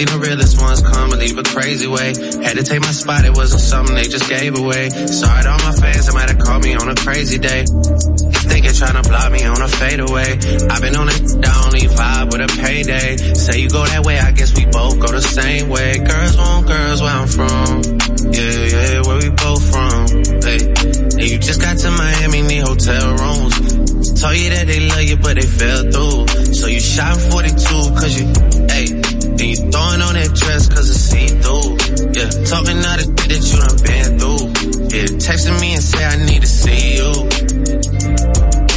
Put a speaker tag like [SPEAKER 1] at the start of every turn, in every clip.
[SPEAKER 1] The
[SPEAKER 2] realest ones come and leave a crazy way. Had to take my spot, it wasn't something they just gave away. Sorry to all my fans that might have called me on a crazy day. Thinking trying to block me on a fadeaway. I've been on it, I only vibe with a payday. Say you go that way, I guess we both go the same way. Girls want girls where I'm from. Yeah, yeah, where we both from. Hey, and you just got to Miami, need hotel rooms. Told you that they love you, but they fell through. So you shot 42, cause you, and you throwing on that dress cause it's see-through. Yeah, talking all the shit that you done been through. Yeah, texting me and say I need to see you.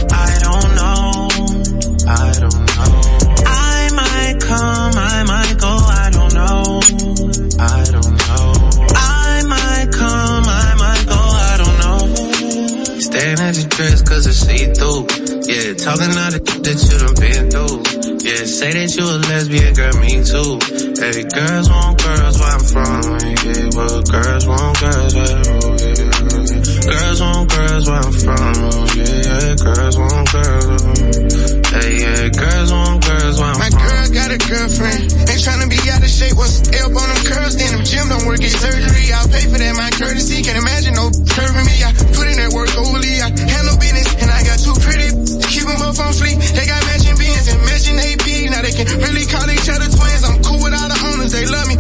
[SPEAKER 2] I don't know, I don't know. I might come, I might go, I don't know. I don't know. I might come, I might go, I don't know. Staring at your dress cause it's see-through. Yeah, talking all the shit that you done been through. Yeah, say that you a lesbian, girl, me too. Hey, girls want girls where I'm from. Yeah, well, girls want girls where I'm yeah. Girls want girls where I'm from. Yeah, yeah, girls want girls. Hey, yeah, girls want girls where I'm
[SPEAKER 3] My from. My girl got a girlfriend. Ain't trying to be out of shape. What's up on them curls? Then them gym don't work, get surgery. I'll pay for that, my courtesy. Can't imagine no curving me. I put in that work overly. I handle business keep on fleek. They got matching beans and matching AP. Now they can really call each other twins. I'm cool with all the owners, they love me.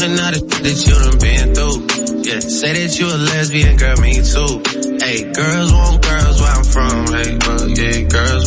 [SPEAKER 2] Talking the that you done been through. Yeah, say that you a lesbian, girl, me too. Hey, girls want girls where I'm from. Hey, uh, well, yeah, girls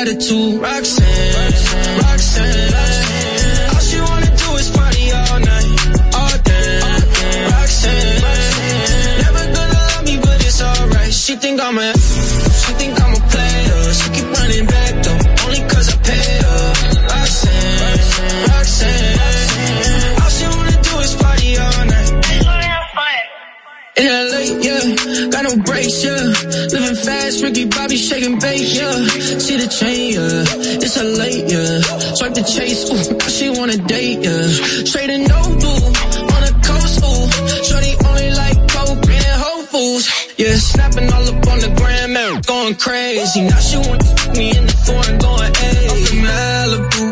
[SPEAKER 2] attitude. Roxanne, Roxanne, All she wanna do is party all night, all day. Roxanne, Never gonna love me, but it's alright. She think I'm a, she think I'm a player. She keep running back though, only cause
[SPEAKER 4] I paid
[SPEAKER 5] her.
[SPEAKER 2] Roxanne, Roxanne, All she wanna do is party
[SPEAKER 4] all night. In LA, yeah, got no brakes, yeah. Living fast, Ricky Bobby shaking bass. yeah the chain, yeah. It's a late, yeah. Swipe the chase, ooh, she wanna date, yeah. Straight and no blue, on the coast, ooh. Shorty only like coke and whole fools, yeah. Snapping all up on the gram going crazy. Now she wanna me in the foreign going, hey. I'm from Malibu,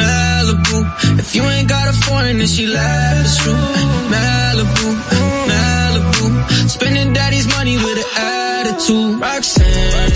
[SPEAKER 4] Malibu. If you ain't got a foreign, then she laughs, it's true. Malibu, Malibu. Spending daddy's money with an attitude. Roxanne.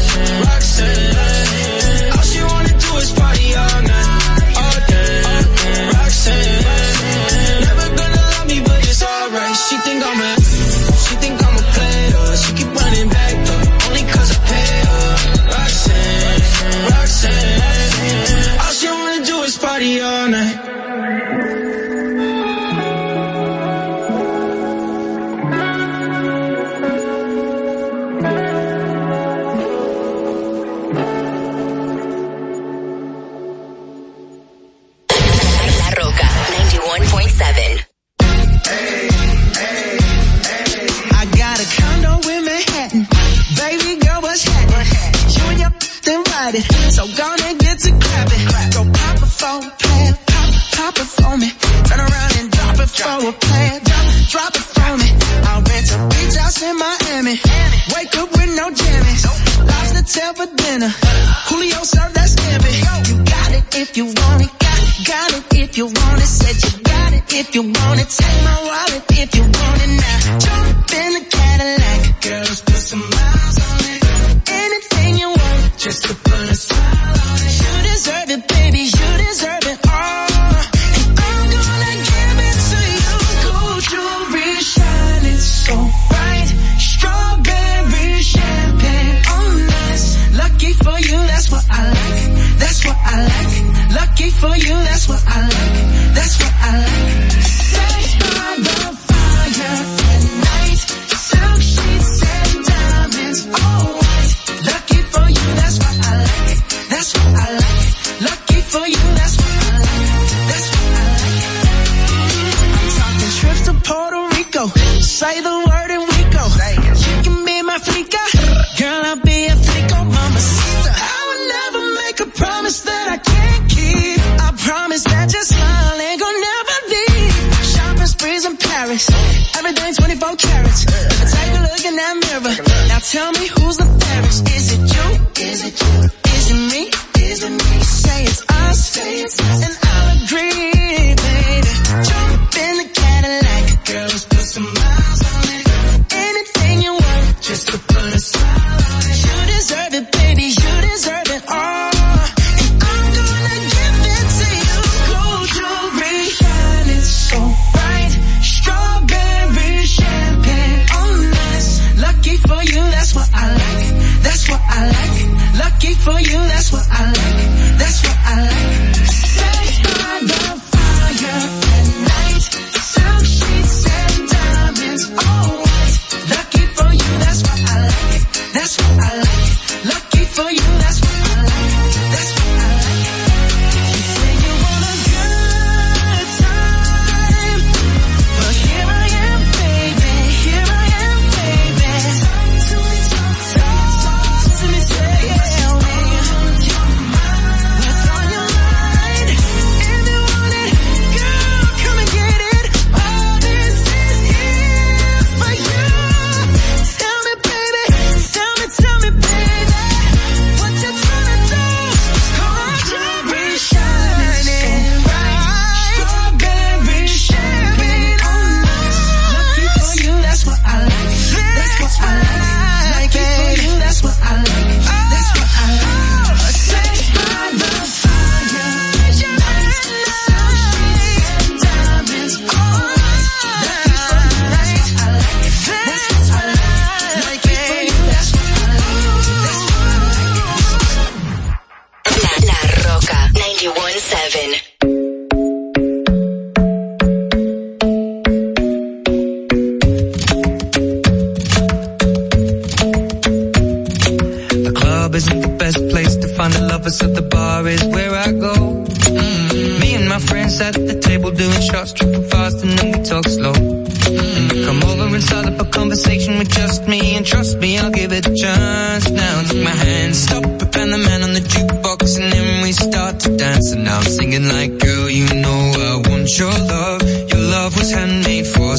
[SPEAKER 4] you want it, got, got it if you want it, said you got it if you want it, take my wallet if you want.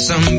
[SPEAKER 4] some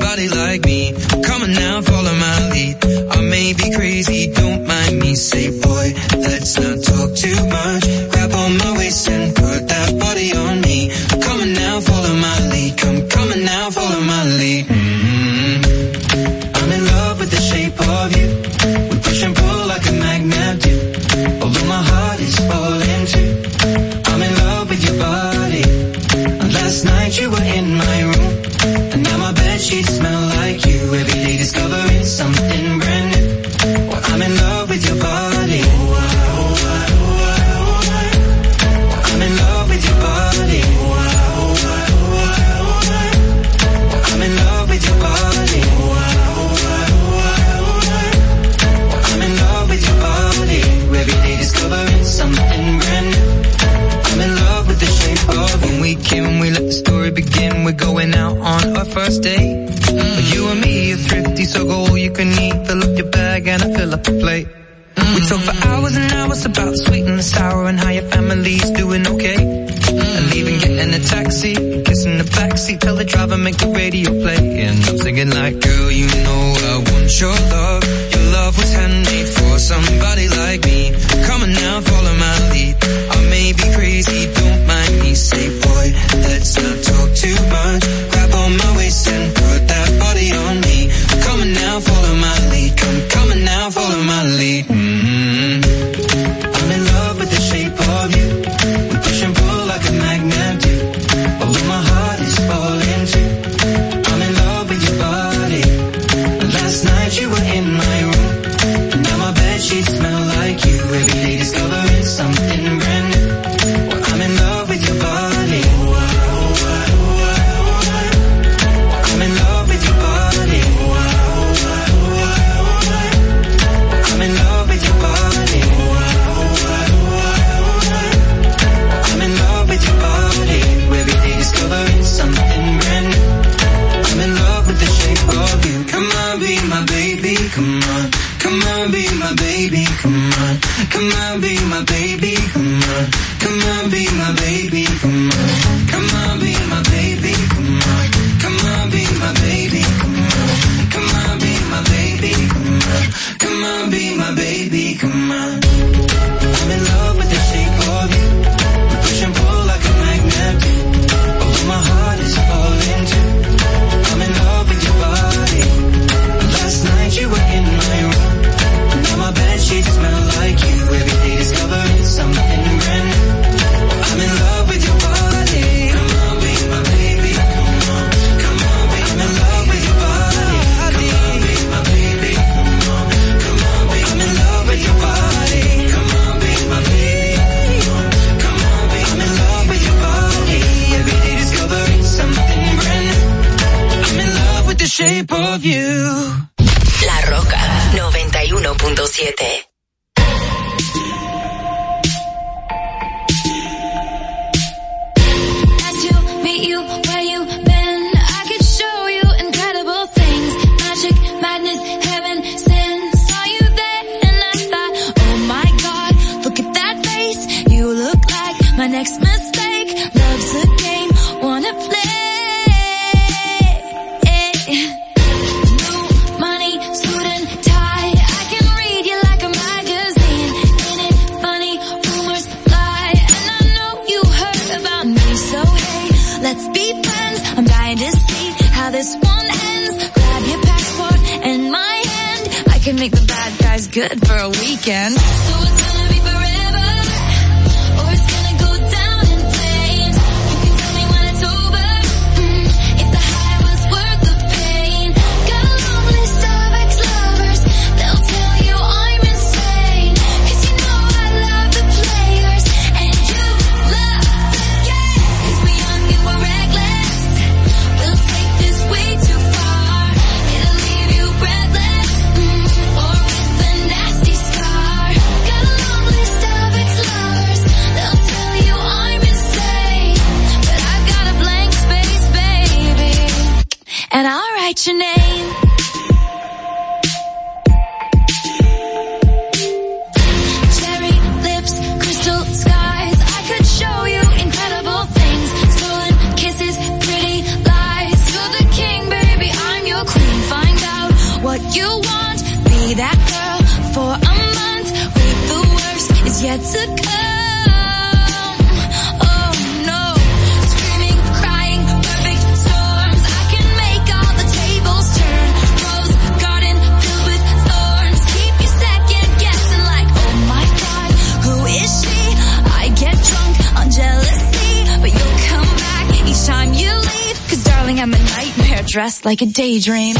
[SPEAKER 4] like a
[SPEAKER 6] daydream.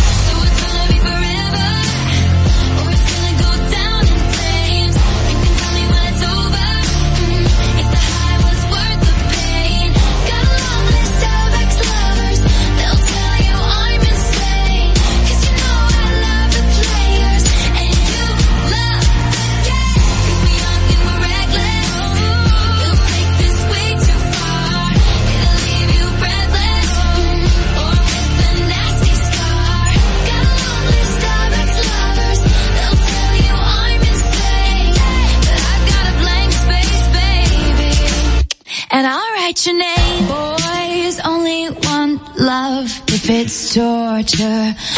[SPEAKER 6] It's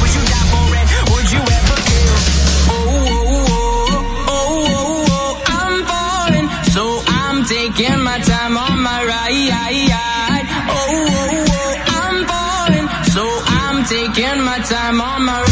[SPEAKER 7] Oh, oh, oh. so i'm taking my time on my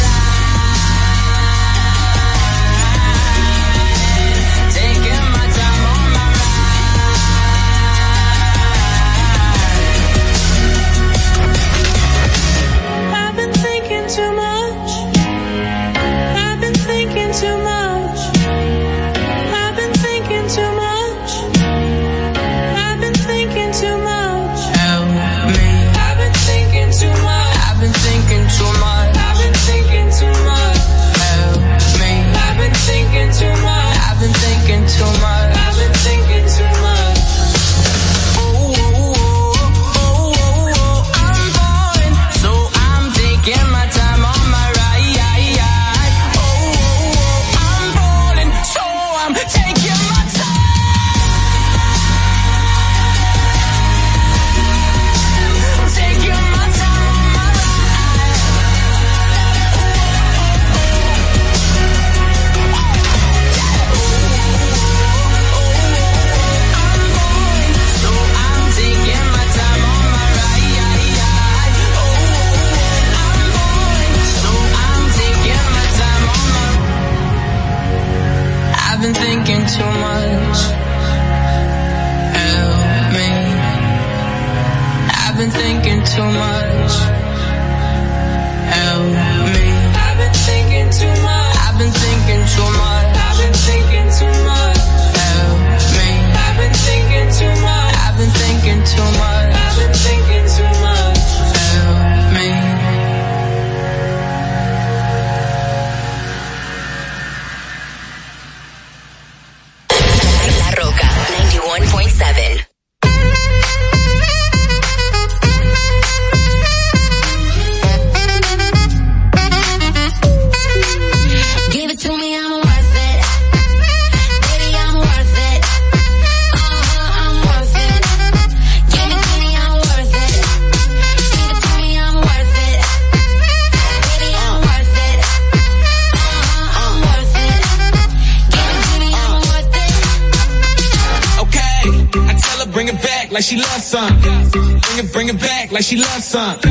[SPEAKER 6] Son.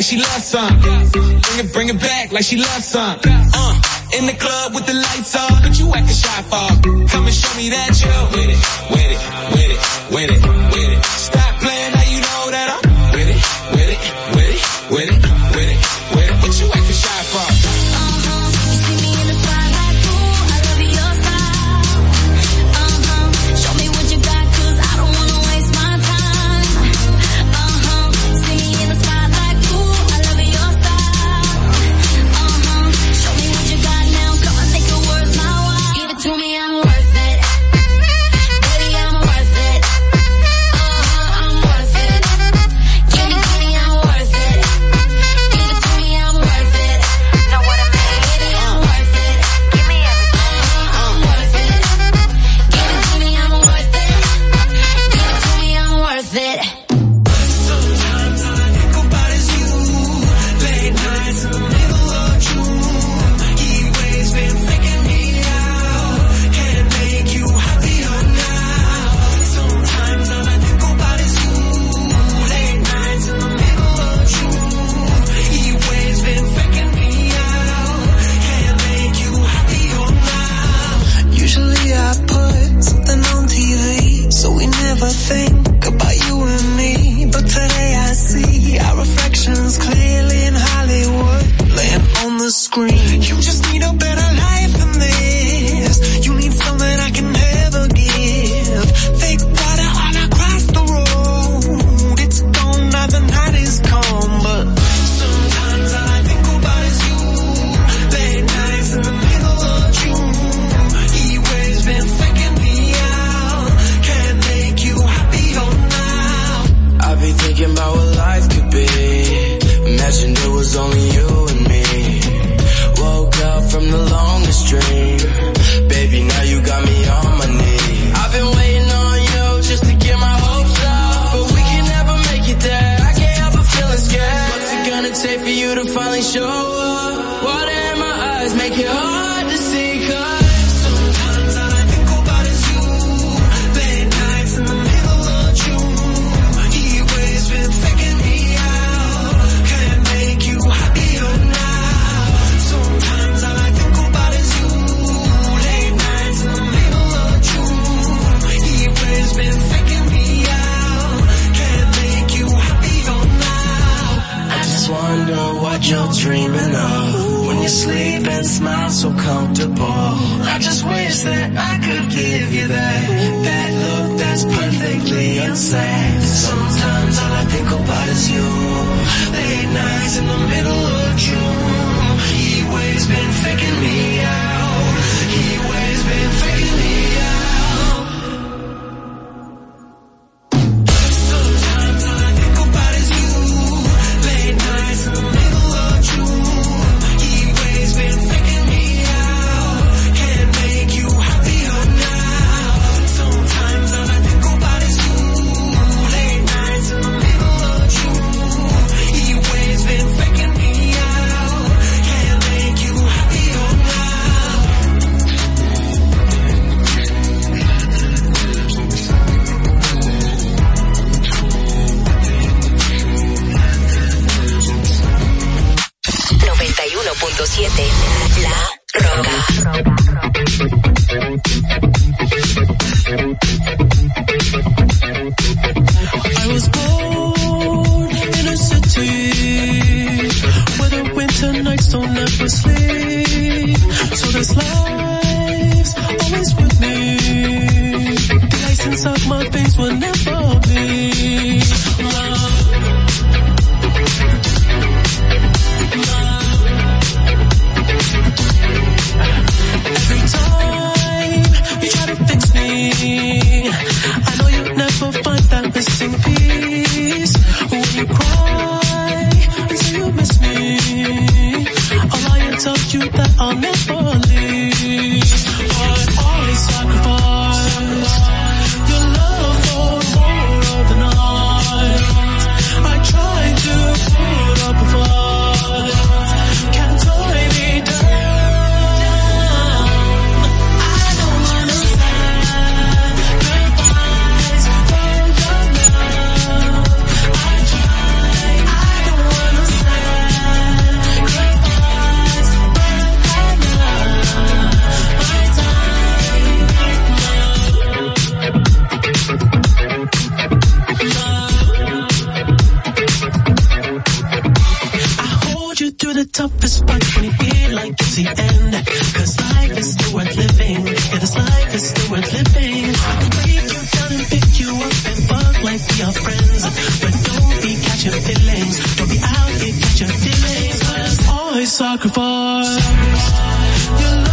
[SPEAKER 6] Like she loves some. Bring it, bring it back like she loves some. Uh, in the club with the lights off, but you acting shy for. Come and show me that you're with it, with it, with it, with it, with it.
[SPEAKER 8] your
[SPEAKER 6] friends. But don't be catching feelings. Don't be out here catching feelings. Always sacrifice. your.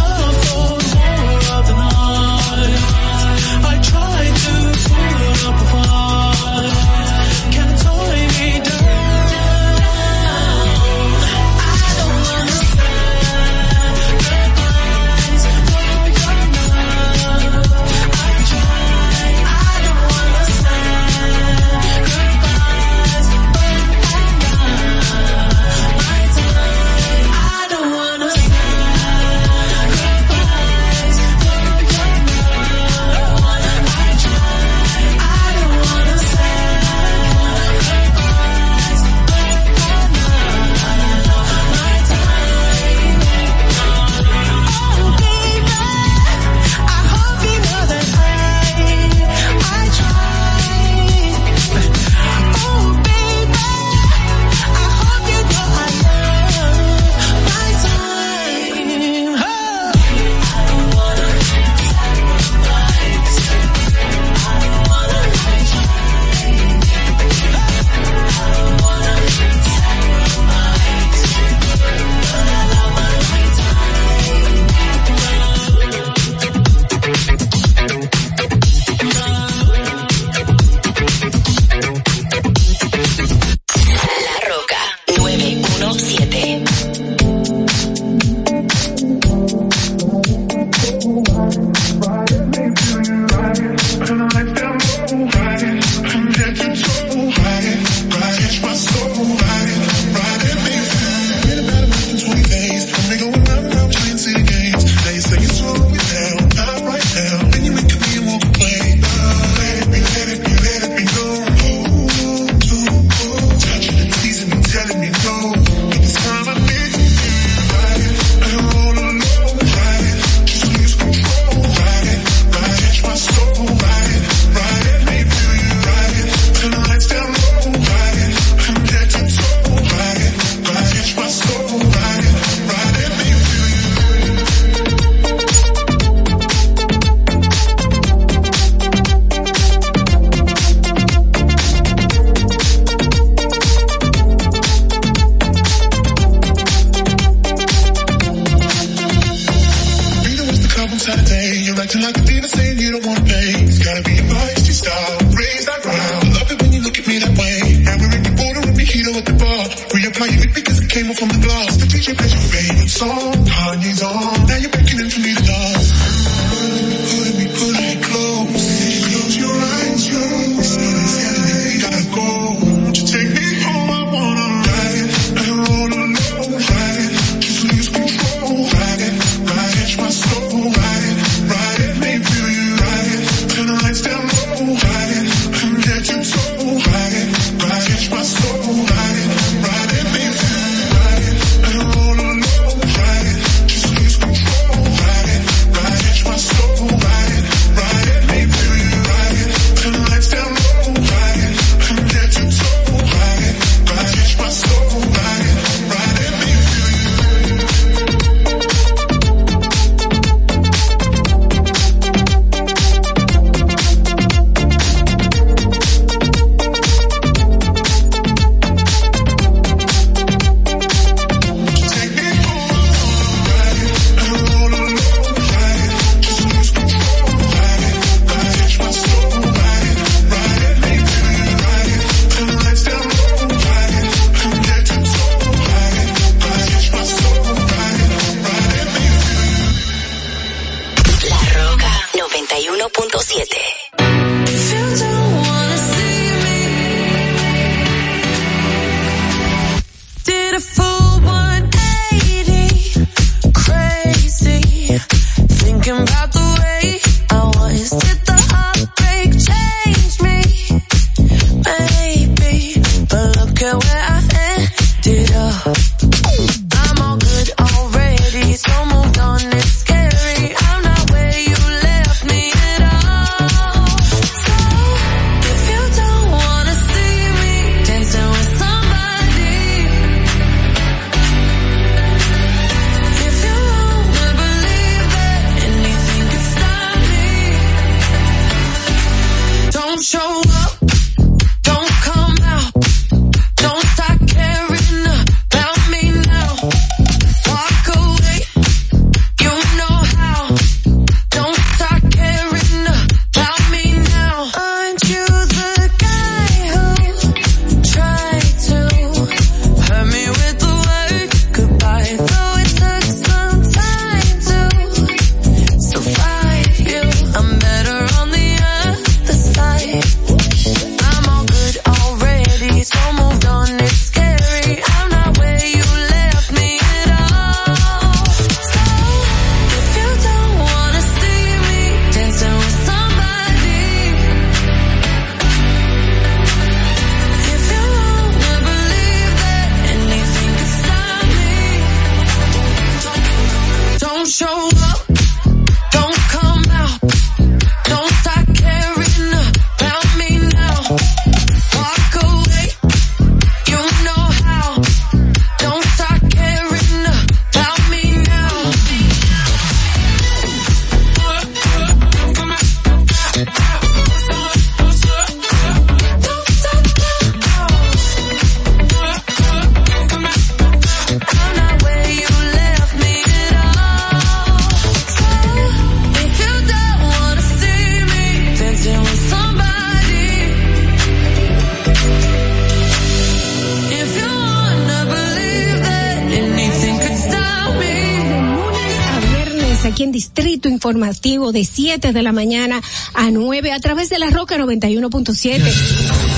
[SPEAKER 9] Informativo de 7 de la mañana a 9 a través de la Roca 91.7.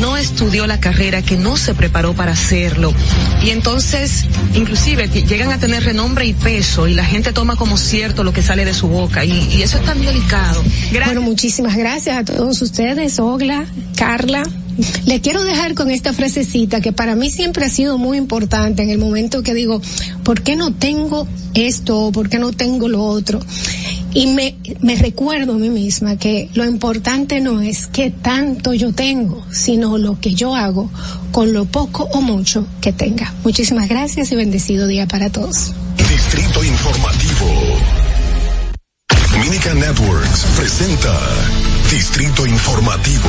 [SPEAKER 10] no estudió la carrera, que no se preparó para hacerlo. Y entonces, inclusive, llegan a tener renombre y peso y la gente toma como cierto lo que sale de su boca. Y, y eso es tan delicado.
[SPEAKER 9] Bueno, muchísimas gracias a todos ustedes, Ogla, Carla. Le quiero dejar con esta frasecita que para mí siempre ha sido muy importante en el momento que digo, ¿por qué no tengo esto? ¿Por qué no tengo lo otro? Y me, me recuerdo a mí misma que lo importante no es qué tanto yo tengo, sino lo que yo hago con lo poco o mucho que tenga. Muchísimas gracias y bendecido día para todos.
[SPEAKER 11] Distrito Informativo. Dominica Networks presenta Distrito Informativo.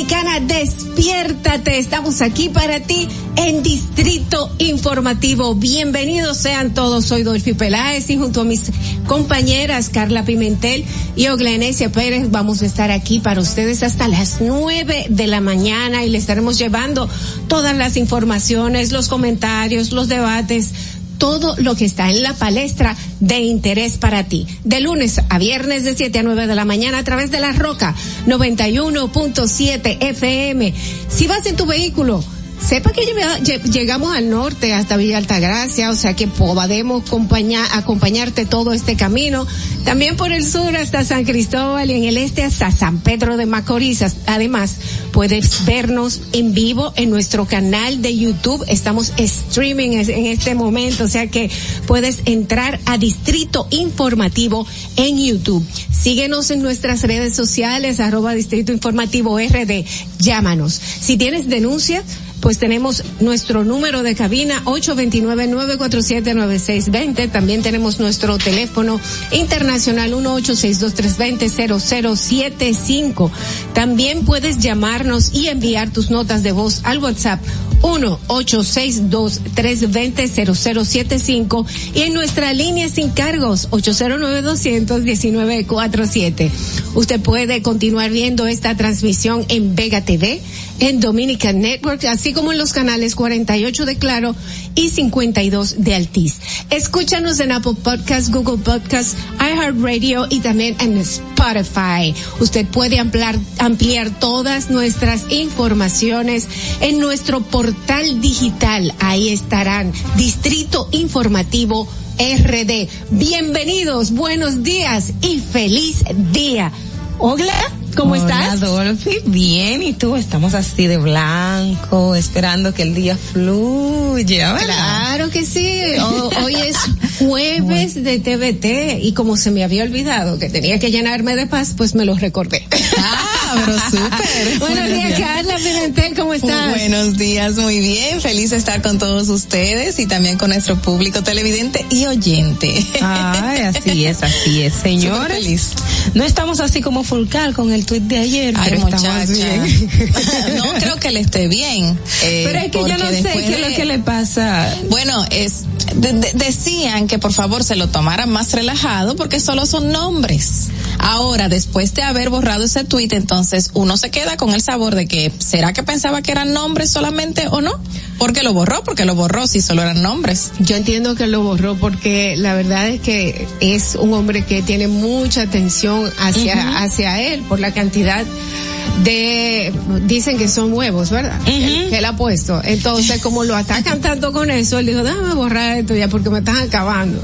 [SPEAKER 9] Dominicana, despiértate. Estamos aquí para ti en Distrito Informativo. Bienvenidos sean todos. Soy Dolphy Peláez y junto a mis compañeras Carla Pimentel y Oglenesia Pérez vamos a estar aquí para ustedes hasta las nueve de la mañana y le estaremos llevando todas las informaciones, los comentarios, los debates todo lo que está en la palestra de interés para ti. De lunes a viernes de 7 a 9 de la mañana a través de la Roca 91.7 FM. Si vas en tu vehículo, sepa que llegamos al norte hasta Villa Altagracia, o sea que podemos acompañar, acompañarte todo este camino. También por el sur hasta San Cristóbal y en el este hasta San Pedro de Macorís. Además, puedes vernos en vivo en nuestro canal de YouTube. Estamos streaming en este momento, o sea que puedes entrar a Distrito Informativo en YouTube. Síguenos en nuestras redes sociales, arroba Distrito Informativo RD. Llámanos. Si tienes denuncias, pues tenemos nuestro número de cabina 829-947-9620. También tenemos nuestro teléfono internacional 1-862-320-0075. También puedes llamarnos y enviar tus notas de voz al WhatsApp 1-862-320-0075 y en nuestra línea sin cargos 809-219-47. Usted puede continuar viendo esta transmisión en Vega TV, en Dominican Network, así como en los canales 48 de Claro y 52 de Altiz. Escúchanos en Apple Podcast, Google Podcast, iHeartRadio y también en Spotify. Usted puede ampliar, ampliar todas nuestras informaciones en nuestro portal digital. Ahí estarán. Distrito Informativo RD. Bienvenidos, buenos días y feliz día. Hola, ¿cómo
[SPEAKER 7] Hola,
[SPEAKER 9] estás?
[SPEAKER 7] Dolphy, bien, y tú, estamos así de blanco, esperando que el día fluya, ¿verdad?
[SPEAKER 9] Claro que sí. O- hoy es jueves de TVT y como se me había olvidado que tenía que llenarme de paz, pues me lo recordé.
[SPEAKER 7] Ah, pero súper.
[SPEAKER 9] Buenos días, Carla Pimentel, ¿cómo estás?
[SPEAKER 7] Buenos días, muy bien. Feliz de estar con todos ustedes y también con nuestro público televidente y oyente.
[SPEAKER 12] Ay, así es, así es, señores.
[SPEAKER 7] feliz.
[SPEAKER 12] No estamos así como Fulcar con el tuit de ayer,
[SPEAKER 7] Ay,
[SPEAKER 12] pero estamos
[SPEAKER 7] muchacha.
[SPEAKER 12] bien.
[SPEAKER 7] no creo que le esté bien. eh,
[SPEAKER 12] Pero es que yo no sé qué es lo que le pasa.
[SPEAKER 7] Bueno, es
[SPEAKER 13] de- de- decían que por favor se lo tomaran más relajado porque solo son nombres. Ahora, después de haber borrado ese tweet, entonces uno se queda con el sabor de que, ¿será que pensaba que eran nombres solamente o no? Porque lo borró, porque lo borró si solo eran nombres.
[SPEAKER 9] Yo entiendo que lo borró porque la verdad es que es un hombre que tiene mucha atención hacia, hacia él por la cantidad de, dicen que son huevos, ¿verdad? que, que él ha puesto. Entonces, como lo atacan tanto con eso, él dijo, déjame borrar esto ya porque me están acabando.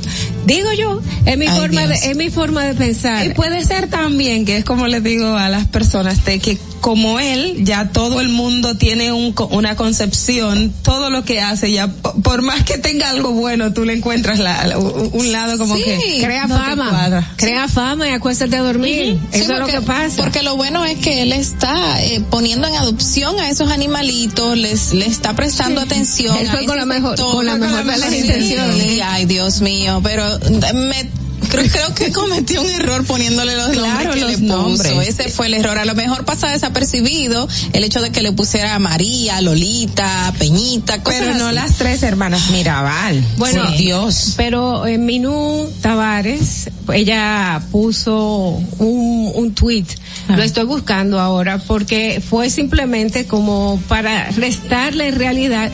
[SPEAKER 9] Digo yo, es mi
[SPEAKER 12] Ay,
[SPEAKER 9] forma
[SPEAKER 12] Dios.
[SPEAKER 9] de, es mi forma de pensar.
[SPEAKER 12] Y puede ser también, que es como les digo a las personas, de que como él, ya todo el mundo tiene un, una concepción, todo lo que hace, ya po- por más que tenga algo bueno, tú le encuentras la, la- un lado como
[SPEAKER 9] Sí,
[SPEAKER 12] que
[SPEAKER 9] crea
[SPEAKER 12] no
[SPEAKER 9] fama, crea fama y acuéstate a dormir.
[SPEAKER 13] Sí,
[SPEAKER 9] Eso es lo que pasa.
[SPEAKER 13] Porque lo bueno es que él está eh, poniendo en adopción a esos animalitos, les, le está prestando atención.
[SPEAKER 9] Él fue con la mejor- con la mejor de las
[SPEAKER 13] Sí,
[SPEAKER 9] intenciones.
[SPEAKER 13] Ay, Dios mío, pero me creo, creo que cometió un error poniéndole los
[SPEAKER 12] Claro,
[SPEAKER 13] nombres que
[SPEAKER 12] los
[SPEAKER 13] le puso.
[SPEAKER 12] nombres.
[SPEAKER 13] Ese fue el error. A lo mejor pasa desapercibido el hecho de que le pusiera María, Lolita, Peñita, cosas
[SPEAKER 12] Pero no
[SPEAKER 13] así.
[SPEAKER 12] las tres hermanas Mirabal.
[SPEAKER 9] Bueno,
[SPEAKER 12] Dios.
[SPEAKER 9] Pero eh, Minú Tavares, ella puso un, un tweet. Lo estoy buscando ahora porque fue simplemente como para restarle realidad.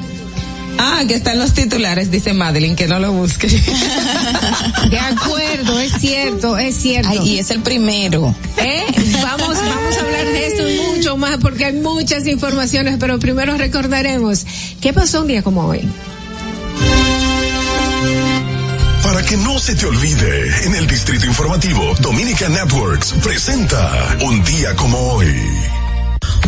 [SPEAKER 12] Ah, que están los titulares, dice Madeline, que no lo busque.
[SPEAKER 9] De acuerdo, es cierto, es cierto.
[SPEAKER 13] Ay, y es el primero.
[SPEAKER 9] ¿Eh? Vamos, vamos a hablar de esto y mucho más porque hay muchas informaciones, pero primero recordaremos qué pasó un día como hoy.
[SPEAKER 11] Para que no se te olvide, en el Distrito Informativo, Dominica Networks presenta Un día como hoy.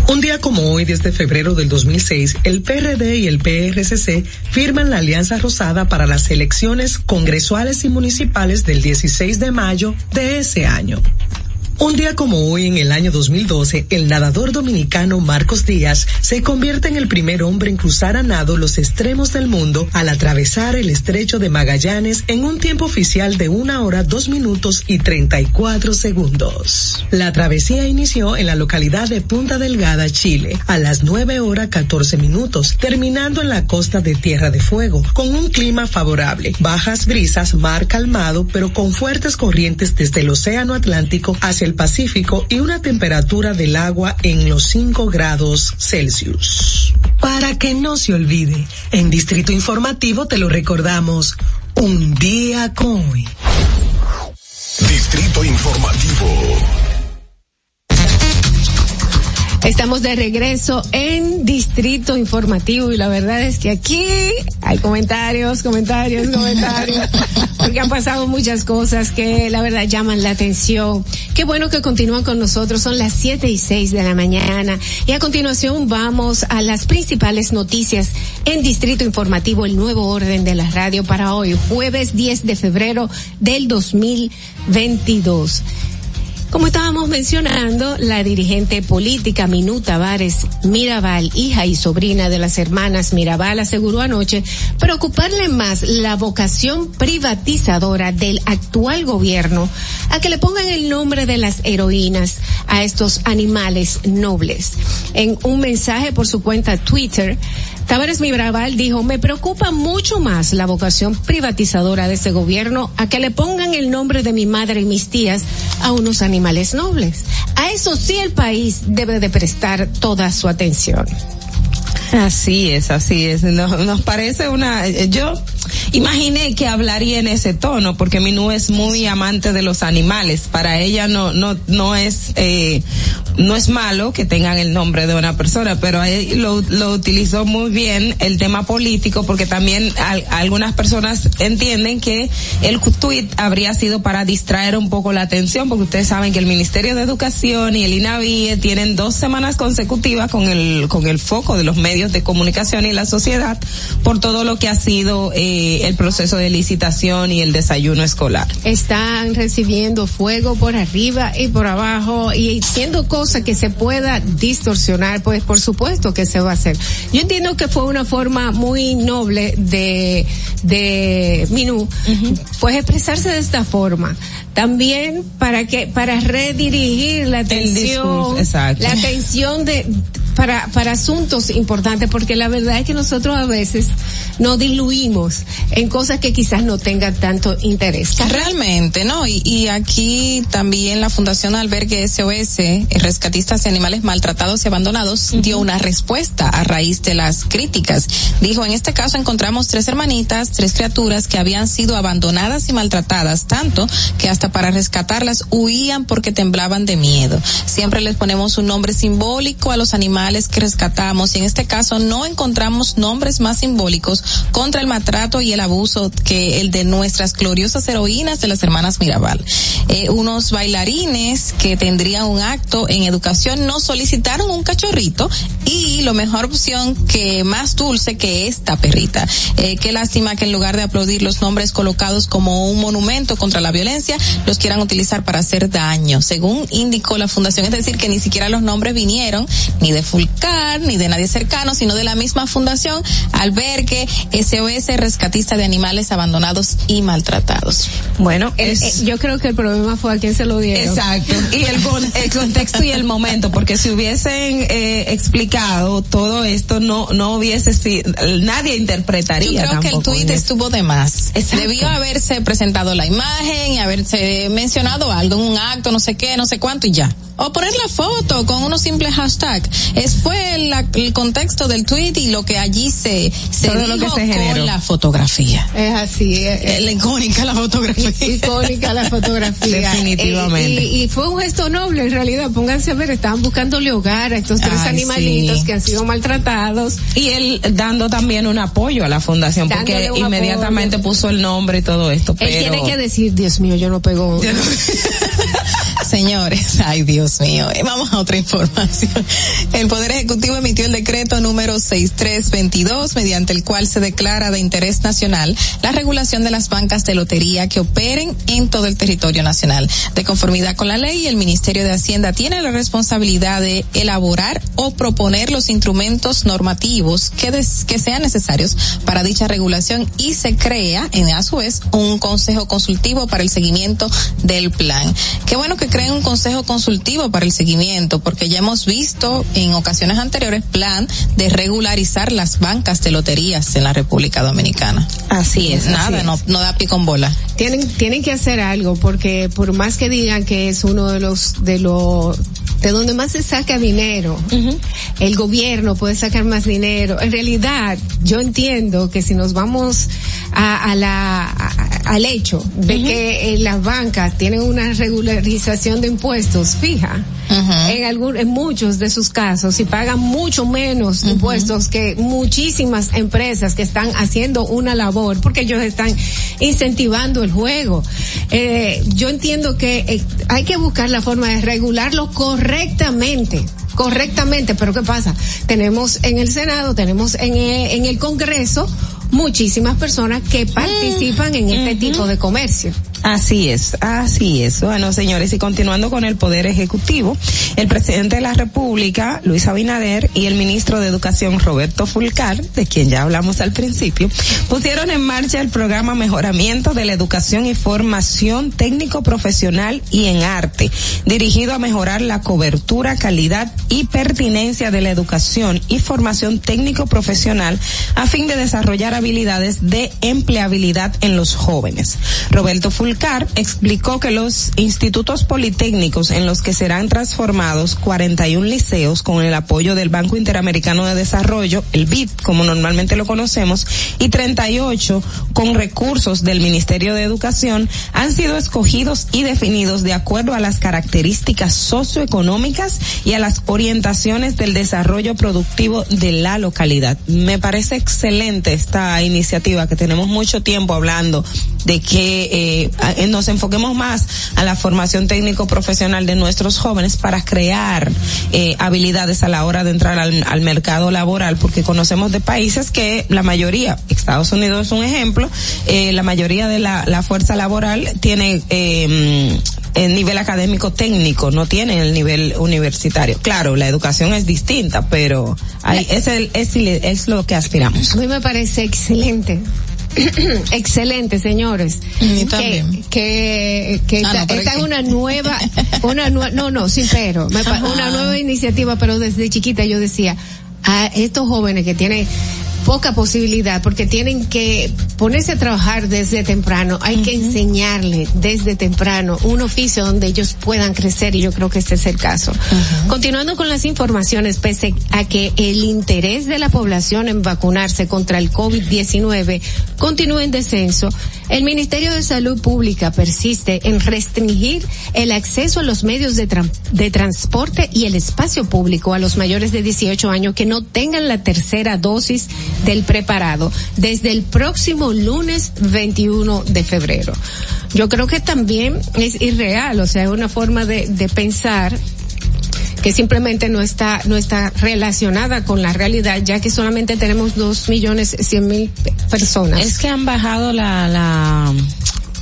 [SPEAKER 14] Un día como hoy, desde febrero del 2006, el PRD y el PRCC firman la Alianza Rosada para las elecciones congresuales y municipales del 16 de mayo de ese año. Un día como hoy, en el año 2012, el nadador dominicano Marcos Díaz se convierte en el primer hombre en cruzar a nado los extremos del mundo al atravesar el estrecho de Magallanes en un tiempo oficial de una hora, dos minutos y 34 segundos. La travesía inició en la localidad de Punta Delgada, Chile, a las 9 horas 14 minutos, terminando en la costa de Tierra de Fuego, con un clima favorable, bajas brisas, mar calmado, pero con fuertes corrientes desde el Océano Atlántico hacia el Pacífico y una temperatura del agua en los 5 grados Celsius. Para que no se olvide, en Distrito Informativo te lo recordamos, un día como hoy.
[SPEAKER 11] Distrito Informativo.
[SPEAKER 9] Estamos de regreso en Distrito Informativo y la verdad es que aquí hay comentarios, comentarios, comentarios, porque han pasado muchas cosas que la verdad llaman la atención. Qué bueno que continúan con nosotros, son las 7 y 6 de la mañana y a continuación vamos a las principales noticias en Distrito Informativo, el nuevo orden de la radio para hoy, jueves 10 de febrero del 2022. Como estábamos mencionando, la dirigente política Minú Tavares Mirabal, hija y sobrina de las hermanas Mirabal, aseguró anoche preocuparle más la vocación privatizadora del actual gobierno a que le pongan el nombre de las heroínas a estos animales nobles. En un mensaje por su cuenta Twitter, Tavares Mirabal dijo, me preocupa mucho más la vocación privatizadora de ese gobierno a que le pongan el nombre de mi madre y mis tías a unos animales nobles. A eso sí el país debe de prestar toda su atención.
[SPEAKER 12] Así es, así es. Nos, parece una, eh, yo imaginé que hablaría en ese tono porque Minú es muy amante de los animales. Para ella no, no, no es, eh, no es malo que tengan el nombre de una persona, pero ahí lo, lo utilizó muy bien el tema político porque también al- algunas personas entienden que el tweet habría sido para distraer un poco la atención porque ustedes saben que el Ministerio de Educación y el INAVIE tienen dos semanas consecutivas con el, con el foco de los medios de comunicación y la sociedad por todo lo que ha sido eh, el proceso de licitación y el desayuno escolar.
[SPEAKER 9] Están recibiendo fuego por arriba y por abajo y siendo cosa que se pueda distorsionar, pues por supuesto que se va a hacer. Yo entiendo que fue una forma muy noble de, de Minú, pues expresarse de esta forma. También para que, para redirigir la atención,
[SPEAKER 12] discurso,
[SPEAKER 9] la atención de, para, para asuntos importantes, porque la verdad es que nosotros a veces nos diluimos en cosas que quizás no tengan tanto interés.
[SPEAKER 13] Realmente, ¿no? Y, y aquí también la Fundación Albergue SOS, eh, Rescatistas de Animales Maltratados y Abandonados, dio una respuesta a raíz de las críticas. Dijo, en este caso encontramos tres hermanitas, tres criaturas que habían sido abandonadas y maltratadas, tanto que hasta para rescatarlas huían porque temblaban de miedo. Siempre les ponemos un nombre simbólico a los animales que rescatamos y en este caso no encontramos nombres más simbólicos contra el maltrato y el abuso que el de nuestras gloriosas heroínas de las hermanas Mirabal. Eh, unos bailarines que tendrían un acto en educación nos solicitaron un cachorrito y lo mejor opción que más dulce que esta perrita. Eh, qué lástima que en lugar de aplaudir los nombres colocados como un monumento contra la violencia, los quieran utilizar para hacer daño, según indicó la fundación. Es decir, que ni siquiera los nombres vinieron ni de Fulcar, ni de nadie cercano, sino de la misma fundación, albergue SOS Rescatista de Animales Abandonados y Maltratados.
[SPEAKER 12] Bueno,
[SPEAKER 9] Eh,
[SPEAKER 12] es-
[SPEAKER 9] eh, yo creo que el problema fue a quién se lo dieron.
[SPEAKER 12] Exacto. Y el, el contexto y el momento, porque si hubiesen eh, explicado todo esto, no no hubiese sido, nadie
[SPEAKER 13] Yo
[SPEAKER 12] interpretaría
[SPEAKER 13] creo que el
[SPEAKER 12] eso.
[SPEAKER 13] estuvo de más.
[SPEAKER 12] Exacto.
[SPEAKER 13] Debió haberse presentado la imagen y haberse mencionado algo en un acto, no sé qué, no sé cuánto y ya. O poner la foto con unos simples hashtags. Es fue la- el contexto del tweet y lo que allí se, se
[SPEAKER 12] Todo lo que se generó.
[SPEAKER 13] con la fotografía.
[SPEAKER 9] Es así. eh,
[SPEAKER 13] La icónica la fotografía.
[SPEAKER 9] icónica la fotografía.
[SPEAKER 12] Definitivamente.
[SPEAKER 9] Eh, y, y fue un gesto noble en realidad. Pónganse a ver, estaban buscándole hogar a estos tres
[SPEAKER 12] Ay,
[SPEAKER 9] animalitos
[SPEAKER 12] sí.
[SPEAKER 9] que han sido maltratados.
[SPEAKER 12] Y él dando también un apoyo a la fundación, porque
[SPEAKER 9] Dándole
[SPEAKER 12] inmediatamente puso el nombre y todo esto.
[SPEAKER 9] Él tiene que decir, Dios mío, yo no pego.
[SPEAKER 13] Señores, ay Dios mío, Eh, vamos a otra información. El Poder Ejecutivo emitió el decreto número 6322, mediante el cual se declara de interés nacional la regulación de las bancas de lotería que operen en todo el territorio nacional. De conformidad con la ley, el Ministerio de Hacienda tiene la responsabilidad de elaborar o proponer los instrumentos normativos que, que sean necesarios para dicha regulación y se crea, en a su vez, un consejo consultivo para el seguimiento del plan. Qué bueno que creen un consejo consultivo para el seguimiento, porque ya hemos visto en ocasiones anteriores plan de regularizar las bancas de loterías en la República Dominicana.
[SPEAKER 12] así es.
[SPEAKER 13] Nada,
[SPEAKER 12] así
[SPEAKER 13] no,
[SPEAKER 12] es.
[SPEAKER 13] no da pico en bola.
[SPEAKER 9] Tienen, tienen que hacer algo porque por más que digan que es uno de los, de los, de donde más se saca dinero, el gobierno puede sacar más dinero. En realidad, yo entiendo que si nos vamos a, a la, a- al hecho de que eh, las bancas tienen una regularización de impuestos fija, en algún, en muchos de sus casos, y pagan mucho menos impuestos que muchísimas empresas que están haciendo una labor, porque ellos están incentivando el juego. Eh, yo entiendo que eh, hay que buscar la forma de regularlo correctamente correctamente, pero ¿qué pasa? Tenemos en el Senado, tenemos en el, en el Congreso muchísimas personas que participan en este tipo de comercio.
[SPEAKER 12] Así es, así es. Bueno, señores, y continuando con el Poder Ejecutivo, el presidente de la República, Luis Abinader, y el ministro de Educación, Roberto Fulcar, de quien ya hablamos al principio, pusieron en marcha el programa Mejoramiento de la Educación y Formación Técnico Profesional y en Arte, dirigido a mejorar la cobertura, calidad y pertinencia de la educación y formación técnico profesional a fin de desarrollar habilidades de empleabilidad en los jóvenes. Roberto Fulcar explicó que los institutos politécnicos en los que serán transformados 41 liceos con el apoyo del Banco Interamericano de Desarrollo, el BID, como normalmente lo conocemos, y 38 con recursos del Ministerio de Educación han sido escogidos y definidos de acuerdo a las características socioeconómicas y a las orientaciones del desarrollo productivo de la localidad. Me parece excelente esta iniciativa que tenemos mucho tiempo hablando de que eh, nos enfoquemos más a la formación técnico profesional de nuestros jóvenes para crear eh, habilidades a la hora de entrar al, al mercado laboral porque conocemos de países que la mayoría, Estados Unidos es un ejemplo, eh, la mayoría de la, la fuerza laboral tiene eh, el nivel académico técnico, no tiene el nivel universitario. Claro, la educación es distinta, pero hay, es, el, es, es lo que aspiramos.
[SPEAKER 9] A mí me parece excelente excelente, señores. Que, que, que
[SPEAKER 13] Ah,
[SPEAKER 9] esta,
[SPEAKER 13] no, pero
[SPEAKER 9] esta
[SPEAKER 13] es
[SPEAKER 9] una nueva, una nue- no, no, sí, pero, me pa-
[SPEAKER 13] Ajá.
[SPEAKER 9] una nueva iniciativa, pero desde chiquita yo decía, a estos jóvenes que tienen poca posibilidad porque tienen que ponerse a trabajar desde temprano, hay que enseñarles desde temprano un oficio donde ellos puedan crecer y yo creo que este es el caso. Continuando con las informaciones, pese a que el interés de la población en vacunarse contra el COVID-19 continúa en descenso, el Ministerio de Salud Pública persiste en restringir el acceso a los medios de, de transporte y el espacio público a los mayores de 18 años que no tengan la tercera dosis del preparado desde el próximo lunes 21 de febrero. Yo creo que también es irreal, o sea, es una forma de, de pensar que simplemente no está no está relacionada con la realidad ya que solamente tenemos dos millones cien mil personas
[SPEAKER 12] Es que han bajado la, la,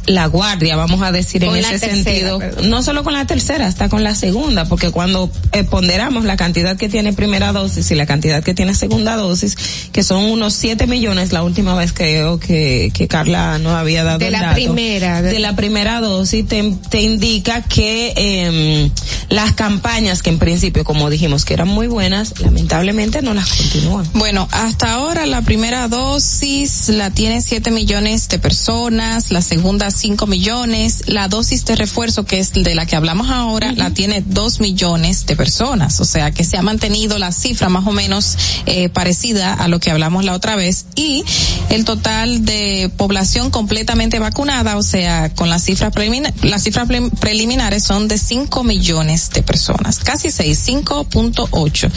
[SPEAKER 12] la guardia, vamos a decir,
[SPEAKER 9] Con
[SPEAKER 12] en ese
[SPEAKER 9] tercera,
[SPEAKER 12] sentido.
[SPEAKER 9] perdón.
[SPEAKER 12] No solo con la tercera, hasta con la segunda, porque cuando eh, ponderamos la cantidad que tiene primera dosis y la cantidad que tiene segunda dosis, que son unos 7 millones, la última vez creo que, que Carla nos había dado
[SPEAKER 9] De
[SPEAKER 12] el
[SPEAKER 9] la
[SPEAKER 12] dato,
[SPEAKER 9] primera, de-
[SPEAKER 12] De la primera dosis, te, te indica que eh, las campañas que en principio, como dijimos, que eran muy buenas, lamentablemente no las continúan.
[SPEAKER 13] Bueno, hasta ahora la primera dosis la tiene 7 millones de personas, la segunda 5 millones, la dosis de refuerzo que es de la que hablamos ahora la tiene 2 millones de personas, o sea que se ha mantenido la cifra más o menos eh, parecida a lo que hablamos la otra vez. Y el total de población completamente vacunada, o sea, con las cifras preliminar, las cifras pre- preliminares son de 5 millones de personas, casi 6, 5.8.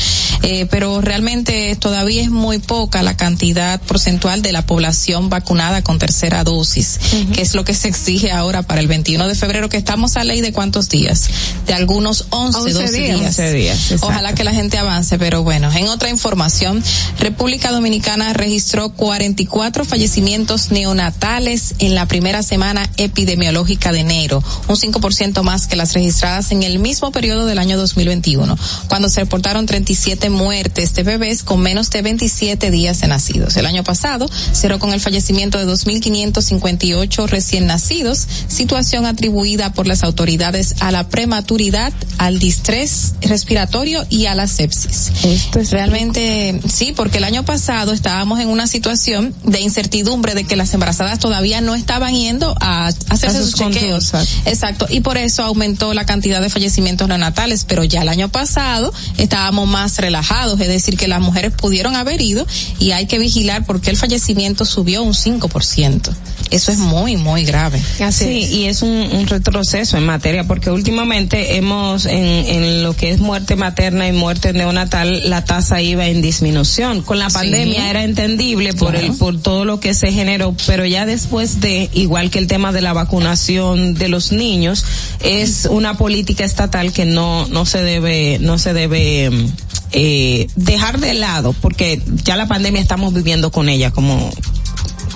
[SPEAKER 13] Eh, pero realmente todavía es muy poca la cantidad porcentual de la población vacunada con tercera dosis, que es lo que se exige ahora para el 21 de febrero, que estamos a ley de cuántos días, de algunos 11,
[SPEAKER 9] 11
[SPEAKER 13] 12
[SPEAKER 9] días.
[SPEAKER 13] días.
[SPEAKER 12] 11 días.
[SPEAKER 13] Ojalá que la gente avance, pero bueno, en otra información, República Dominicana registró 44 fallecimientos neonatales en la primera semana epidemiológica de enero, un 5% más que las registradas en el mismo periodo del año 2021, cuando se reportaron 37 muertes de bebés con menos de 27 días de nacidos. El año pasado cerró con el fallecimiento de 2.558 recién nacidos, situación atribuida por las autoridades a la prematuridad, al distrés respiratorio y a la sepsis.
[SPEAKER 12] Esto es
[SPEAKER 13] Realmente sí, porque el año pasado estábamos en una situación de incertidumbre de que las embarazadas todavía no estaban yendo a hacerse
[SPEAKER 12] A
[SPEAKER 13] sus
[SPEAKER 12] sus
[SPEAKER 13] chequeos.
[SPEAKER 12] exacto.
[SPEAKER 13] Exacto, y por eso aumentó la cantidad de fallecimientos neonatales, pero ya el año pasado estábamos más relajados, es decir, que las mujeres pudieron haber ido y hay que vigilar porque el fallecimiento subió un 5%. Eso es muy, muy grave.
[SPEAKER 12] Sí, y es un, un retroceso en materia, porque últimamente hemos, en, en lo que es muerte materna y muerte neonatal, la tasa iba en disminución. Con la
[SPEAKER 13] Sí.
[SPEAKER 12] pandemia era entendible por
[SPEAKER 13] Claro.
[SPEAKER 12] el, por todo lo que se generó, pero ya después de, igual que el tema de la vacunación de los niños, es una política estatal que no, no se debe, no se debe, eh, dejar de lado, porque ya la pandemia estamos viviendo con ella como,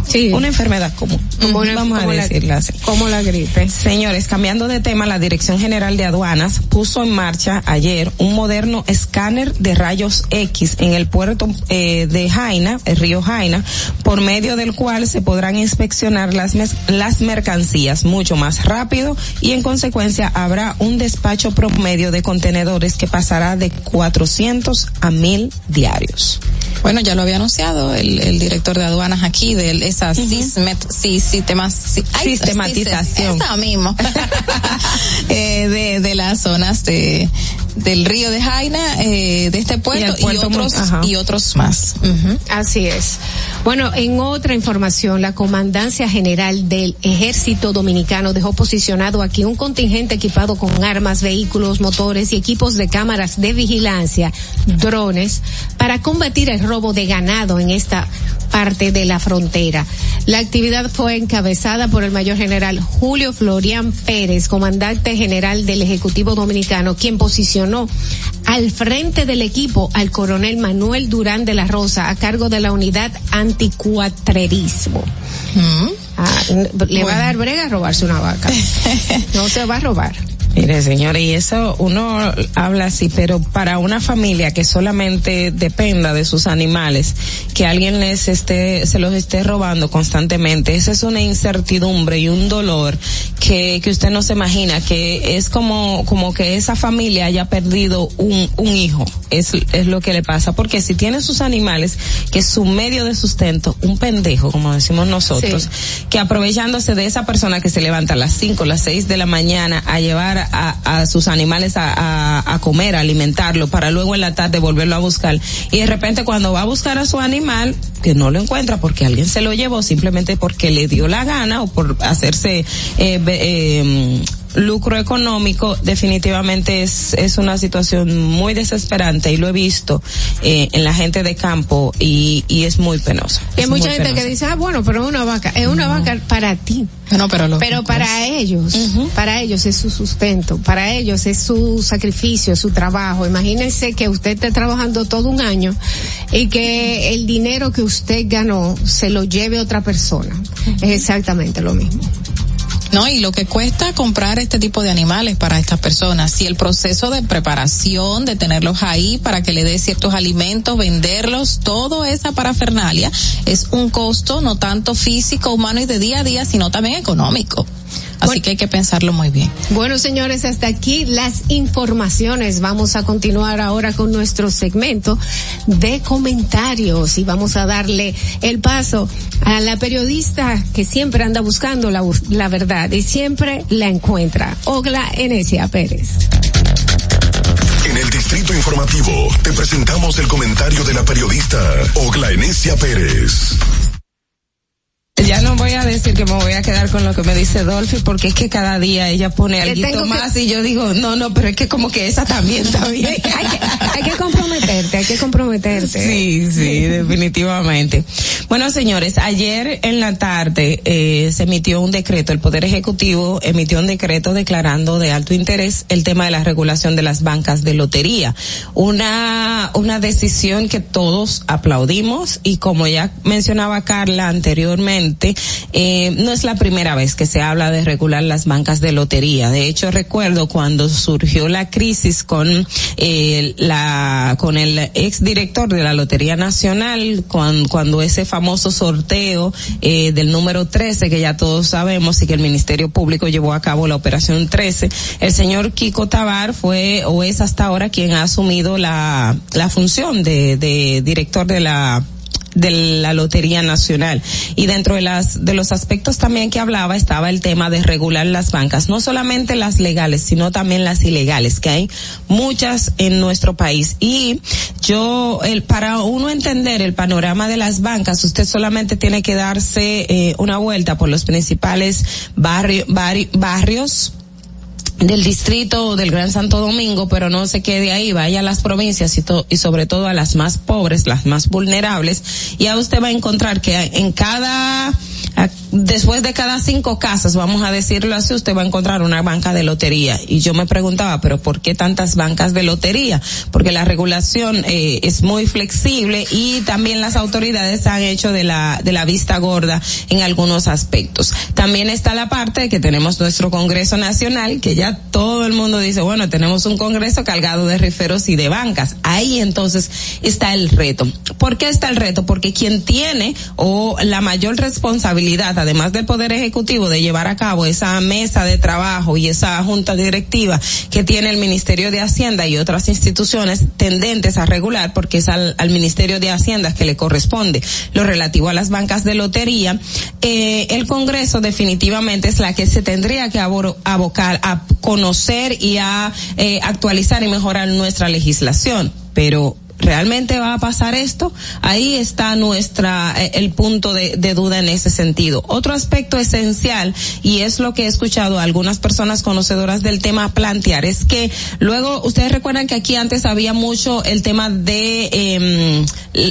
[SPEAKER 9] Sí.
[SPEAKER 12] una enfermedad común.
[SPEAKER 9] Como una-
[SPEAKER 12] Vamos
[SPEAKER 9] como
[SPEAKER 12] a
[SPEAKER 9] la-
[SPEAKER 12] decirla así.
[SPEAKER 9] como la gripe.
[SPEAKER 12] Señores, cambiando de tema, la Dirección General de Aduanas puso en marcha ayer un moderno escáner de rayos X en el puerto eh, de Jaina, el río Jaina, por medio del cual se podrán inspeccionar las, mes- las mercancías mucho más rápido y en consecuencia habrá un despacho promedio de contenedores que pasará de 400 a 1000 diarios.
[SPEAKER 13] Bueno, ya lo había anunciado el, el director de aduanas aquí de esa sismet, sí, sistemas, sí, ay,
[SPEAKER 12] Sistematización.
[SPEAKER 13] esa mismo. eh, de, de las zonas de del río de Jaina, eh, de este puerto y,
[SPEAKER 9] puerto
[SPEAKER 13] otros
[SPEAKER 9] ajá.
[SPEAKER 13] y otros más.
[SPEAKER 9] Así es. Bueno, en otra información, la Comandancia General del Ejército Dominicano dejó posicionado aquí un contingente equipado con armas, vehículos, motores y equipos de cámaras de vigilancia, drones, para combatir el robo de ganado en esta parte de la frontera. La actividad fue encabezada por el mayor general Julio Florian Pérez, comandante general del Ejecutivo Dominicano, quien posicionó al frente del equipo al coronel Manuel Durán de la Rosa a cargo de la unidad anticuatrerismo. Ah, n- le va a dar brega a robarse una vaca. No se va a robar.
[SPEAKER 12] Mire, señores, y eso uno habla así, pero para una familia que solamente dependa de sus animales, que alguien les esté, se los esté robando constantemente, esa es una incertidumbre y un dolor que, que usted no se imagina, que es como, como que esa familia haya perdido un, un hijo, es, es lo que le pasa, porque si tiene sus animales, que es su medio de sustento, un pendejo, como decimos nosotros, que aprovechándose de esa persona que se levanta a las 5, las 6 de la mañana a llevar a, a sus animales a, a, comer, a alimentarlo, para luego en la tarde volverlo a buscar. Y de repente cuando va a buscar a su animal, que no lo encuentra porque alguien se lo llevó simplemente porque le dio la gana o por hacerse eh, eh, lucro económico, definitivamente es, es una situación muy desesperante y lo he visto eh, en la gente de campo y, y es muy penoso.
[SPEAKER 9] Y hay
[SPEAKER 12] Es
[SPEAKER 9] mucha gente
[SPEAKER 12] penoso.
[SPEAKER 9] que dice, ah, bueno, pero una vaca, es una vaca para ti.
[SPEAKER 13] pero,
[SPEAKER 9] pero para ellos, para ellos es su sustento, para ellos es su sacrificio, su trabajo. Imagínense que usted esté trabajando todo un año y que el dinero que usted ganó se lo lleve otra persona. Es exactamente lo mismo.
[SPEAKER 13] No, y lo que cuesta comprar este tipo de animales para estas personas, y el proceso de preparación, de tenerlos ahí para que le dé ciertos alimentos, venderlos, todo esa parafernalia es un costo no tanto físico, humano y de día a día, sino también económico. Así que hay que pensarlo muy bien.
[SPEAKER 9] Bueno, señores, hasta aquí las informaciones. Vamos a continuar ahora con nuestro segmento de comentarios y vamos a darle el paso a la periodista que siempre anda buscando la, la verdad y siempre la encuentra, Ogla Enesia Pérez.
[SPEAKER 11] En el Distrito Informativo te presentamos el comentario de la periodista Ogla Enesia Pérez.
[SPEAKER 12] Ya no voy a decir que me voy a quedar con lo que me dice Dolphy porque es que cada día ella pone algo
[SPEAKER 9] que-
[SPEAKER 12] más y yo digo, no, no, pero es que como que esa también está bien.
[SPEAKER 9] hay, que, hay que comprometerte, hay que comprometerte.
[SPEAKER 12] Sí, sí, definitivamente. Bueno, señores, ayer en la tarde eh, se emitió un decreto, el Poder Ejecutivo emitió un decreto declarando de alto interés el tema de la regulación de las bancas de lotería. Una, una decisión que todos aplaudimos y como ya mencionaba Carla anteriormente, eh, no es la primera vez que se habla de regular las bancas de lotería. De hecho, recuerdo cuando surgió la crisis con eh, la con el ex director de la Lotería Nacional, cuando, cuando ese famoso sorteo eh, del número 13, que ya todos sabemos y que el Ministerio Público llevó a cabo la operación 13, el señor Kiko Tabar fue o es hasta ahora quien ha asumido la, la función de, de director de la de la Lotería Nacional. Y dentro de las, de los aspectos también que hablaba estaba el tema de regular las bancas, no solamente las legales, sino también las ilegales, que hay muchas en nuestro país. Y yo, el, para uno entender el panorama de las bancas, usted solamente tiene que darse eh, una vuelta por los principales barrio, barri- barrios del distrito del Gran Santo Domingo, pero no se quede ahí, vaya a las provincias y, to- y sobre todo a las más pobres, las más vulnerables, y a usted va a encontrar que en cada, después de cada cinco casas, vamos a decirlo así, usted va a encontrar una banca de lotería. Y yo me preguntaba, pero ¿por qué tantas bancas de lotería? Porque la regulación eh, es muy flexible y también las autoridades han hecho de la, de la vista gorda en algunos aspectos. También está la parte de que tenemos nuestro Congreso Nacional, que ya todo el mundo dice, bueno, tenemos un Congreso cargado de riferos y de bancas. Ahí entonces está el reto. ¿Por qué está el reto? Porque quien tiene o la mayor responsabilidad, además del Poder Ejecutivo, de llevar a cabo esa mesa de trabajo y esa junta directiva que tiene el Ministerio de Hacienda y otras instituciones tendentes a regular, porque es al, Ministerio de Hacienda que le corresponde lo relativo a las bancas de lotería, eh, el Congreso definitivamente es la que se tendría que abocar a conocer y a eh, actualizar y mejorar nuestra legislación. Pero ¿Realmente va a pasar esto? Ahí está nuestra, eh, el punto de, duda en ese sentido. Otro aspecto esencial, y es lo que he escuchado a algunas personas conocedoras del tema plantear, es que luego, ustedes recuerdan que aquí antes había mucho el tema de em,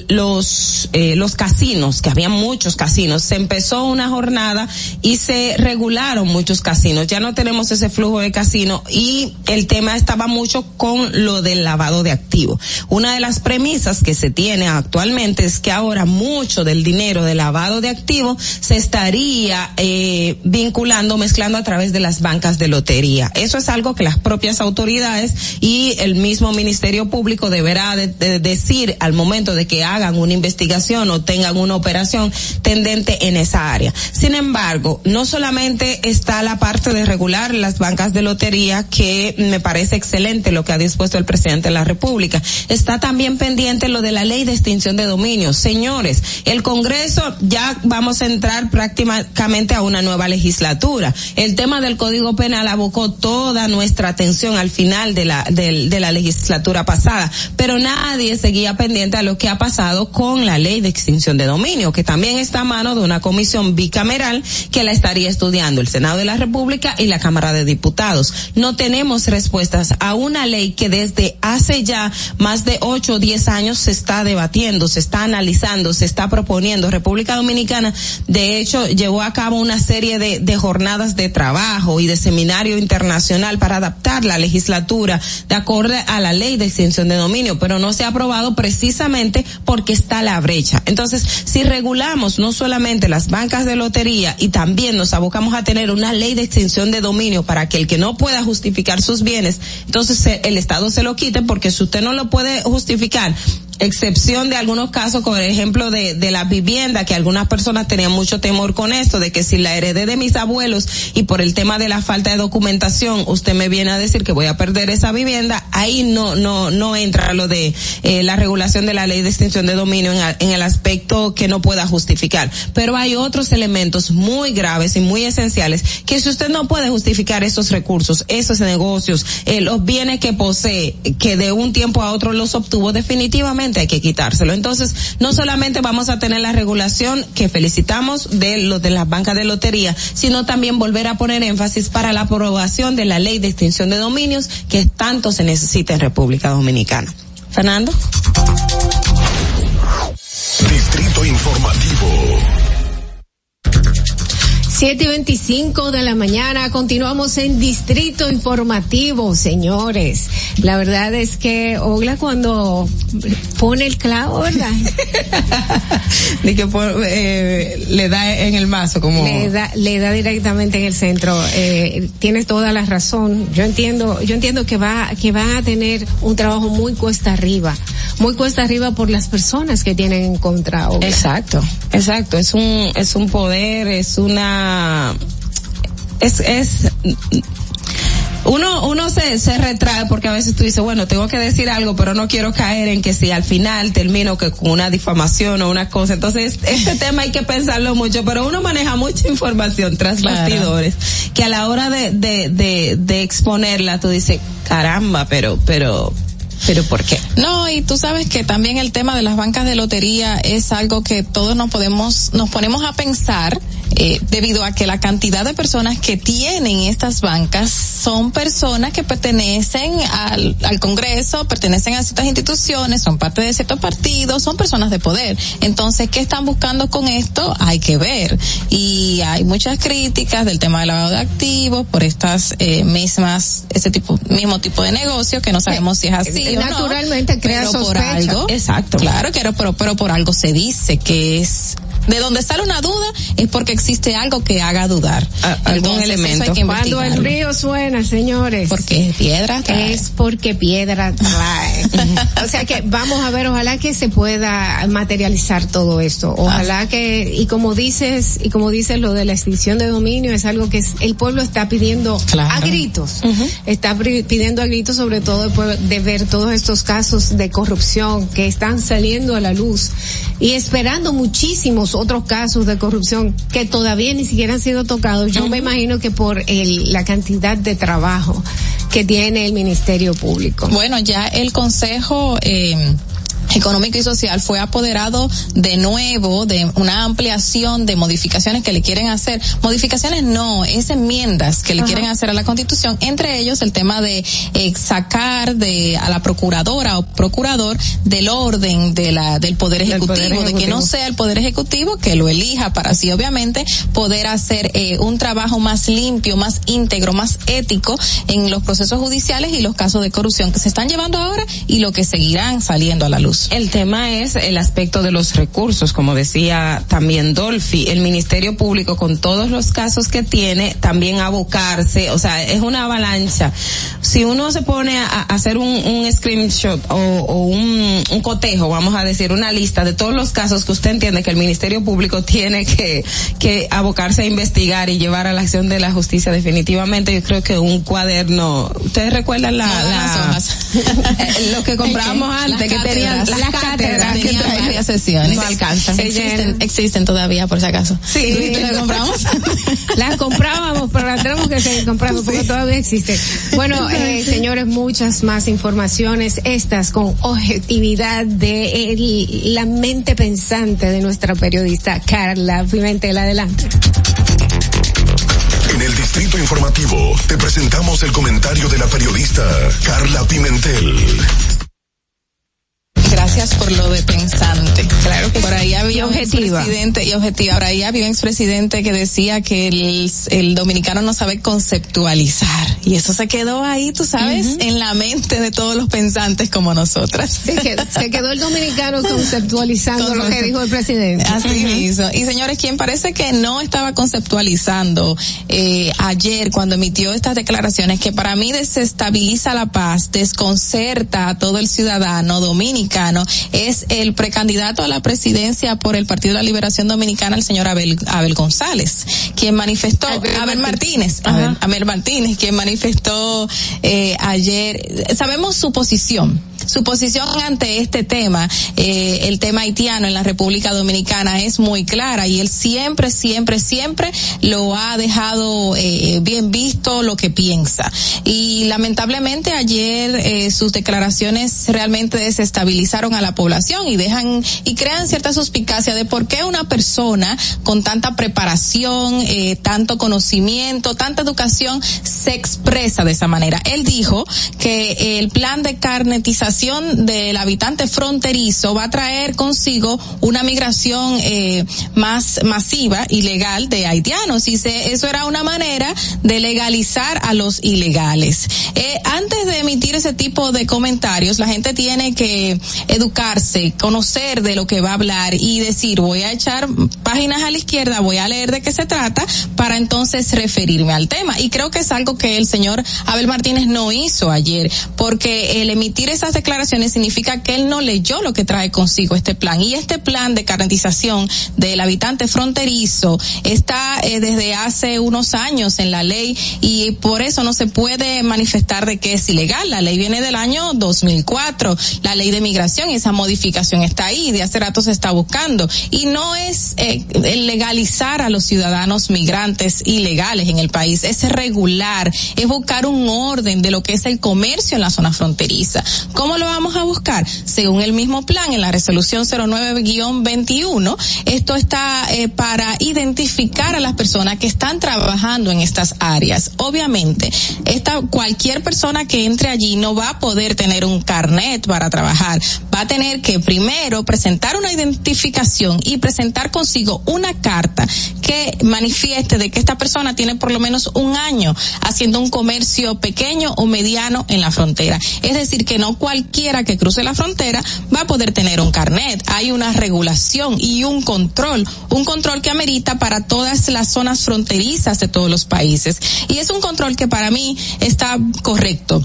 [SPEAKER 12] los, eh, los casinos, que había muchos casinos. Se empezó una jornada y se regularon muchos casinos. Ya no tenemos ese flujo de casino y el tema estaba mucho con lo del lavado de activos. Una de las premisas que se tiene actualmente es que ahora mucho del dinero de lavado de activos se estaría eh, vinculando, mezclando a través de las bancas de lotería. Eso es algo que las propias autoridades y el mismo Ministerio Público deberá de- de decir al momento de que hagan una investigación o tengan una operación tendente en esa área. Sin embargo, no solamente está la parte de regular las bancas de lotería, que me parece excelente lo que ha dispuesto el presidente de la República, está también pendiente lo de la ley de extinción de dominio. Señores, el Congreso ya vamos a entrar prácticamente a una nueva legislatura. El tema del Código Penal abocó toda nuestra atención al final de la, del- de la legislatura pasada, pero nadie seguía pendiente a lo que ha pasado con la ley de extinción de dominio, que también está a mano de una comisión bicameral que la estaría estudiando el Senado de la República y la Cámara de Diputados. No tenemos respuestas a una ley que desde hace ya más de ocho o diez años se está debatiendo, se está analizando, se está proponiendo. República Dominicana, de hecho, llevó a cabo una serie de, jornadas de trabajo y de seminario internacional para adaptar la legislatura de acuerdo a la ley de extinción de dominio, pero no se ha aprobado precisamente porque está la brecha. Entonces, si regulamos no solamente las bancas de lotería y también nos abocamos a tener una ley de extinción de dominio para que el que no pueda justificar sus bienes, entonces se- el Estado se lo quite porque si usted no lo puede justificar, explicar. Excepción de algunos casos, por ejemplo, de, de la vivienda, que algunas personas tenían mucho temor con esto, de que si la heredé de mis abuelos y por el tema de la falta de documentación, usted me viene a decir que voy a perder esa vivienda, ahí no, no, no entra lo de eh, la regulación de la ley de extinción de dominio en, en el aspecto que no pueda justificar. Pero hay otros elementos muy graves y muy esenciales que si usted no puede justificar esos recursos, esos negocios, eh, los bienes que posee, que de un tiempo a otro los obtuvo, definitivamente hay que quitárselo. Entonces, no solamente vamos a tener la regulación que felicitamos de los de las bancas de lotería, sino también volver a poner énfasis para la aprobación de la ley de extinción de dominios que tanto se necesita en República Dominicana. Fernando.
[SPEAKER 11] Distrito Informativo.
[SPEAKER 9] 7 y 25 de la mañana, continuamos en Distrito Informativo, señores. La verdad es que Ogla cuando pone el clavo, ¿verdad?
[SPEAKER 12] De que por- eh, le da en el mazo como...
[SPEAKER 9] le da, le da directamente en el centro. Eh, tienes toda la razón. Yo entiendo, yo entiendo que va, que van a tener un trabajo muy cuesta arriba, muy cuesta arriba por las personas que tienen en contra. Ogla.
[SPEAKER 12] Exacto, exacto. Es un, es un poder, es una, es, es, uno, uno se, se retrae porque a veces tú dices, bueno, tengo que decir algo, pero no quiero caer en que si al final termino que con una difamación o una cosa. Entonces, este tema hay que pensarlo mucho, pero uno maneja mucha información tras
[SPEAKER 13] Claro.
[SPEAKER 12] bastidores que a la hora de, de, de, de exponerla tú dices, caramba, pero, pero, pero ¿por qué?
[SPEAKER 13] No, y tú sabes que también el tema de las bancas de lotería es algo que todos nos podemos, nos ponemos a pensar eh, debido a que la cantidad de personas que tienen estas bancas son personas que pertenecen al, al Congreso, pertenecen a ciertas instituciones, son parte de ciertos partidos, son personas de poder. Entonces, ¿qué están buscando con esto? Hay que ver. Y hay muchas críticas del tema del lavado de activos por estas eh, mismas, ese tipo, mismo tipo de negocio que no sabemos si es así
[SPEAKER 9] Eh,
[SPEAKER 13] o no,
[SPEAKER 9] naturalmente crea
[SPEAKER 13] pero por
[SPEAKER 9] sospecha.
[SPEAKER 13] algo,
[SPEAKER 12] Exacto.
[SPEAKER 13] claro, pero, pero, pero por algo se dice que es de donde sale una duda es porque existe algo que haga dudar.
[SPEAKER 12] A- algún
[SPEAKER 13] Entonces,
[SPEAKER 12] elemento.
[SPEAKER 13] hay que
[SPEAKER 9] Cuando el río suena, señores.
[SPEAKER 13] Porque es piedra. trae.
[SPEAKER 9] Es porque piedra trae. o sea que vamos a ver, ojalá que se pueda materializar todo esto. Ojalá que, y como dices, y como dices lo de la extinción de dominio, es algo que es- el pueblo está pidiendo
[SPEAKER 13] Claro.
[SPEAKER 9] a gritos. Está pidiendo a gritos sobre todo después de ver todos estos casos de corrupción que están saliendo a la luz y esperando muchísimos otros casos de corrupción que todavía ni siquiera han sido tocados. Yo me imagino que por el, la cantidad de trabajo que tiene el Ministerio Público.
[SPEAKER 13] Bueno, ya el Consejo eh, económico y social fue apoderado de nuevo de una ampliación de modificaciones que le quieren hacer. Modificaciones no, es enmiendas que le quieren hacer a la constitución, entre ellos el tema de eh, sacar de a la procuradora o procurador del orden de la del poder ejecutivo,
[SPEAKER 12] Poder
[SPEAKER 13] de que no sea el poder ejecutivo que lo elija para así obviamente poder hacer eh, un trabajo más limpio, más íntegro, más ético en los procesos judiciales y los casos de corrupción que se están llevando ahora y lo que seguirán saliendo a la luz.
[SPEAKER 12] El tema es el aspecto de los recursos, como decía también Dolphy, el Ministerio Público con todos los casos que tiene, también abocarse, o sea, es una avalancha. Si uno se pone a, hacer un, un screenshot o, o un, un cotejo, vamos a decir, una lista de todos los casos que usted entiende que el Ministerio Público tiene que, que abocarse a investigar y llevar a la acción de la justicia definitivamente, yo creo que un cuaderno, ustedes recuerdan la,
[SPEAKER 13] No,
[SPEAKER 12] la-
[SPEAKER 13] las hojas.
[SPEAKER 12] lo que comprábamos antes, que tenían. Las
[SPEAKER 13] Las
[SPEAKER 12] cátedras
[SPEAKER 13] cátedras
[SPEAKER 12] que
[SPEAKER 13] varias sesiones.
[SPEAKER 12] No alcanzan.
[SPEAKER 13] Existen, existen todavía, por si acaso.
[SPEAKER 9] Sí.
[SPEAKER 13] ¿Tú la compramos?
[SPEAKER 9] Las comprábamos, pero las tenemos que seguir comprando porque todavía existen. Bueno, eh, señores, muchas más informaciones, estas con objetividad de el- la mente pensante de nuestra periodista Carla Pimentel. Adelante.
[SPEAKER 11] En el Distrito Informativo te presentamos el comentario de la periodista Carla Pimentel.
[SPEAKER 13] Gracias por lo de pensante. Claro que por ahí había
[SPEAKER 9] Y
[SPEAKER 13] un
[SPEAKER 9] objetiva.
[SPEAKER 13] expresidente y objetiva. Por ahí había un expresidente que decía que el, el dominicano no sabe conceptualizar y eso se quedó ahí, tú sabes, en la mente de todos los pensantes como nosotras.
[SPEAKER 9] Sí, que se quedó el dominicano conceptualizando lo que dijo el presidente.
[SPEAKER 13] Así mismo. Y señores, quien parece que no estaba conceptualizando eh, ayer cuando emitió estas declaraciones, que para mí desestabiliza la paz, desconcerta a todo el ciudadano dominicano, es el precandidato a la presidencia por el Partido de la Liberación Dominicana, el señor Abel, Abel González, quien manifestó, Abel, Martínez, Abel, Abel Martínez, quien manifestó eh, ayer, sabemos su posición su posición ante este tema, eh, el tema haitiano en la República Dominicana es muy clara y él siempre, siempre, siempre lo ha dejado eh, bien visto lo que piensa. Y lamentablemente ayer eh, sus declaraciones realmente desestabilizaron a la población y dejan y crean cierta suspicacia de por qué una persona con tanta preparación, eh, tanto conocimiento, tanta educación se expresa de esa manera. Él dijo que el plan de carnetización del habitante fronterizo va a traer consigo una migración eh, más masiva y legal de haitianos y se, eso era una manera de legalizar a los ilegales. Eh, antes de emitir ese tipo de comentarios, la gente tiene que educarse, conocer de lo que va a hablar y decir, voy a echar páginas a la izquierda, voy a leer de qué se trata para entonces referirme al tema. Y creo que es algo que el señor Abel Martínez no hizo ayer, porque el emitir esas declaraciones significa que él no leyó lo que trae consigo este plan. Y este plan de carnetización del habitante fronterizo está eh, desde hace unos años en la ley y por eso no se puede manifestar de que es ilegal. La ley viene del año 2004, la ley de migración y esa modificación está ahí, de hace rato se está buscando. Y no es eh, legalizar a los ciudadanos migrantes ilegales en el país, es regular, es buscar un orden de lo que es el comercio en la zona fronteriza. ¿Cómo lo vamos a buscar? Según el mismo plan, en la resolución 09-21, esto está eh, para identificar a las personas que están trabajando en estas áreas. Obviamente, esta, cualquier persona que entre allí no va a poder tener un carnet para trabajar, va a tener que primero presentar una identificación y presentar consigo una carta que manifieste de que esta persona tiene por lo menos un año haciendo un comercio pequeño o mediano en la frontera. Es decir, que no cualquiera que cruce la frontera va a poder tener un carnet. Hay una regulación y un control, un control que amerita para todas las zonas fronterizas de todos los países. Y es un control que para mí está correcto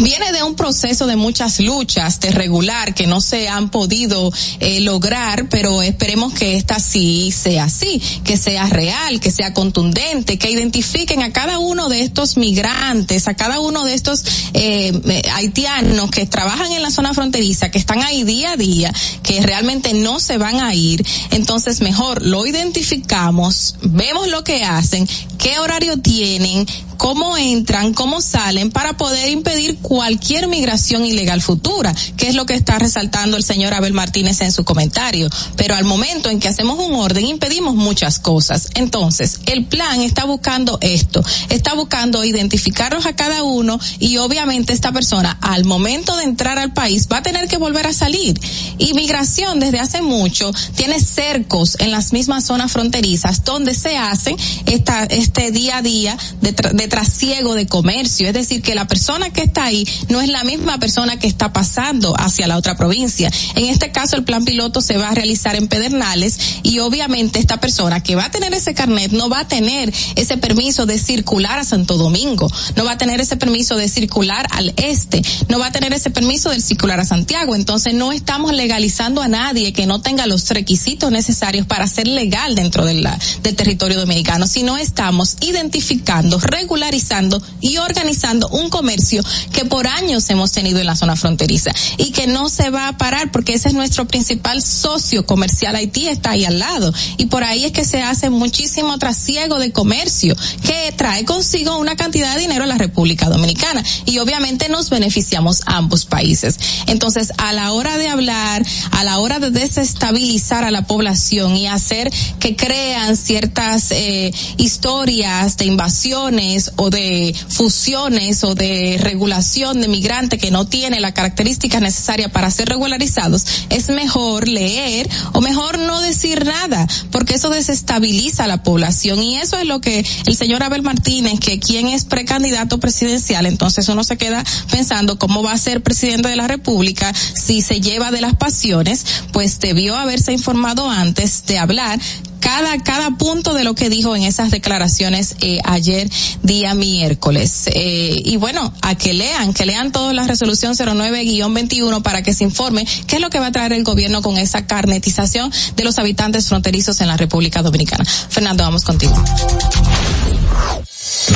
[SPEAKER 13] viene de un proceso de muchas luchas de regular que no se han podido eh, lograr, pero esperemos que esta sí sea así, que sea real, que sea contundente, que identifiquen a cada uno de estos migrantes, a cada uno de estos eh, eh, haitianos que trabajan en la zona fronteriza, que están ahí día a día, que realmente no se van a ir. Entonces mejor lo identificamos, vemos lo que hacen, qué horario tienen, cómo entran, cómo salen para poder impedir cualquier migración ilegal futura, que es lo que está resaltando el señor Abel Martínez en su comentario. Pero al momento en que hacemos un orden, impedimos muchas cosas. Entonces, el plan está buscando esto, está buscando identificarlos a cada uno y obviamente esta persona al momento de entrar al país va a tener que volver a salir. Inmigración desde hace mucho tiene cercos en las mismas zonas fronterizas donde se hacen esta, este día a día de, tra- trasiego de comercio. Es decir, que la persona que está ahí no es la misma persona que está pasando hacia la otra provincia. En este caso, el plan piloto se va a realizar en Pedernales y obviamente esta persona que va a tener ese carnet no va a tener ese permiso de circular a Santo Domingo, no va a tener ese permiso de circular al este, no va a tener ese permiso de circular a Santiago. Entonces no estamos legalizando a nadie que no tenga los requisitos necesarios para ser legal dentro de del territorio dominicano, sino estamos identificando, regularizando y organizando un comercio que por años hemos tenido en la zona fronteriza y que no se va a parar porque ese es nuestro principal socio comercial. Haití está ahí al lado y por ahí es que se hace muchísimo trasiego de comercio que trae consigo una cantidad de dinero a la República Dominicana y obviamente nos beneficiamos ambos países. Entonces, a la hora de hablar, a la hora de desestabilizar a la población y hacer que crean ciertas eh, historias de invasiones o de fusiones o de regulación de migrantes que no tiene la característica necesaria para ser regularizados, es mejor leer o mejor no decir nada, porque eso desestabiliza a la población. Y eso es lo que el señor Abel Martínez, que quien es precandidato presidencial, entonces uno se queda pensando cómo va a ser presidente de la República si se lleva de las pasiones, pues debió haberse informado antes de hablar cada cada punto de lo que dijo en esas declaraciones eh, ayer día miércoles. Eh, y bueno a que lean que lean toda la resolución 09-21 para que se informe qué es lo que va a traer el gobierno con esa carnetización de los habitantes fronterizos en la República Dominicana. Fernando vamos contigo.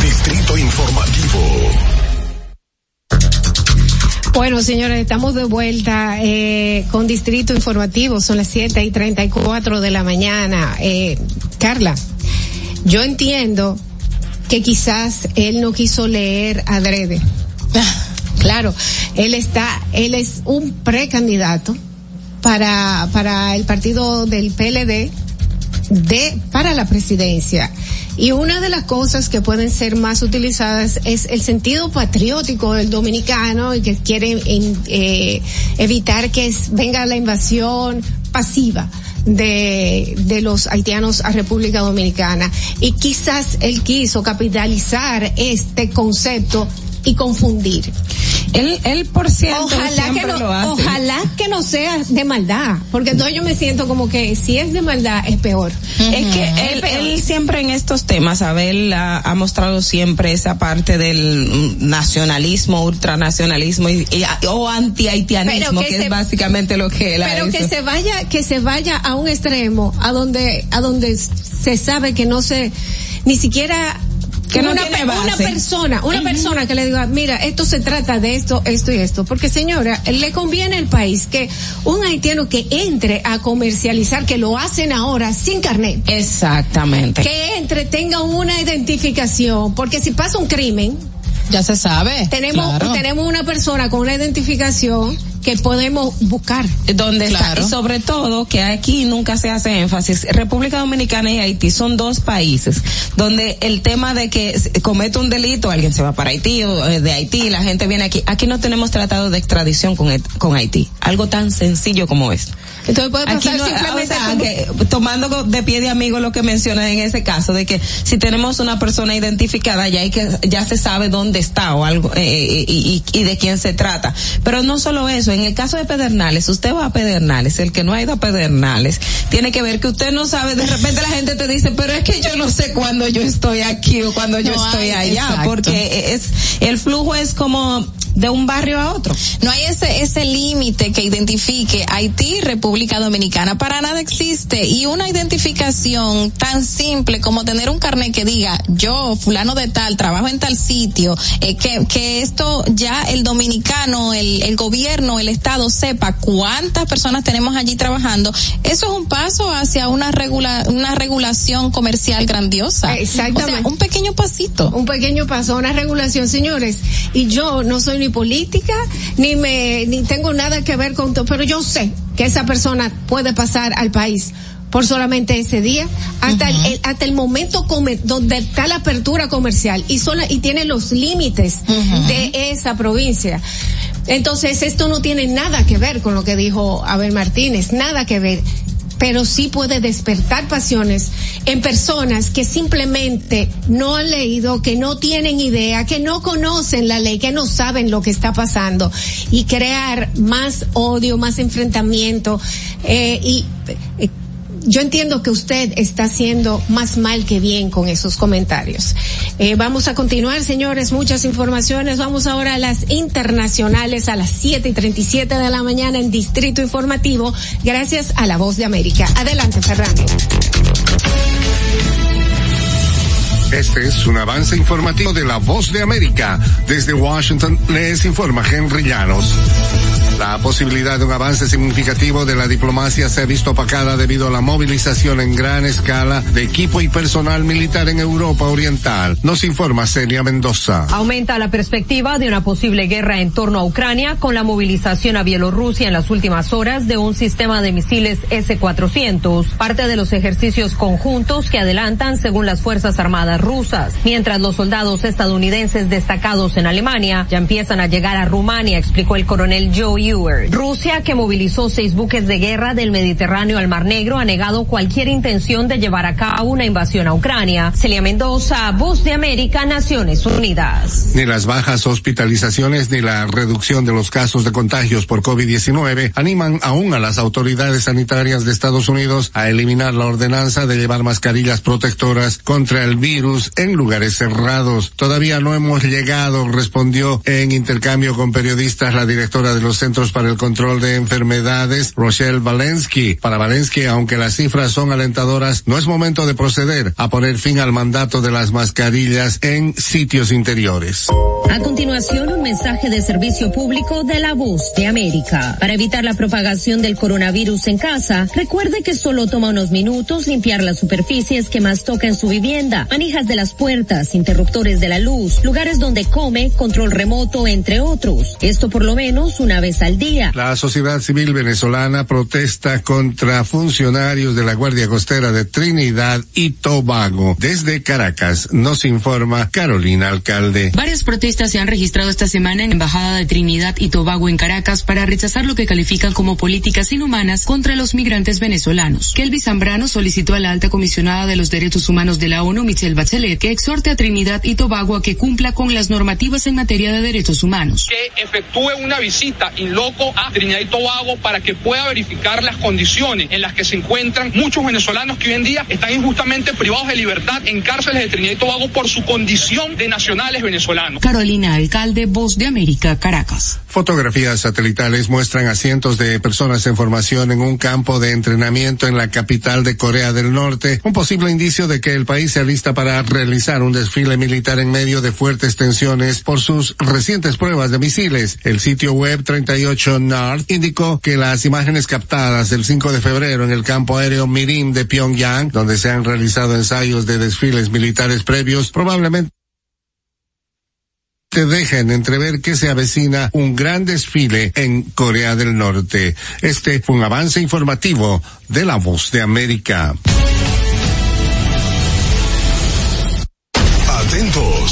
[SPEAKER 11] Distrito Informativo.
[SPEAKER 9] Bueno, señores, estamos de vuelta eh, con Distrito Informativo. Son las 7 y 34 de la mañana. Eh, Carla, yo entiendo que quizás él no quiso leer adrede. Claro, él está, él es un precandidato para, para el partido del PLD de, para la presidencia. Y una de las cosas que pueden ser más utilizadas es el sentido patriótico del dominicano y que quiere eh, evitar que venga la invasión pasiva de, de los haitianos a República Dominicana. Y quizás él quiso capitalizar este concepto y confundir.
[SPEAKER 12] Él, él por cierto,
[SPEAKER 9] ojalá que no,
[SPEAKER 12] lo hace.
[SPEAKER 9] ojalá que no sea de maldad, porque entonces yo me siento como que si es de maldad es peor.
[SPEAKER 12] Es que él, él siempre en estos temas, Abel ha, ha mostrado siempre esa parte del nacionalismo, ultranacionalismo y, y- o anti-haitianismo,
[SPEAKER 9] que
[SPEAKER 12] que,
[SPEAKER 9] se-
[SPEAKER 12] es básicamente lo que él ha
[SPEAKER 9] pero que
[SPEAKER 12] hecho.
[SPEAKER 9] se vaya que se vaya a un extremo a donde a donde se sabe que no se ni siquiera
[SPEAKER 12] Que no
[SPEAKER 9] una,
[SPEAKER 12] tiene
[SPEAKER 9] pe-
[SPEAKER 12] base.
[SPEAKER 9] una persona, una persona que le diga, mira, esto se trata de esto, esto y esto, porque señora, le conviene al país que un haitiano que entre a comercializar, que lo hacen ahora sin carnet,
[SPEAKER 12] Exactamente.
[SPEAKER 9] que entre tenga una identificación, porque si pasa un crimen,
[SPEAKER 13] ya se sabe.
[SPEAKER 9] tenemos
[SPEAKER 13] claro.
[SPEAKER 9] tenemos una persona con una identificación que podemos buscar.
[SPEAKER 12] donde
[SPEAKER 13] Claro.
[SPEAKER 12] está y sobre todo que aquí nunca se hace énfasis. República Dominicana y Haití son dos países donde el tema de que comete un delito alguien se va para Haití o eh, de Haití la gente viene aquí. Aquí no tenemos tratado de extradición con con Haití. Algo tan sencillo como es
[SPEAKER 9] Entonces puede
[SPEAKER 12] Aquí
[SPEAKER 9] pasar
[SPEAKER 12] no-
[SPEAKER 9] simplemente
[SPEAKER 12] o sea, que, tomando de pie de amigo lo que mencionas en ese caso de que si tenemos una persona identificada ya hay que ya se sabe dónde está o algo eh, eh, y, y- y de quién se trata. Pero no solo eso en el caso de Pedernales usted va a Pedernales el que no ha ido a Pedernales tiene que ver que usted no sabe de repente la gente te dice pero es que yo no sé cuándo yo estoy aquí o cuando yo estoy
[SPEAKER 13] hay,
[SPEAKER 12] allá
[SPEAKER 13] exacto.
[SPEAKER 12] porque es el flujo es como de un barrio a otro.
[SPEAKER 13] No hay ese, ese límite que identifique Haití República Dominicana. Para nada existe. Y una identificación tan simple como tener un carnet que diga, yo, fulano de tal, trabajo en tal sitio, eh, que, que esto ya el dominicano, el, el gobierno, el Estado sepa cuántas personas tenemos allí trabajando, eso es un paso hacia una regula, una regulación comercial grandiosa.
[SPEAKER 9] Exactamente.
[SPEAKER 13] O sea, un pequeño pasito.
[SPEAKER 9] Un pequeño paso, una regulación, señores. Y yo no soy ni política, ni me, ni tengo nada que ver con todo, pero yo sé que esa persona puede pasar al país por solamente ese día, hasta el, hasta el momento comer, donde está la apertura comercial y sola, y tiene los límites de esa provincia. Entonces, esto no tiene nada que ver con lo que dijo Abel Martínez, nada que ver pero sí puede despertar pasiones en personas que simplemente no han leído, que no tienen idea, que no conocen la ley, que no saben lo que está pasando. Y crear más odio, más enfrentamiento eh, y eh, yo entiendo que usted está haciendo más mal que bien con esos comentarios. Eh, vamos a continuar, señores, muchas informaciones. Vamos ahora a las internacionales a las 7 y 37 de la mañana en Distrito Informativo, gracias a La Voz de América. Adelante, Fernando.
[SPEAKER 15] Este es un avance informativo de La Voz de América. Desde Washington les informa Henry Llanos. La posibilidad de un avance significativo de la diplomacia se ha visto opacada debido a la movilización en gran escala de equipo y personal militar en Europa Oriental. Nos informa Celia Mendoza.
[SPEAKER 16] Aumenta la perspectiva de una posible guerra en torno a Ucrania con la movilización a Bielorrusia en las últimas horas de un sistema de misiles S-400, parte de los ejercicios conjuntos que adelantan según las Fuerzas Armadas rusas, mientras los soldados estadounidenses destacados en Alemania ya empiezan a llegar a Rumania, explicó el coronel Joe Ewert. Rusia, que movilizó seis buques de guerra del Mediterráneo al Mar Negro, ha negado cualquier intención de llevar a cabo una invasión a Ucrania. Celia Mendoza, Voz de América, Naciones Unidas.
[SPEAKER 15] Ni las bajas hospitalizaciones ni la reducción de los casos de contagios por COVID-19 animan aún a las autoridades sanitarias de Estados Unidos a eliminar la ordenanza de llevar mascarillas protectoras contra el virus en lugares cerrados. Todavía no hemos llegado, respondió en intercambio con periodistas la directora de los Centros para el Control de Enfermedades, Rochelle Valensky. Para Valensky, aunque las cifras son alentadoras, no es momento de proceder a poner fin al mandato de las mascarillas en sitios interiores.
[SPEAKER 16] A continuación, un mensaje de servicio público de la voz de América. Para evitar la propagación del coronavirus en casa, recuerde que solo toma unos minutos limpiar las superficies que más toca en su vivienda, manijas de las puertas, interruptores de la luz, lugares donde come, control remoto, entre otros. Esto por lo menos una vez al día.
[SPEAKER 15] La sociedad civil venezolana protesta contra funcionarios de la Guardia Costera de Trinidad y Tobago. Desde Caracas nos informa Carolina Alcalde.
[SPEAKER 17] Varias protestas se han registrado esta semana en la Embajada de Trinidad y Tobago en Caracas para rechazar lo que califican como políticas inhumanas contra los migrantes venezolanos. Kelvis Zambrano solicitó a la alta comisionada de los derechos humanos de la ONU, Michelle Bachelet, que exhorte a Trinidad y Tobago a que cumpla con las normativas en materia de derechos humanos.
[SPEAKER 18] Que efectúe una visita in loco a Trinidad y Tobago para que pueda verificar las condiciones en las que se encuentran muchos venezolanos que hoy en día están injustamente privados de libertad en cárceles de Trinidad y Tobago por su condición de nacionales venezolanos.
[SPEAKER 17] Carolina Alcalde, Voz de América, Caracas.
[SPEAKER 15] Fotografías satelitales muestran a cientos de personas en formación en un campo de entrenamiento en la capital de Corea del Norte, un posible indicio de que el país se alista para realizar un desfile militar en medio de fuertes tensiones por sus recientes pruebas de misiles. El sitio web 38 North indicó que las imágenes captadas el 5 de febrero en el campo aéreo Mirim de Pyongyang, donde se han realizado ensayos de desfiles militares previos, probablemente te dejen entrever que se avecina un gran desfile en Corea del Norte. Este fue un avance informativo de la voz de América.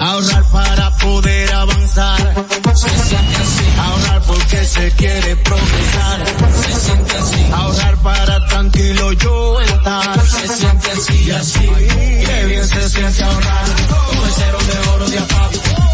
[SPEAKER 19] Ahorrar para poder avanzar. Se siente así. Ahorrar porque se quiere progresar. Se siente así. Ahorrar para tranquilo yo estar. Se siente así así. Qué bien se siente ahorrar. El cero de oro de APAP.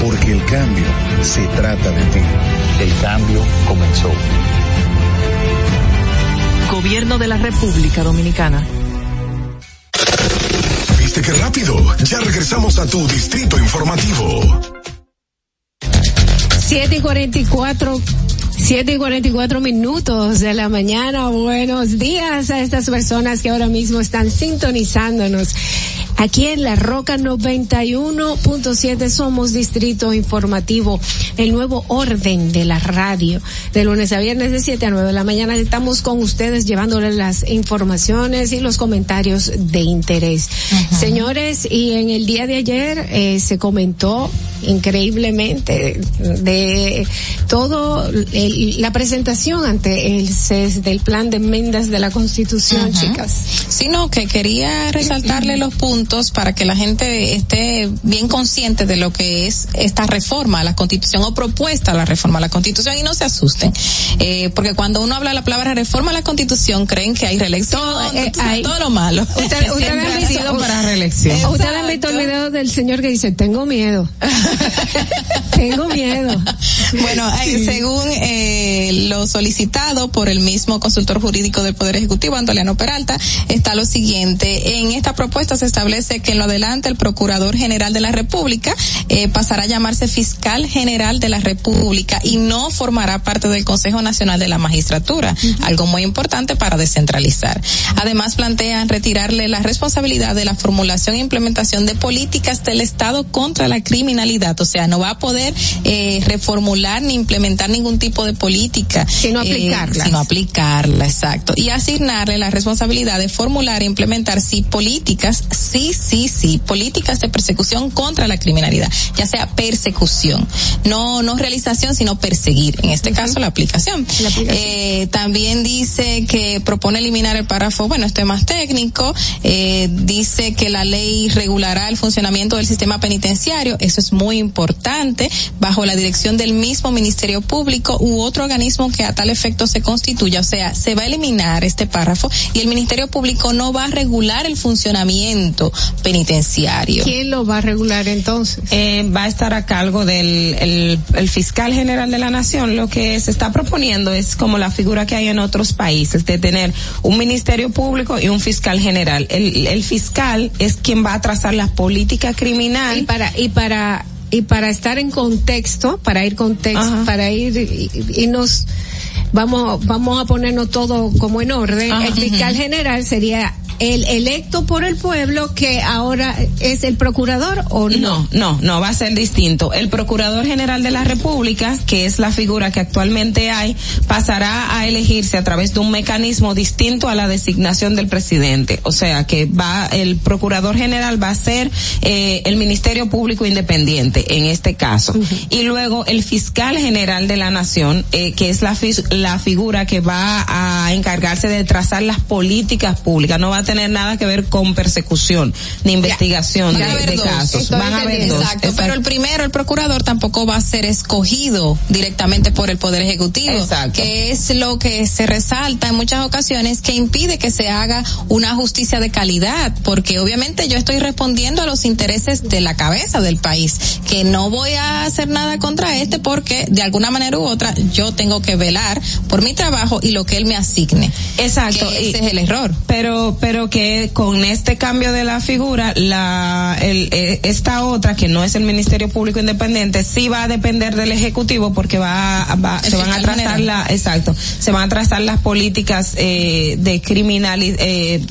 [SPEAKER 20] Porque el cambio se trata de ti.
[SPEAKER 21] El cambio comenzó.
[SPEAKER 10] Gobierno de la República Dominicana.
[SPEAKER 11] ¿Viste qué rápido? Ya regresamos a tu Distrito Informativo.
[SPEAKER 9] 7 y 44 7 y 44 minutos de la mañana. Buenos días a estas personas que ahora mismo están sintonizándonos. Aquí en La Roca 91.7 somos Distrito Informativo, el nuevo orden de la radio. De lunes a viernes de 7 a 9 de la mañana estamos con ustedes llevándoles las informaciones y los comentarios de interés. Señores, y en el día de ayer eh, se comentó increíblemente de todo el- la presentación ante el CES del plan de enmiendas de la Constitución, chicas.
[SPEAKER 13] Sino que quería resaltarle los puntos para que la gente esté bien consciente de lo que es esta reforma a la Constitución o propuesta a la reforma a la Constitución y no se asusten. Eh, porque cuando uno habla la palabra reforma a la Constitución creen que hay reelección,
[SPEAKER 9] eh, hay-
[SPEAKER 13] todo lo malo.
[SPEAKER 9] Usted-
[SPEAKER 13] Siempre
[SPEAKER 9] han visto-
[SPEAKER 13] para reelección.
[SPEAKER 9] Ustedes han visto el video del señor que dice, tengo miedo. tengo miedo.
[SPEAKER 13] Bueno, eh, según eh, lo solicitado por el mismo consultor jurídico del Poder Ejecutivo, Antoliano Peralta, está lo siguiente. En esta propuesta se establece establece que en lo adelante el Procurador General de la República eh, pasará a llamarse Fiscal General de la República y no formará parte del Consejo Nacional de la Magistratura, algo muy importante para descentralizar. Además plantean retirarle la responsabilidad de la formulación e implementación de políticas del Estado contra la criminalidad, o sea, no va a poder eh, reformular ni implementar ningún tipo de política,
[SPEAKER 9] Sino
[SPEAKER 13] eh,
[SPEAKER 9] aplicarla.
[SPEAKER 13] sino aplicarla, exacto, y asignarle la responsabilidad de formular e implementar sí políticas, sí, sí, sí, políticas de persecución contra la criminalidad, ya sea persecución, no no realización, sino perseguir, en este caso la aplicación. Eh, también dice que propone eliminar el párrafo, bueno, este es más técnico, eh, dice que la ley regulará el funcionamiento del sistema penitenciario, eso es muy importante, bajo la dirección del mismo Ministerio Público u otro organismo que a tal efecto se constituya, o sea, se va a eliminar este párrafo y el Ministerio Público no va a regular el funcionamiento penitenciario.
[SPEAKER 9] ¿Quién lo va a regular entonces?
[SPEAKER 12] Eh, va a estar a cargo del el, el fiscal general de la nación. Lo que se está proponiendo es como la figura que hay en otros países, de tener un ministerio público y un fiscal general. El, el fiscal es quien va a trazar la política criminal.
[SPEAKER 9] Y para, y para, y para estar en contexto, para ir contexto, para ir, y, y nos, vamos, vamos a ponernos todo como en orden.
[SPEAKER 12] Ajá.
[SPEAKER 9] el fiscal general sería el electo por el pueblo que ahora es el procurador o no?
[SPEAKER 12] No, no, no, va a ser distinto. El Procurador General de la República, que es la figura que actualmente hay, pasará a elegirse a través de un mecanismo distinto a la designación del presidente. O sea, que va, el Procurador General va a ser eh, el Ministerio Público Independiente en este caso. Y luego el Fiscal General de la Nación, eh, que es la, la figura que va a encargarse de trazar las políticas públicas. No va a tener nada que ver con persecución ni investigación de, casos. Van a haber dos.
[SPEAKER 13] Exacto, pero el primero, el procurador, tampoco va a ser escogido directamente por el Poder Ejecutivo,
[SPEAKER 12] Exacto.
[SPEAKER 13] que es lo que se resalta en muchas ocasiones, que impide que se haga una justicia de calidad, porque obviamente yo estoy respondiendo a los intereses de la cabeza del país, que no voy a hacer nada contra este porque de alguna manera u otra yo tengo que velar por mi trabajo y lo que él me asigne.
[SPEAKER 12] Exacto.
[SPEAKER 13] Que
[SPEAKER 12] y-
[SPEAKER 13] ese es el error.
[SPEAKER 12] Pero, pero que con este cambio de la figura, la, el, eh, esta otra que no es el Ministerio Público Independiente, sí va a depender del Ejecutivo porque va, a- va se van a trazar la, exacto, se van a trazar las políticas eh, de criminalidad, eh,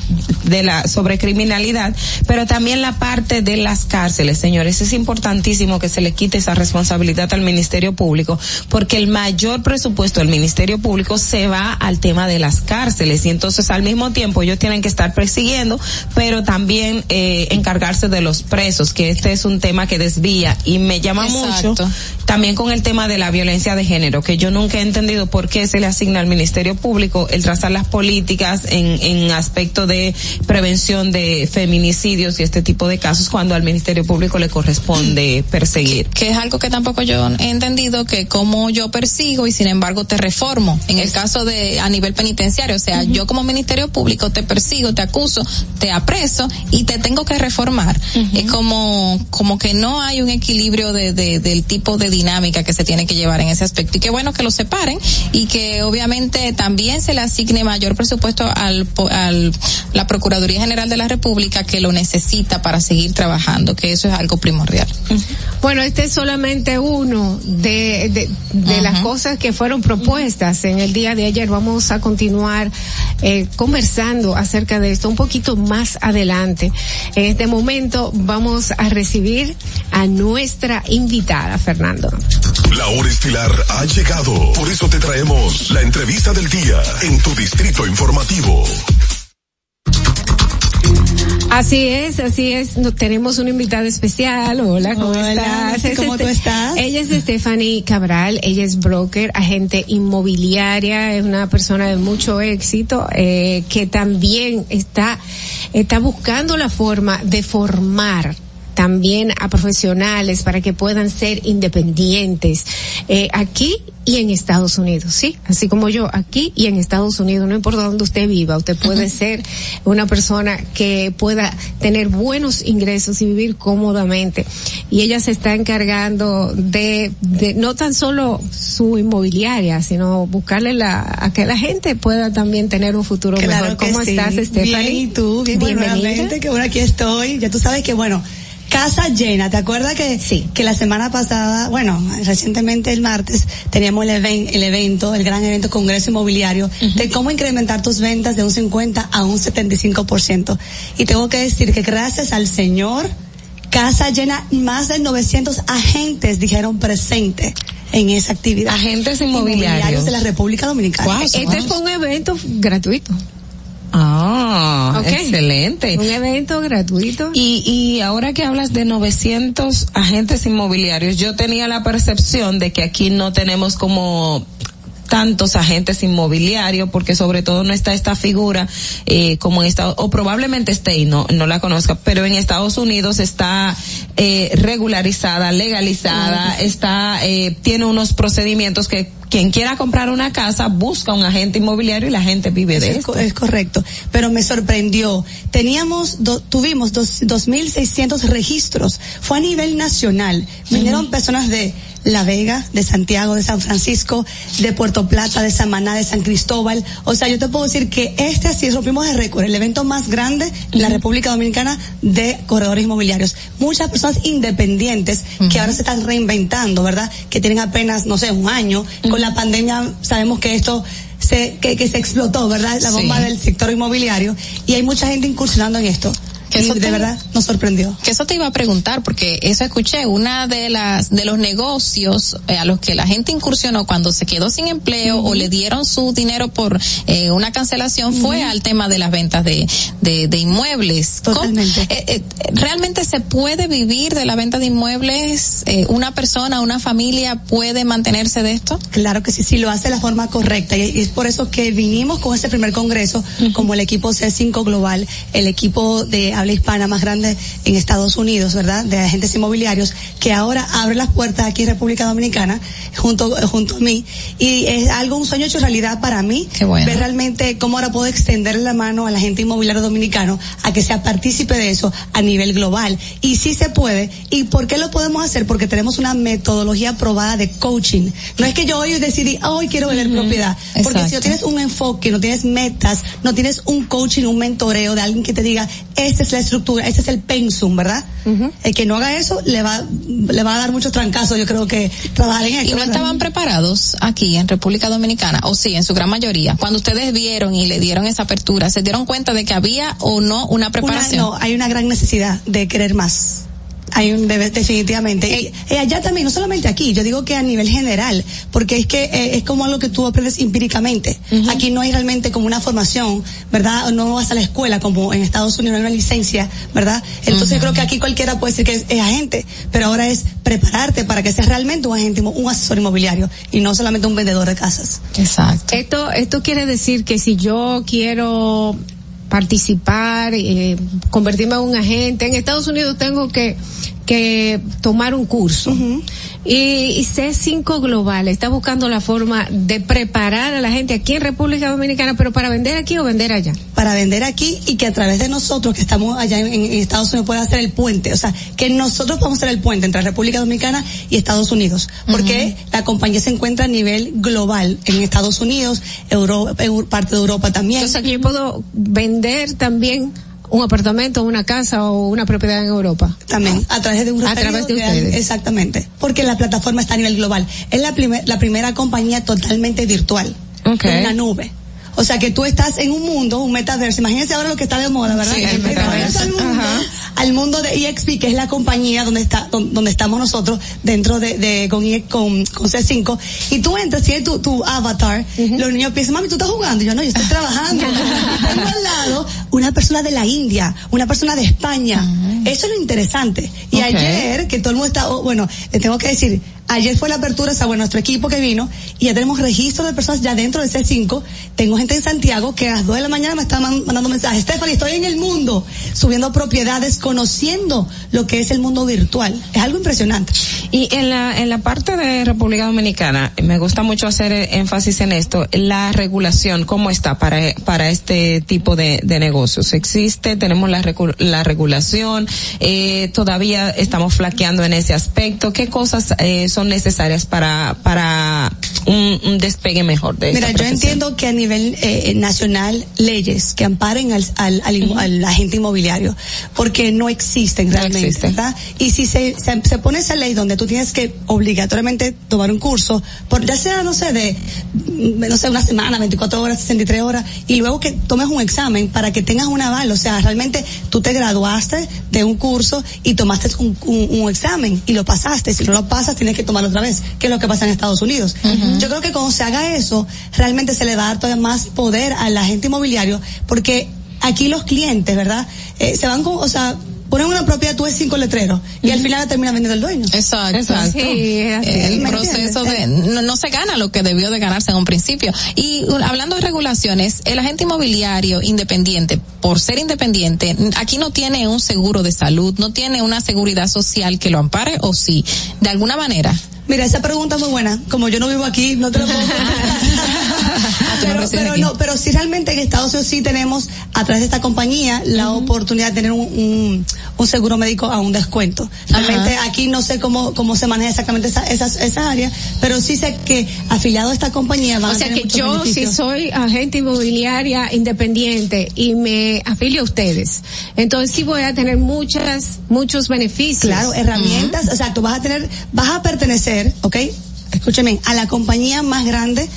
[SPEAKER 12] de la, sobre criminalidad, pero también la parte de las cárceles, señores, es importantísimo que se le quite esa responsabilidad al Ministerio Público, porque el mayor presupuesto del Ministerio Público se va al tema de las cárceles y entonces al mismo tiempo ellos tienen que estar persiguiendo, pero también eh, encargarse de los presos, que este es un tema que desvía y me llama
[SPEAKER 13] Exacto.
[SPEAKER 12] mucho también con el tema de la violencia de género, que yo nunca he entendido por qué se le asigna al Ministerio Público el trazar las políticas en, en aspecto de prevención de feminicidios y este tipo de casos cuando al Ministerio Público le corresponde perseguir.
[SPEAKER 13] que es algo que tampoco yo he entendido que como yo persigo y sin embargo te reformo en el caso de a nivel penitenciario o sea yo como ministerio público te persigo te acuso te apreso y te tengo que reformar. Es como como que no hay un equilibrio de, de- del tipo de dinámica que se tiene que llevar en ese aspecto. Y qué bueno que lo separen y que obviamente también se le asigne mayor presupuesto al al la procuraduría general de la república que lo necesita para seguir trabajando que eso es algo primordial.
[SPEAKER 9] Bueno, este es solamente uno de, de, de las cosas que fueron propuestas en el día de ayer. Vamos a continuar eh, conversando acerca de esto un poquito más adelante. En este momento vamos a recibir a nuestra invitada, Fernando.
[SPEAKER 11] La hora estilar ha llegado. Por eso te traemos la entrevista del día en tu distrito informativo.
[SPEAKER 9] Así es, así es. No, tenemos una invitada especial. Hola, ¿cómo
[SPEAKER 22] Hola,
[SPEAKER 9] estás? Es
[SPEAKER 22] ¿cómo tú
[SPEAKER 9] este-
[SPEAKER 22] estás?
[SPEAKER 9] Ella es Stephanie Cabral, ella es broker, agente inmobiliaria, es una persona de mucho éxito, eh, que también está, está buscando la forma de formar también a profesionales para que puedan ser independientes eh, aquí y en Estados Unidos, sí, así como yo, aquí y en Estados Unidos, no importa dónde usted viva, usted puede ser una persona que pueda tener buenos ingresos y vivir cómodamente. Y ella se está encargando de, de no tan solo su inmobiliaria, sino buscarle la, a que la gente pueda también tener un futuro
[SPEAKER 22] Claro
[SPEAKER 9] mejor. ¿Cómo
[SPEAKER 22] sí.
[SPEAKER 9] estás, Stephanie?
[SPEAKER 22] Bien, ¿y tú? Bien, bueno, nuevamente, que bueno, aquí estoy. Ya tú sabes que, bueno, casa llena. ¿Te acuerdas que, que la semana pasada, bueno, recientemente el martes, teníamos el, el evento, el gran evento Congreso Inmobiliario, de cómo incrementar tus ventas de un 50 a un 75%. Y tengo que decir que gracias al Señor, casa llena, más de 900 agentes dijeron presente en esa actividad.
[SPEAKER 12] Agentes inmobiliarios.
[SPEAKER 22] de la República Dominicana.
[SPEAKER 9] Este fue un evento gratuito.
[SPEAKER 12] Ah,
[SPEAKER 9] Ok.
[SPEAKER 12] excelente.
[SPEAKER 9] Un evento gratuito.
[SPEAKER 12] Y, y ahora que hablas de 900 agentes inmobiliarios, yo tenía la percepción de que aquí no tenemos como tantos agentes inmobiliarios porque sobre todo no está esta figura eh, como en Estados o probablemente esté y no no la conozca pero en Estados Unidos está eh, regularizada legalizada está eh, tiene unos procedimientos que quien quiera comprar una casa busca un agente inmobiliario y la gente vive de
[SPEAKER 22] es,
[SPEAKER 12] esto
[SPEAKER 22] co- es correcto, pero me sorprendió. Teníamos, do- tuvimos dos, 2.600 registros. Fue a nivel nacional. Vinieron personas de La Vega, de Santiago, de San Francisco, de Puerto Plata, de Samaná, de San Cristóbal. O sea, yo te puedo decir que este así rompimos el récord, el evento más grande en la República Dominicana de corredores inmobiliarios. Muchas personas independientes que ahora se están reinventando, ¿verdad? Que tienen apenas, no sé, un año. Con la pandemia sabemos que esto se, que, que se explotó, ¿verdad? La bomba
[SPEAKER 13] Sí.
[SPEAKER 22] del sector inmobiliario y hay mucha gente incursionando en esto.
[SPEAKER 13] Que eso
[SPEAKER 22] de
[SPEAKER 13] te-
[SPEAKER 22] verdad nos sorprendió.
[SPEAKER 13] Que eso te iba a preguntar porque eso escuché, una de las de los negocios eh, a los que la gente incursionó cuando se quedó sin empleo o le dieron su dinero por eh, una cancelación fue al tema de las ventas de de, de inmuebles. Totalmente. realmente se puede vivir de la venta de inmuebles. Eh, una persona, una familia puede mantenerse de esto.
[SPEAKER 22] Claro que sí, sí lo hace de la forma correcta y y es por eso que vinimos con este primer congreso como el equipo C5 Global, el equipo de habla hispana más grande en Estados Unidos, ¿verdad? De agentes inmobiliarios que ahora abre las puertas aquí en República Dominicana junto junto a mí y es algo un sueño hecho realidad para mí.
[SPEAKER 13] bueno.
[SPEAKER 22] Ver realmente cómo ahora puedo extender la mano al agente inmobiliario dominicano a que sea partícipe de eso a nivel global y sí se puede y por qué lo podemos hacer porque tenemos una metodología probada de coaching. No es que yo hoy decidí, "Ah, hoy quiero vender propiedad, porque si no tienes un enfoque, no tienes metas, no tienes un coaching, un mentoreo de alguien que te diga, esta es la estructura, este es el pensum, ¿verdad? El que no haga eso le va le va a dar muchos trancazos, yo creo que trabajar en esto.
[SPEAKER 13] Y no estaban preparados aquí en República Dominicana, o sí, en su gran mayoría. Cuando ustedes vieron y le dieron esa apertura, ¿se dieron cuenta de que había o no una preparación?
[SPEAKER 22] Una- no, hay una gran necesidad de querer más. Hay un debe- definitivamente. Y, y allá también, no solamente aquí, yo digo que a nivel general, porque es que eh, es como algo que tú aprendes empíricamente. Aquí no hay realmente como una formación, ¿verdad? No vas a la escuela como en Estados Unidos, no hay una licencia, ¿verdad? Entonces yo creo que aquí cualquiera puede decir que es, es agente, pero ahora es prepararte para que seas realmente un agente, un asesor inmobiliario y no solamente un vendedor de casas.
[SPEAKER 13] Exacto.
[SPEAKER 9] Esto, esto quiere decir que si yo quiero participar, eh, convertirme en un agente, en Estados Unidos tengo que, que tomar un curso. y, y C5 Global está buscando la forma de preparar a la gente aquí en República Dominicana, pero para vender aquí o vender allá.
[SPEAKER 22] para vender aquí y que a través de nosotros que estamos allá en, en Estados Unidos pueda hacer el puente, o sea, que nosotros podamos ser el puente entre República Dominicana y Estados Unidos, porque la compañía se encuentra a nivel global en Estados Unidos, Euro- Eu- parte de Europa también.
[SPEAKER 9] O sea, que yo puedo vender también un apartamento, una casa o una propiedad en Europa.
[SPEAKER 22] También, a través de un
[SPEAKER 9] A través de
[SPEAKER 22] de-
[SPEAKER 9] ustedes.
[SPEAKER 22] Exactamente, porque la plataforma está a nivel global. Es la, primer- la primera compañía totalmente virtual,
[SPEAKER 12] Ok.
[SPEAKER 22] en una nube. O sea que tú estás en un mundo, un metaverso. Imagínense ahora lo que está de moda, ¿verdad?
[SPEAKER 12] Sí, el metaverso.
[SPEAKER 22] al mundo, al mundo de EXP, que es la compañía donde está, don- donde estamos nosotros dentro de, de con, E- con, con C5. Y tú entras, tienes tu, tu avatar, los niños piensan, mami, tú estás jugando. Y yo no, yo estoy trabajando. Tengo al lado una persona de la India, una persona de España. Eso es lo interesante. Y ayer, que todo el mundo está, oh, bueno, le tengo que decir, Ayer fue la apertura, o sea, bueno, nuestro equipo que vino, y ya tenemos registro de personas ya dentro de C5. Tengo gente en Santiago que a las 2 de la mañana me está man- mandando mensajes. Stephanie, estoy en el mundo, subiendo propiedades, conociendo lo que es el mundo virtual. Es algo impresionante.
[SPEAKER 12] Y en la, en la parte de República Dominicana, me gusta mucho hacer eh, énfasis en esto, la regulación, ¿cómo está para, para este tipo de, de negocios? ¿Existe? ¿Tenemos la, la regulación? Eh, ¿Todavía estamos flaqueando en ese aspecto? ¿Qué cosas eh, necesarias para, para un, un despegue mejor de
[SPEAKER 22] Mira, yo entiendo que a nivel eh, nacional leyes que amparen al, al, al- al agente inmobiliario, porque no existen realmente,
[SPEAKER 12] existen.
[SPEAKER 22] ¿verdad? Y si se, se, se pone esa ley donde tú tienes que obligatoriamente tomar un curso, por ya sea, no sé, de, no sé, una semana, 24 horas, 63 horas, y luego que tomes un examen para que tengas un aval, o sea, realmente tú te graduaste de un curso y tomaste un, un- un examen y lo pasaste, si no lo pasas tienes que tomarlo otra vez, que es lo que pasa en Estados Unidos. Yo creo que cuando se haga eso, realmente se le va a dar todavía más poder al agente inmobiliario, porque aquí los clientes, ¿verdad? Eh, se van con, o sea, ponen una propiedad, tú ves cinco letreros, y al final la termina vendiendo el dueño.
[SPEAKER 13] Exacto.
[SPEAKER 22] Exacto.
[SPEAKER 13] el
[SPEAKER 22] ¿Me
[SPEAKER 13] proceso de no, no se gana lo que debió de ganarse en un principio. Y uh, hablando de regulaciones, el agente inmobiliario independiente, por ser independiente, aquí no tiene un seguro de salud, no tiene una seguridad social que lo ampare o sí, de alguna manera.
[SPEAKER 22] Mira, esa pregunta es muy buena. Como yo no vivo aquí, no te lo puedo. pero,
[SPEAKER 13] resides
[SPEAKER 22] pero
[SPEAKER 13] aquí.
[SPEAKER 22] no, pero sí realmente en Estados Unidos sí tenemos, a través de esta compañía, la oportunidad de tener un, un, un seguro médico a un descuento. Realmente aquí no sé cómo, cómo se maneja exactamente esa, esas, esa área, pero sí sé que afiliado a esta compañía van
[SPEAKER 9] O
[SPEAKER 22] a
[SPEAKER 9] sea
[SPEAKER 22] tener
[SPEAKER 9] que yo, si soy agente inmobiliaria independiente y me afilio a ustedes, entonces sí voy a tener muchas, muchos beneficios.
[SPEAKER 22] Claro, herramientas, o sea, tú vas a tener, vas a pertenecer, ¿ok? Escúcheme, a la compañía más grande,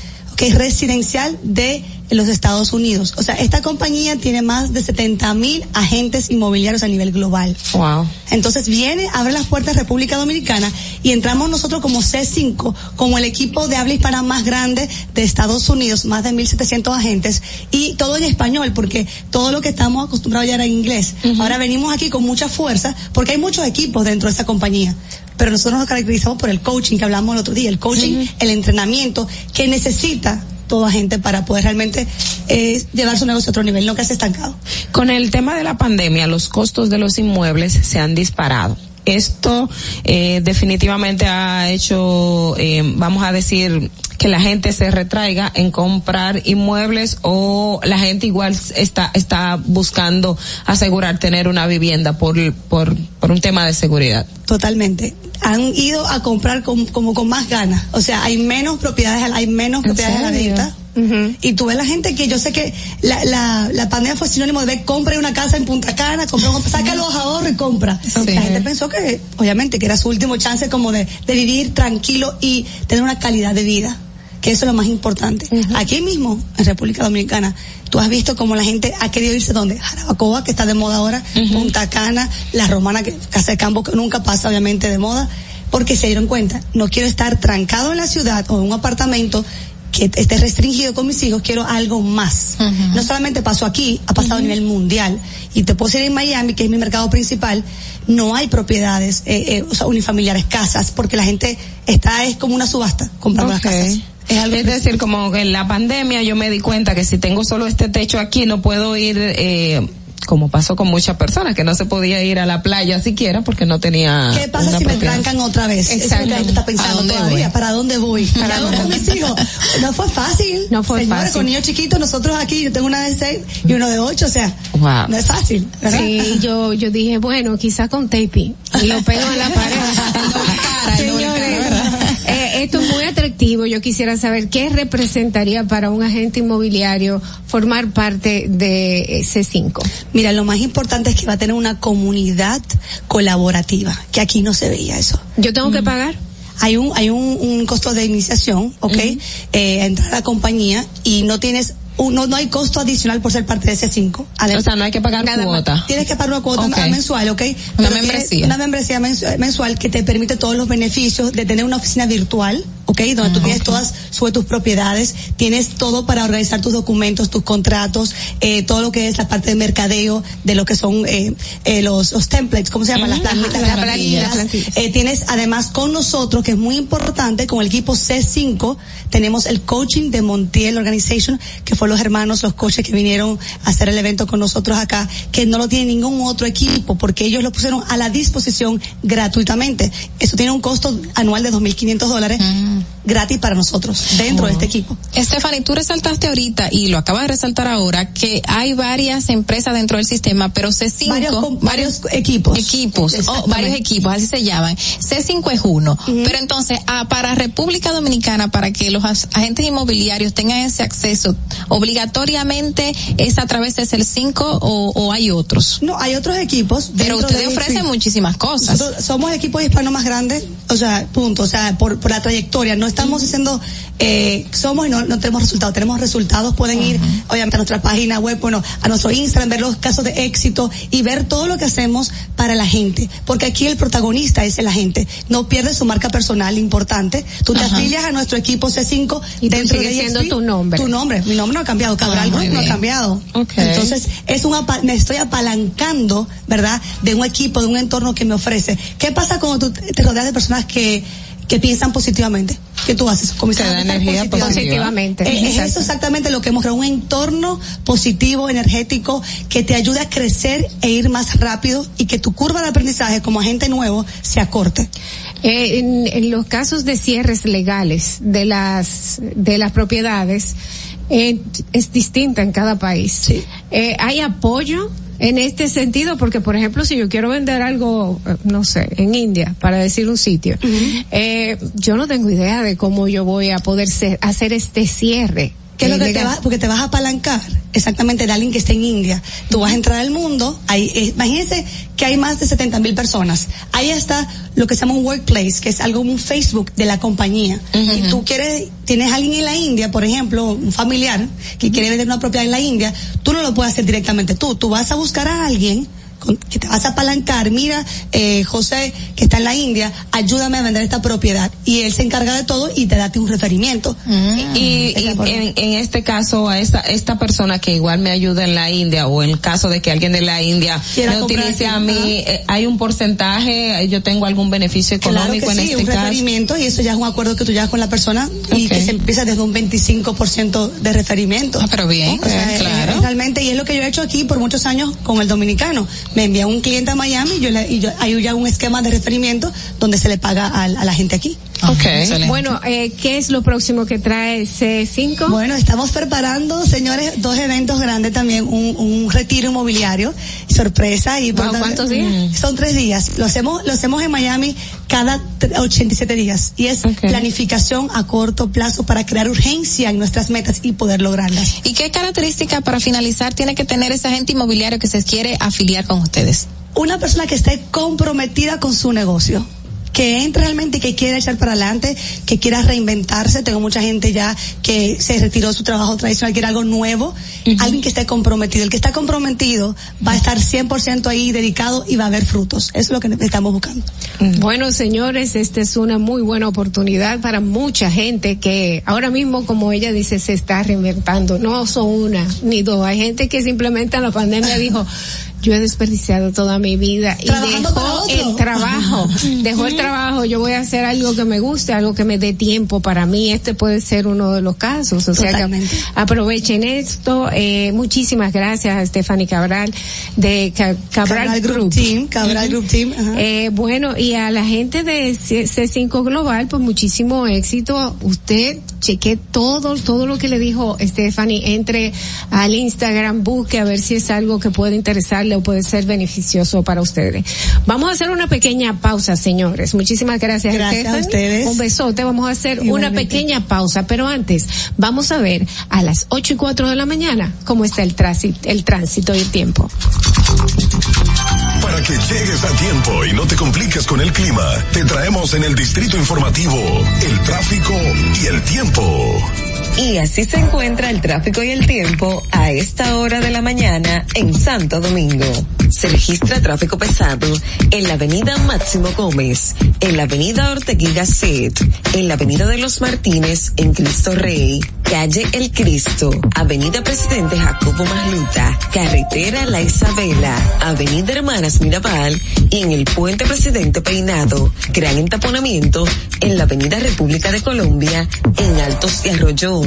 [SPEAKER 22] que es residencial de los Estados Unidos. O sea, esta compañía tiene más de 70 mil agentes inmobiliarios a nivel global.
[SPEAKER 12] Wow.
[SPEAKER 22] Entonces viene, abre las puertas de República Dominicana y entramos nosotros como C5, como el equipo de habla hispana más grande de Estados Unidos, más de 1.700 agentes y todo en español porque todo lo que estamos acostumbrados ya era en inglés. Ahora venimos aquí con mucha fuerza porque hay muchos equipos dentro de esa compañía. Pero nosotros nos caracterizamos por el coaching que hablamos el otro día, el coaching, el entrenamiento que necesita toda gente para poder realmente eh, llevar su negocio a otro nivel, no quedarse estancado.
[SPEAKER 12] Con el tema de la pandemia, los costos de los inmuebles se han disparado. Esto eh, definitivamente ha hecho, eh, vamos a decir, que la gente se retraiga en comprar inmuebles o la gente igual está está buscando asegurar tener una vivienda por por por un tema de seguridad.
[SPEAKER 22] Totalmente. Han ido a comprar con- como con más ganas. O sea, hay menos propiedades, hay menos propiedades a la Y tú ves la gente que yo sé que la, la, la pandemia fue sinónimo de ver, compre una casa en Punta Cana, compra saca los ahorros y compra. La gente pensó que, obviamente, que era su último chance como de, de vivir tranquilo y tener una calidad de vida. Que eso es lo más importante. Aquí mismo, en República Dominicana, tú has visto como la gente ha querido irse donde Jarabacoa, que está de moda ahora, Punta Cana, La Romana, que Casa de Campo, que nunca pasa obviamente de moda, porque se dieron cuenta, no quiero estar trancado en la ciudad o en un apartamento que esté restringido con mis hijos, quiero algo más. No solamente pasó aquí, ha pasado a nivel mundial. Y te puedo decir en Miami, que es mi mercado principal, no hay propiedades, eh, eh, o sea, unifamiliares, casas, porque la gente está, es como una subasta comprando
[SPEAKER 12] Ok.
[SPEAKER 22] las casas. Es, algo
[SPEAKER 12] Es decir, como que en la pandemia yo me di cuenta que si tengo solo este techo aquí no puedo ir, eh, como pasó con muchas personas, que no se podía ir a la playa siquiera porque no tenía.
[SPEAKER 22] ¿Qué pasa
[SPEAKER 12] una
[SPEAKER 22] si me trancan otra vez? Eso es lo que está pensando
[SPEAKER 12] ¿A dónde
[SPEAKER 22] todavía.
[SPEAKER 12] voy?
[SPEAKER 22] ¿Para dónde voy? ¿Para dónde con mis hijos? No fue fácil.
[SPEAKER 9] No fue
[SPEAKER 22] Señores,
[SPEAKER 9] fácil.
[SPEAKER 22] con niños chiquitos, nosotros aquí, yo tengo una de seis y uno de ocho, o sea,
[SPEAKER 12] Wow.
[SPEAKER 22] no es fácil, ¿verdad?
[SPEAKER 9] Sí, yo, yo dije, bueno, quizá con taping. Y lo pego en la pared. Señores, esto es muy atractivo. Yo quisiera saber qué representaría para un agente inmobiliario formar parte de eh, C5.
[SPEAKER 22] Mira, lo más importante es que va a tener una comunidad colaborativa, que aquí no se veía eso.
[SPEAKER 9] ¿Yo tengo que pagar?
[SPEAKER 22] Hay un, hay un, un costo de iniciación, ¿ok? Eh, entrar a la compañía y no tienes un- no, hay costo adicional por ser parte de ese 5.
[SPEAKER 12] O sea, no hay que pagar cuota.
[SPEAKER 22] Tienes que pagar una cuota mensual, ¿ok?
[SPEAKER 12] Una
[SPEAKER 22] Pero
[SPEAKER 12] membresía.
[SPEAKER 22] Una membresía mensu- mensual que te permite todos los beneficios de tener una oficina virtual, ¿ok? Donde tú tienes todas sobre tus propiedades, tienes todo para organizar tus documentos, tus contratos, eh, todo lo que es la parte de mercadeo, de lo que son eh, eh, los, los templates, ¿cómo se llama? Las
[SPEAKER 9] Ujú.
[SPEAKER 22] planillas,
[SPEAKER 9] Ajá,
[SPEAKER 22] las
[SPEAKER 9] las plantillas.
[SPEAKER 22] Eh, tienes además con nosotros, que es muy importante, con el equipo C5, tenemos el coaching de Montiel Organization, que fue los hermanos, los coaches que vinieron a hacer el evento con nosotros acá, que no lo tiene ningún otro equipo, porque ellos lo pusieron a la disposición gratuitamente. Eso tiene un costo anual de 2.500 dólares, gratis para nosotros, dentro de este equipo.
[SPEAKER 13] Stephanie, tú resaltaste ahorita y lo acabas de resaltar ahora que hay varias empresas dentro del sistema, pero C5
[SPEAKER 22] Varios varios equipos.
[SPEAKER 13] equipos, o
[SPEAKER 22] Exactamente.
[SPEAKER 13] varios equipos, así se llaman. C5 es uno, pero entonces ah, para República Dominicana para que los agentes inmobiliarios tengan ese acceso, obligatoriamente es a través de C5 o, o hay otros.
[SPEAKER 22] No, hay otros equipos.
[SPEAKER 13] Pero ustedes
[SPEAKER 22] de-
[SPEAKER 13] ofrecen muchísimas cosas.
[SPEAKER 22] Nosotros somos el equipo hispano más grande, o sea, punto, o sea, por, por la trayectoria. No estamos diciendo, eh, somos y no, no tenemos resultados. Tenemos resultados, pueden ir, obviamente, a nuestra página web, bueno, a nuestro Instagram, ver los casos de éxito y ver todo lo que hacemos para la gente. Porque aquí el protagonista es la gente. No pierde su marca personal importante. Tú te
[SPEAKER 9] Ajá.
[SPEAKER 22] afilias a nuestro equipo C5
[SPEAKER 9] Y tú
[SPEAKER 22] dentro de
[SPEAKER 9] siendo tu nombre.
[SPEAKER 22] Tu nombre. Mi nombre no ha cambiado. Cabral no ha cambiado. Entonces, es un me estoy apalancando, ¿verdad? De un equipo, de un entorno que me ofrece. ¿Qué pasa cuando tú te rodeas de personas que, que piensan positivamente? ¿Qué tú haces? Comienzas
[SPEAKER 12] Te da
[SPEAKER 22] a pensar
[SPEAKER 12] energía
[SPEAKER 9] Positivamente.
[SPEAKER 22] Eh, es eso exactamente lo que hemos creado, un entorno positivo, energético, que te ayude a crecer e ir más rápido y que tu curva de aprendizaje como agente nuevo se acorte.
[SPEAKER 9] Eh, en, en los casos de cierres legales de las de las propiedades eh, es distinta en cada país. Eh, hay apoyo en este sentido porque por ejemplo si yo quiero vender algo eh, no sé en India para decir un sitio eh, yo no tengo idea de cómo yo voy a poder ser- hacer este cierre
[SPEAKER 22] ¿Qué es lo que te va, porque te vas a apalancar exactamente de alguien que está en India. Tú vas a entrar al mundo, ahí, eh, imagínense que hay más de 70 mil personas. Ahí está lo que se llama un workplace, que es algo como un Facebook de la compañía. Y tú quieres, tienes a alguien en la India, por ejemplo, un familiar que quiere vender una propiedad en la India, tú no lo puedes hacer directamente tú. Tú vas a buscar a alguien con- que te vas a apalancar, mira, eh, José, que está en la India, ayúdame a vender esta propiedad. Y él se encarga de todo y te da un referimiento.
[SPEAKER 12] Y, y en, en este caso, a esta, esta persona que igual me ayuda en la India, o en el caso de que alguien de la India
[SPEAKER 22] Quiera
[SPEAKER 12] me utilice a mí, eh, ¿hay un porcentaje? ¿Yo tengo algún beneficio económico
[SPEAKER 22] claro que
[SPEAKER 12] en
[SPEAKER 22] sí,
[SPEAKER 12] este
[SPEAKER 22] un
[SPEAKER 12] caso?
[SPEAKER 22] referimiento y eso ya es un acuerdo que tú llevas con la persona y
[SPEAKER 12] Ok.
[SPEAKER 22] que se empieza desde un 25% de referimiento.
[SPEAKER 13] Ah, pero bien,
[SPEAKER 22] O sea,
[SPEAKER 13] eh,
[SPEAKER 22] es-
[SPEAKER 13] claro.
[SPEAKER 22] es realmente, y es lo que yo he hecho aquí por muchos años con el dominicano. Me envía un cliente a Miami y yo, le, y yo hay ya un esquema de referimiento donde se le paga al- a, la gente aquí.
[SPEAKER 9] Bueno, eh, ¿qué es lo próximo que trae C5?
[SPEAKER 22] Bueno, estamos preparando, señores, dos eventos grandes también, un, un retiro inmobiliario, sorpresa y
[SPEAKER 9] Wow, ¿cuántos días?
[SPEAKER 22] Son tres días. Lo hacemos, lo hacemos en Miami cada tre- 87 días y es planificación a corto plazo para crear urgencia en nuestras metas y poder lograrlas.
[SPEAKER 13] ¿Y qué característica para finalizar tiene que tener ese agente inmobiliario que se quiere afiliar con ustedes?
[SPEAKER 22] Una persona que esté comprometida con su negocio. Que entre realmente y que quiera echar para adelante, que quiera reinventarse. Tengo mucha gente ya que se retiró de su trabajo tradicional, quiere algo nuevo. Alguien que esté comprometido. El que está comprometido va a estar 100% ahí dedicado y va a haber frutos. Eso es lo que estamos buscando.
[SPEAKER 9] Bueno, señores, esta es una muy buena oportunidad para mucha gente que ahora mismo, como ella dice, se está reinventando. No son una ni dos. Hay gente que simplemente en la pandemia dijo, yo he desperdiciado toda mi vida y dejó el trabajo, dejó el trabajo, yo voy a hacer algo que me guste, algo que me dé tiempo para mí. Este puede ser uno de los casos. O sea
[SPEAKER 22] Totalmente.
[SPEAKER 9] que aprovechen esto. Eh, muchísimas gracias a Stephanie Cabral de Ca- Cabral,
[SPEAKER 22] Cabral Group
[SPEAKER 9] Group.
[SPEAKER 22] Team, Cabral Group Team, ajá.
[SPEAKER 9] Eh, bueno, y a la gente de C- C5 Global, pues muchísimo éxito. Usted cheque todo, todo lo que le dijo Stephanie, entre al Instagram, busque a ver si es algo que puede interesarle o puede ser beneficioso para ustedes. Vamos a hacer una pequeña pausa, señores. Muchísimas gracias,
[SPEAKER 22] Gracias a ustedes.
[SPEAKER 9] Un besote. Vamos a hacer una pequeña pausa, pero antes vamos a ver a las ocho y cuatro de la mañana cómo está el tránsito, el tránsito y el tiempo.
[SPEAKER 11] Para que llegues a tiempo y no te compliques con el clima, te traemos en el distrito informativo el tráfico y el tiempo.
[SPEAKER 23] Y así se encuentra el tráfico y el tiempo a esta hora de la mañana en Santo Domingo. Se registra tráfico pesado en la avenida Máximo Gómez, en la avenida Ortegui Gasset, en la avenida de los Martínez en Cristo Rey, calle El Cristo, avenida Presidente Jacobo Masluta, carretera La Isabela, avenida Hermanas Mirabal y en el puente Presidente Peinado, gran entaponamiento en la avenida República de Colombia, en Altos y Arroyo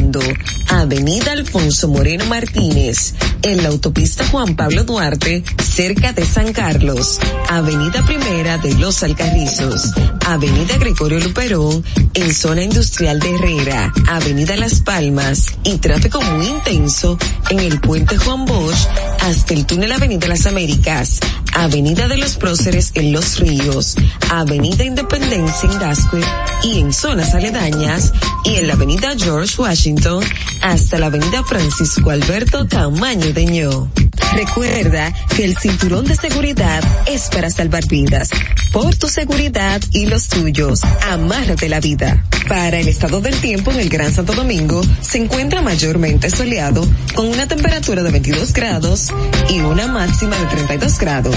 [SPEAKER 23] Avenida Alfonso Moreno Martínez, en la autopista Juan Pablo Duarte, cerca de San Carlos, avenida Primera de Los Alcarrizos, avenida Gregorio Luperón, en zona industrial de Herrera, avenida Las Palmas y tráfico muy intenso en el puente Juan Bosch hasta el túnel Avenida Las Américas, avenida de los Próceres en Los Ríos, avenida Independencia en Gascue y en zonas aledañas y en la avenida George Washington hasta la avenida Francisco Alberto Tamaño de Ño. Recuerda que el cinturón de seguridad es para salvar vidas. Por tu seguridad y los tuyos, amárrate la vida. Para el estado del tiempo en el Gran Santo Domingo, se encuentra mayormente soleado con una temperatura de 22 grados y una máxima de 32 grados.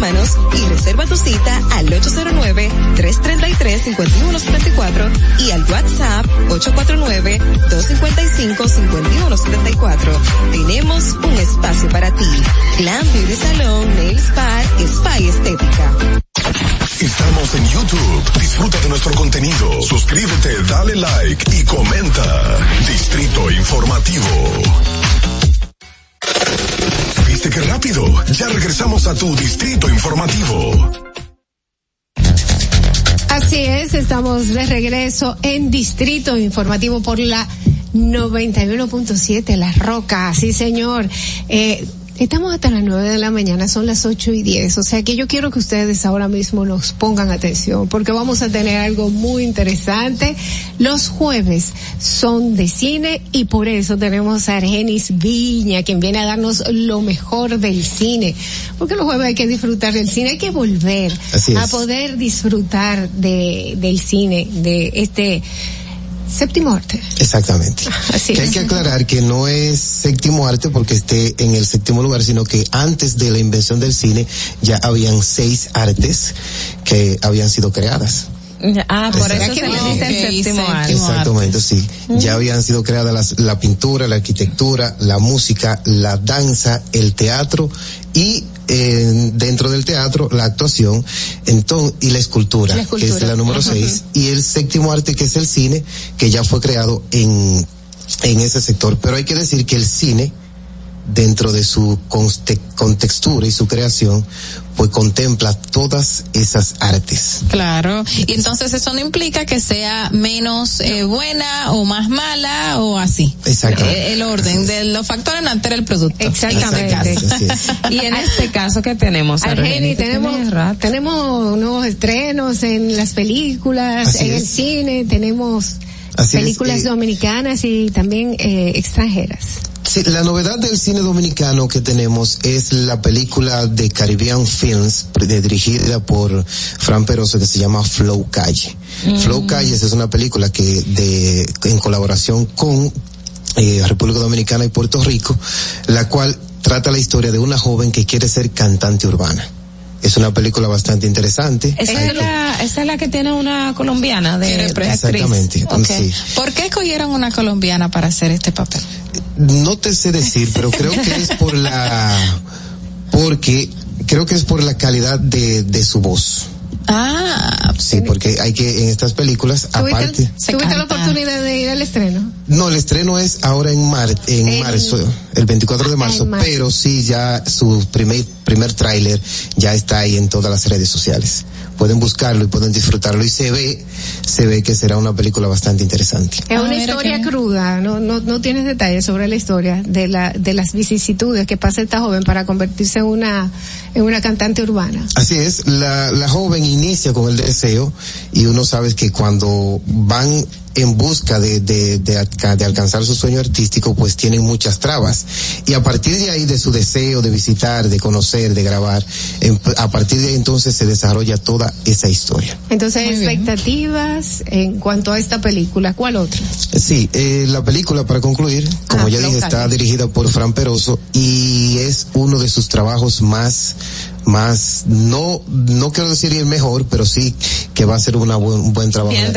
[SPEAKER 23] Y reserva tu cita al 809-333-5174 y al WhatsApp 849-255-5174. Tenemos un espacio para ti. Glam Beauty Salon, Nails Bar, Spa y Estética.
[SPEAKER 11] Estamos en YouTube. Disfruta de nuestro contenido. Suscríbete, dale like y comenta. Distrito Informativo. ¿Viste qué rápido? Ya regresamos a tu Distrito Informativo.
[SPEAKER 9] Así es, estamos de regreso en Distrito Informativo por la 91.7 La Roca, sí señor. Eh, Estamos hasta las nueve de la mañana, son las ocho y diez, o sea que yo quiero que ustedes ahora mismo nos pongan atención porque vamos a tener algo muy interesante. Los jueves son de cine y por eso tenemos a Argenis Viña, quien viene a darnos lo mejor del cine, porque los jueves hay que disfrutar del cine, hay que volver a poder disfrutar de, del cine, de este séptimo arte.
[SPEAKER 24] Exactamente.
[SPEAKER 9] Así
[SPEAKER 24] que hay que aclarar que no es séptimo arte porque esté en el séptimo lugar, sino que antes de la invención del cine ya habían seis artes que habían sido creadas.
[SPEAKER 12] Ah, por eso se le dice el séptimo arte.
[SPEAKER 24] Exactamente, sí. Ya habían sido creadas las- la pintura, la arquitectura, la música, la danza, el teatro y eh, dentro del teatro la actuación entonces, y la escultura,
[SPEAKER 25] La escultura.
[SPEAKER 24] que es la número
[SPEAKER 25] Ajá.
[SPEAKER 24] seis, y el séptimo arte que es el cine, que ya fue creado en, en ese sector. Pero hay que decir que el cine, dentro de su conste- contextura y su creación, pues contempla todas esas artes.
[SPEAKER 13] Claro, y entonces eso no implica que sea menos eh, buena o más mala o así.
[SPEAKER 24] Exacto.
[SPEAKER 13] Eh, el orden de los factores no altera el producto.
[SPEAKER 12] Exactamente.
[SPEAKER 13] Este.
[SPEAKER 12] Y en este caso que tenemos,
[SPEAKER 9] Argeni,
[SPEAKER 12] Argeni, ¿Tú
[SPEAKER 9] tenemos, tenemos nuevos estrenos en las películas,
[SPEAKER 24] Así
[SPEAKER 9] en el
[SPEAKER 24] es.
[SPEAKER 9] cine, tenemos
[SPEAKER 24] Así es,
[SPEAKER 9] películas
[SPEAKER 24] eh,
[SPEAKER 9] dominicanas y también eh, extranjeras.
[SPEAKER 24] Sí, la novedad del cine dominicano que tenemos es la película de Caribbean Films, de- dirigida por Fran Peroso, que se llama Flow Calle. Flow Calles es una película que de, en colaboración con eh, República Dominicana y Puerto Rico, la cual trata la historia de una joven que quiere ser cantante urbana. Es una película bastante interesante.
[SPEAKER 12] Esa es, la, esa es la que tiene una colombiana de, de actriz.
[SPEAKER 24] Exactamente, sí.
[SPEAKER 13] ¿Por qué escogieron una colombiana para hacer este papel?
[SPEAKER 24] No te sé decir, pero creo que es por la, porque creo que es por la calidad de, de su voz.
[SPEAKER 13] Ah,
[SPEAKER 24] Sí, porque hay que en estas películas, aparte,
[SPEAKER 9] ¿Tuviste, ¿tuviste la oportunidad de ir al estreno?
[SPEAKER 24] no, el estreno es ahora en mar, en
[SPEAKER 9] En-
[SPEAKER 24] marzo, el 24 de marzo,
[SPEAKER 9] en marzo.
[SPEAKER 24] pero sí ya su primer primer tráiler ya está ahí en todas las redes sociales. Pueden buscarlo y pueden disfrutarlo y se ve, se ve que será una película bastante interesante.
[SPEAKER 9] Es una historia cruda, no, no, no tienes detalles sobre la historia de la, de las vicisitudes que pasa esta joven para convertirse en una, en una cantante urbana.
[SPEAKER 24] Así es, la, la joven inicia con el deseo y uno sabe que cuando van en busca de, de, de, de alcanzar su sueño artístico, pues tienen muchas trabas. Y a partir de ahí, de su deseo de visitar, de conocer, de grabar, em- a partir de ahí entonces se desarrolla toda esa historia.
[SPEAKER 9] Entonces,
[SPEAKER 13] Muy bien.
[SPEAKER 9] expectativas en cuanto a esta película, ¿cuál otra?
[SPEAKER 24] Sí, eh, la película, para concluir, como
[SPEAKER 9] Ah,
[SPEAKER 24] ya dije, está dirigida por Fran Peroso y es uno de sus trabajos más, más, no, no quiero decir el mejor, pero sí que va a ser una buen, un buen trabajo
[SPEAKER 12] Bien
[SPEAKER 24] en-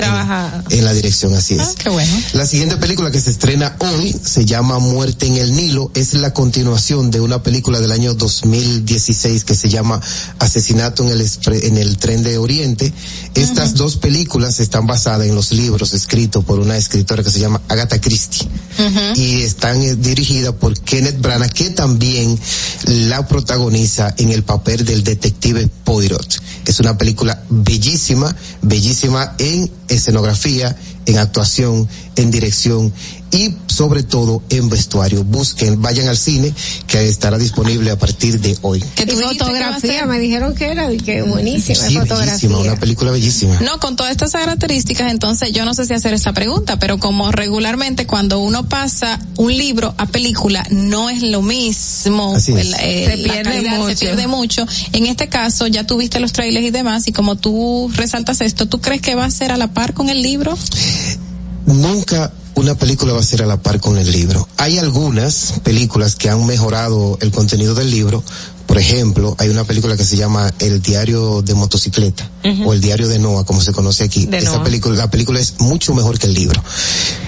[SPEAKER 24] en la dirección, así es.
[SPEAKER 13] Ah, qué bueno.
[SPEAKER 24] La siguiente película que se estrena hoy se llama Muerte en el Nilo. Es la continuación de una película del año 2016 que se llama Asesinato en el, en el Tren de Oriente. Estas dos películas están basadas en los libros escritos por una escritora que se llama Agatha Christie. Y están eh, dirigidas por Kenneth Branagh, que también la protagoniza en el papel del detective Poirot. Es una película bellísima, bellísima en escenografía, en actuación, en dirección, y sobre todo en vestuario. Busquen, vayan al cine que estará disponible a partir de hoy.
[SPEAKER 9] Que tu fotografía me dijeron que era que buenísima
[SPEAKER 24] Sí,
[SPEAKER 9] fotografía.
[SPEAKER 24] bellísima, una película bellísima.
[SPEAKER 13] No, con todas estas características, entonces yo no sé si hacer esta pregunta, pero como regularmente cuando uno pasa un libro a película no es lo mismo,
[SPEAKER 12] Así es.
[SPEAKER 13] el- eh,
[SPEAKER 12] Se
[SPEAKER 13] la
[SPEAKER 12] pierde
[SPEAKER 13] calidad
[SPEAKER 12] mucho.
[SPEAKER 13] se pierde mucho. En este caso ya tuviste los trailers y demás y como tú resaltas esto, ¿tú crees que va a ser a la par con el libro?
[SPEAKER 24] Nunca una película va a ser a la par con el libro. Hay algunas películas que han mejorado el contenido del libro. Por ejemplo, hay una película que se llama El diario de motocicleta o El diario de Noah, como se conoce aquí.
[SPEAKER 12] De
[SPEAKER 24] Esa
[SPEAKER 12] Noah.
[SPEAKER 24] película, la película es mucho mejor que el libro.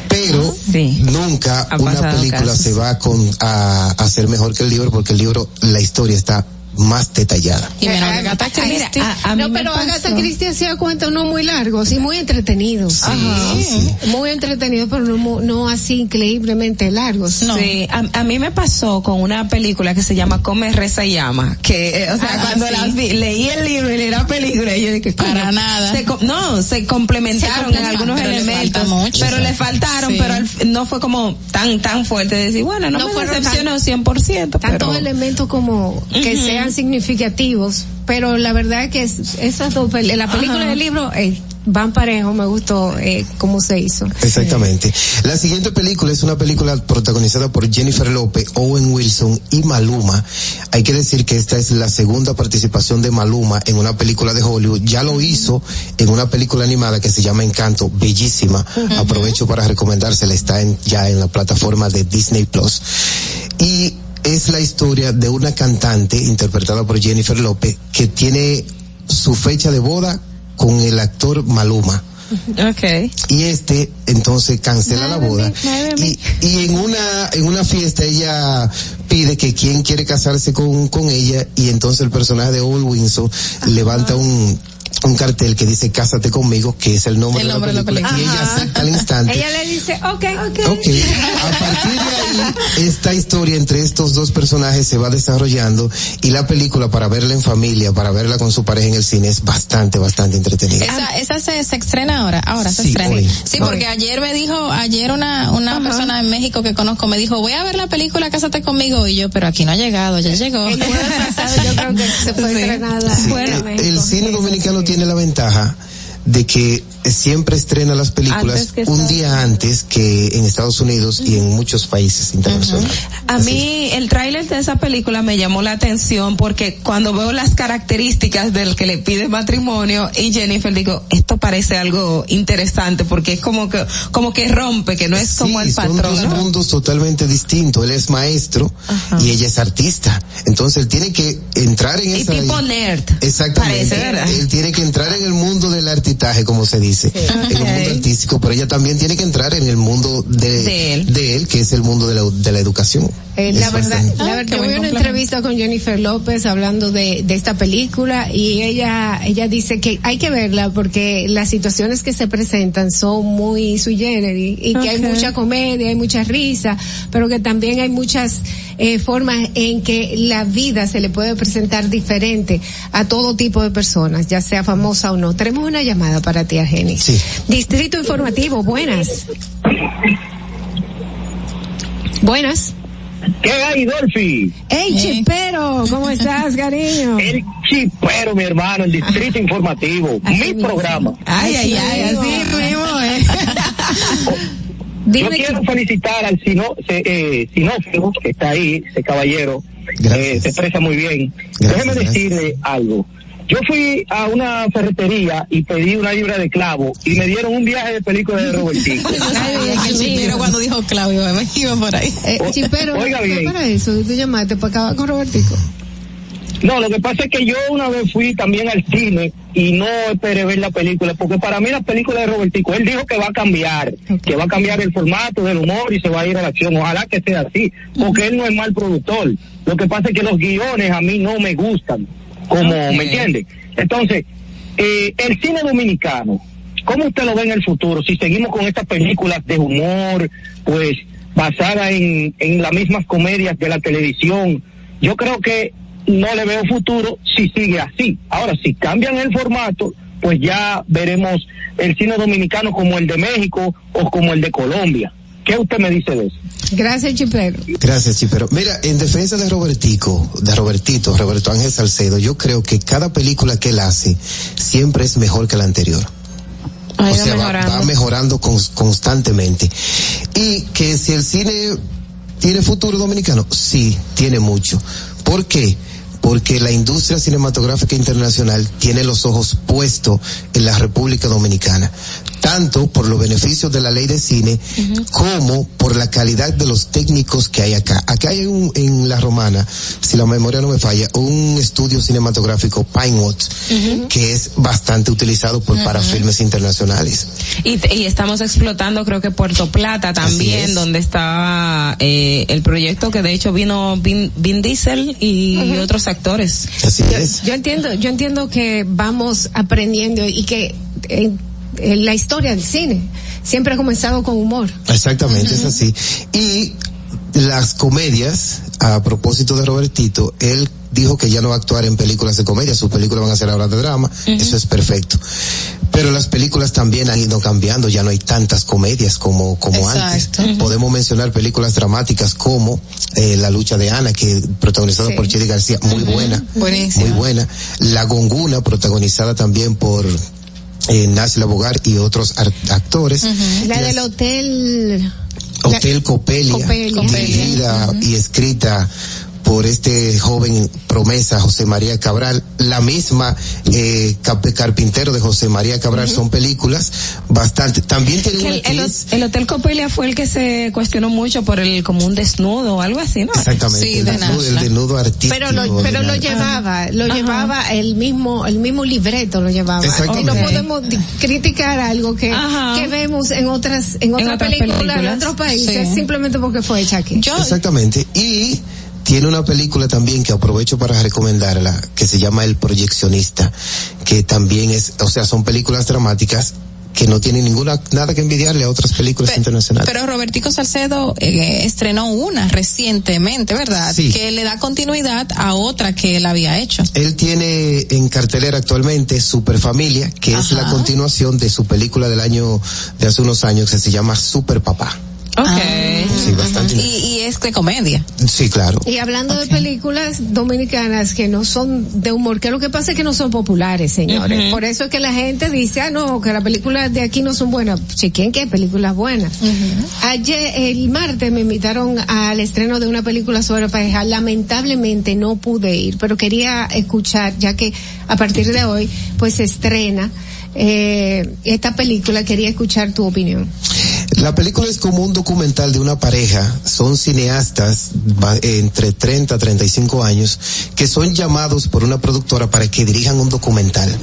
[SPEAKER 24] Pero nunca
[SPEAKER 12] Ha
[SPEAKER 24] una
[SPEAKER 12] pasado
[SPEAKER 24] película
[SPEAKER 12] casos.
[SPEAKER 24] se va con, a, a hacer mejor que el libro porque el libro, la historia está más detallada.
[SPEAKER 13] Y menos que Agatha Christie.
[SPEAKER 9] mira,
[SPEAKER 13] A- a mí
[SPEAKER 9] no,
[SPEAKER 13] me
[SPEAKER 9] pero
[SPEAKER 13] pasó.
[SPEAKER 9] Agatha Christie hacía cuentos no muy largos y muy entretenidos. Ajá. Muy entretenidos, pero no, no así increíblemente largos.
[SPEAKER 12] Sí, a, a mí me pasó con una película que se llama Come, Reza y Llama, que, eh, o sea,
[SPEAKER 9] Ah,
[SPEAKER 12] cuando
[SPEAKER 9] sí.
[SPEAKER 12] las vi, leí el libro y leí la película y yo dije,
[SPEAKER 13] Para nada.
[SPEAKER 12] se no, se complementaron
[SPEAKER 13] Se
[SPEAKER 12] en algunos
[SPEAKER 13] pero
[SPEAKER 12] elementos,
[SPEAKER 13] mucho.
[SPEAKER 12] pero le faltaron,
[SPEAKER 13] Sí.
[SPEAKER 12] pero al no fue como tan, tan fuerte de decir, bueno, no,
[SPEAKER 9] No
[SPEAKER 12] me decepcionó
[SPEAKER 9] tan-
[SPEAKER 12] 100%,
[SPEAKER 9] Tantos
[SPEAKER 12] pero...
[SPEAKER 9] elementos como que
[SPEAKER 12] Ujú.
[SPEAKER 9] sean significativos, pero la verdad es que es- esas dos, la película
[SPEAKER 12] Ajá.
[SPEAKER 9] y el libro eh, van parejo, me gustó eh, cómo se hizo.
[SPEAKER 24] Exactamente. La siguiente película es una película protagonizada por Jennifer López, Owen Wilson y Maluma. Hay que decir que esta es la segunda participación de Maluma en una película de Hollywood. Ya lo hizo en una película animada que se llama Encanto, bellísima. Aprovecho para recomendársela, está en, ya en la plataforma de Disney Plus. Y es la historia de una cantante interpretada por Jennifer López que tiene su fecha de boda con el actor Maluma.
[SPEAKER 12] Okay.
[SPEAKER 24] y este entonces cancela la boda. y, y en una en una fiesta ella pide que quien quiere casarse con, con ella y entonces el personaje de Owen Wilson levanta un un cartel que dice cásate conmigo que es el nombre,
[SPEAKER 9] El nombre
[SPEAKER 24] de la película y ella acepta al instante
[SPEAKER 9] Ella le dice, ok, ok.
[SPEAKER 24] Ok, a partir de ahí, esta historia entre estos dos personajes se va desarrollando y la película para verla en familia, para verla con su pareja en el cine es bastante, bastante entretenida.
[SPEAKER 13] Esa, esa se, se estrena ahora, ahora se
[SPEAKER 24] Sí,
[SPEAKER 13] estrena.
[SPEAKER 24] hoy.
[SPEAKER 13] Sí, porque ayer me dijo, ayer una, una persona en México que conozco me dijo, voy a ver la película Cásate conmigo y yo, pero aquí no ha llegado, ya llegó.
[SPEAKER 9] El pasado yo creo que se fue
[SPEAKER 13] Sí.
[SPEAKER 9] estrenada.
[SPEAKER 24] Sí, el, el cine dominicano tiene la ventaja de que siempre estrena las películas un día antes que en Estados Unidos y en muchos países internacionales.
[SPEAKER 12] A mí el tráiler de esa película me llamó la atención porque cuando veo las características del que le pide matrimonio y Jennifer digo, esto parece algo interesante porque es como que como que rompe, que no es como el
[SPEAKER 24] son
[SPEAKER 12] patrón.
[SPEAKER 24] dos
[SPEAKER 12] ¿no?
[SPEAKER 24] mundos totalmente distintos. Él es maestro y ella es artista. Entonces él tiene que entrar en
[SPEAKER 12] Y
[SPEAKER 24] esa...
[SPEAKER 12] tipo nerd.
[SPEAKER 24] Exactamente.
[SPEAKER 12] Parece, ¿verdad?
[SPEAKER 24] Él tiene que entrar en el mundo del como se dice, en el mundo artístico, pero ella también tiene que entrar en el mundo de,
[SPEAKER 12] De él.
[SPEAKER 24] que es el mundo de la, de la educación.
[SPEAKER 9] Eh, la verdad,
[SPEAKER 24] bastante-
[SPEAKER 9] la verdad, yo vi una entrevista con Jennifer López hablando de, de esta película y ella, ella dice que hay que verla porque las situaciones que se presentan son muy sui generis y que hay mucha comedia, hay mucha risa, pero que también hay muchas eh, formas en que la vida se le puede presentar diferente a todo tipo de personas, ya sea famosa o no. Tenemos una llamada para ti, Argenis.
[SPEAKER 24] Sí.
[SPEAKER 9] Distrito Informativo, buenas. Buenas.
[SPEAKER 25] ¿Qué hay, Dolphy?
[SPEAKER 9] Hey, chipero, ¿cómo estás, cariño?
[SPEAKER 25] El chipero, mi hermano, el Distrito Informativo, mi programa.
[SPEAKER 12] Ay, ay, ay, así mismo, eh.
[SPEAKER 25] Yo quiero felicitar al sino, eh, sinófilo que está ahí, ese caballero, eh, se expresa muy bien. Déjeme decirle algo. Yo fui a una ferretería y pedí una libra de clavo y me dieron un viaje de película de Robertico.
[SPEAKER 13] Pero cuando dijo Claudio, me iba por ahí.
[SPEAKER 9] Eh, chipero,
[SPEAKER 25] Oiga
[SPEAKER 9] ¿qué
[SPEAKER 25] bien.
[SPEAKER 9] para eso? ¿Tú llamaste para acabar con Robertico?
[SPEAKER 25] No, lo que pasa es que yo una vez fui también al cine y no esperé ver la película, porque para mí la película de Robertico, él dijo que va a cambiar, que va a cambiar el formato del humor y se va a ir a la acción. Ojalá que sea así, porque él no es mal productor. Lo que pasa es que los guiones a mí no me gustan, como. ¿me entiende? Entonces, eh, el cine dominicano, ¿cómo usted lo ve en el futuro? Si seguimos con estas películas de humor, pues basadas en, en las mismas comedias de la televisión, yo creo que no le veo futuro si sigue así. Ahora, si cambian el formato, pues ya veremos el cine dominicano como el de México o como el de Colombia. ¿Qué usted me dice de eso?
[SPEAKER 9] Gracias, Chipero.
[SPEAKER 24] Gracias, Chipero. Mira, en defensa de Robertico, de Robertito, Roberto Ángel Salcedo, yo creo que cada película que él hace siempre es mejor que la anterior.
[SPEAKER 13] Ha
[SPEAKER 24] o sea, va-
[SPEAKER 13] mejorando.
[SPEAKER 24] Va, mejorando cons- constantemente. Y que si el cine tiene futuro dominicano, sí, tiene mucho. ¿Por qué? Porque la industria cinematográfica internacional tiene los ojos puestos en la República Dominicana, tanto por los beneficios de la ley de cine como por la calidad de los técnicos que hay acá. Acá hay un, en La Romana, si la memoria no me falla, un estudio cinematográfico Pinewood, que es bastante utilizado por para filmes internacionales.
[SPEAKER 12] Y, y estamos explotando, creo que Puerto Plata también,
[SPEAKER 24] es.
[SPEAKER 12] donde está eh, el proyecto que de hecho vino Vin, Vin Diesel y otros actores.
[SPEAKER 24] Así
[SPEAKER 9] yo, yo entiendo, yo entiendo que vamos aprendiendo y que eh, eh, la historia del cine siempre ha comenzado con humor.
[SPEAKER 24] Exactamente, es así. Y las comedias, a propósito de Robertito, él dijo que ya no va a actuar en películas de comedia, sus películas van a ser ahora de drama, eso es perfecto. Pero las películas también han ido cambiando, ya no hay tantas comedias como, como antes. Podemos mencionar películas dramáticas como eh, La lucha de Ana, que protagonizada por Chidi García, muy buena.
[SPEAKER 13] Buenísima.
[SPEAKER 24] Muy buena. La Gonguna, protagonizada también por eh, Nancy Labogar y otros actores.
[SPEAKER 9] La del hotel.
[SPEAKER 24] Hotel Copelia,
[SPEAKER 9] Copelia.
[SPEAKER 24] dirigida y escrita por este joven promesa José María Cabral, la misma eh, Cap- Carpintero de José María Cabral, son películas bastante, también tiene
[SPEAKER 12] Que el, el- el Hotel Copelia fue el que se cuestionó mucho por el como un desnudo o algo así, ¿no?
[SPEAKER 24] exactamente, el, desnudo, el desnudo artístico.
[SPEAKER 9] Pero lo, pero lo llevaba, lo llevaba el mismo, el mismo libreto lo llevaba.
[SPEAKER 24] Exactamente.
[SPEAKER 9] Y no podemos criticar algo que, que vemos en otras, en otras
[SPEAKER 12] otras
[SPEAKER 9] películas, en otros países,
[SPEAKER 12] Sí.
[SPEAKER 9] simplemente porque fue hecha aquí.
[SPEAKER 24] Exactamente. Y tiene una película también que aprovecho para recomendarla, que se llama El Proyeccionista, que también es, o sea, son películas dramáticas que no tienen ninguna, nada que envidiarle a otras películas internacionales.
[SPEAKER 13] Pero Robertico Salcedo eh, estrenó una recientemente, ¿verdad?
[SPEAKER 24] Sí.
[SPEAKER 13] Que le da continuidad a otra que él había hecho.
[SPEAKER 24] Él tiene en cartelera actualmente Super Familia, que es la continuación de su película del año, de hace unos años, que se llama Super Papá. Sí, bastante.
[SPEAKER 13] Y, y es de comedia.
[SPEAKER 24] Sí, claro.
[SPEAKER 9] Y hablando de películas dominicanas que no son de humor, que lo que pasa es que no son populares, señores. Por eso es que la gente dice, ah, no, que las películas de aquí no son buenas. Chequen que películas buenas. Ayer, el martes, me invitaron al estreno de una película sobre pareja. Lamentablemente no pude ir, pero quería escuchar, ya que a partir de hoy, pues se estrena eh, esta película, quería escuchar tu opinión.
[SPEAKER 24] La película es como un documental de una pareja, son cineastas entre 30 a 35 años que son llamados por una productora para que dirijan un documental.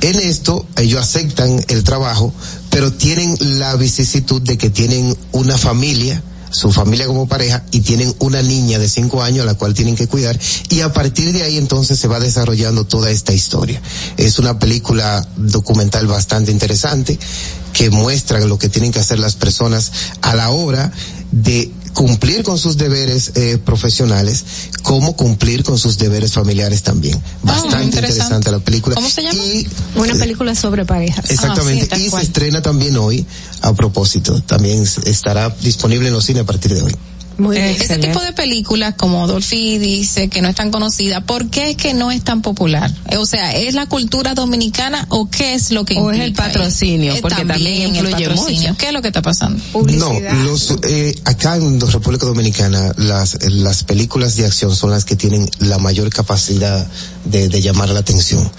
[SPEAKER 24] En esto ellos aceptan el trabajo, pero tienen la vicisitud de que tienen una familia, su familia como pareja y tienen una niña de cinco años a la cual tienen que cuidar y a partir de ahí entonces se va desarrollando toda esta historia. Es una película documental bastante interesante que muestra lo que tienen que hacer las personas a la hora de cumplir con sus deberes eh, profesionales, como cumplir con sus deberes familiares también. Bastante interesante. la película.
[SPEAKER 9] ¿Cómo se llama?
[SPEAKER 24] Y,
[SPEAKER 9] Una película sobre parejas.
[SPEAKER 24] Exactamente, y se estrena también hoy, a propósito, también estará disponible en los cines a partir de hoy.
[SPEAKER 9] Muy
[SPEAKER 13] Eh, Ese tipo de películas como Dolphy dice que no es tan conocida, ¿por qué es que no es tan popular? Eh, O sea, ¿es la cultura dominicana o qué es lo que
[SPEAKER 12] O es el patrocinio,
[SPEAKER 13] Eh,
[SPEAKER 12] porque también
[SPEAKER 13] el
[SPEAKER 12] influye mucho.
[SPEAKER 13] ¿Qué es lo que está pasando?
[SPEAKER 24] No, los, eh, acá en la República Dominicana las, las películas de acción son las que tienen la mayor capacidad de, de llamar la atención.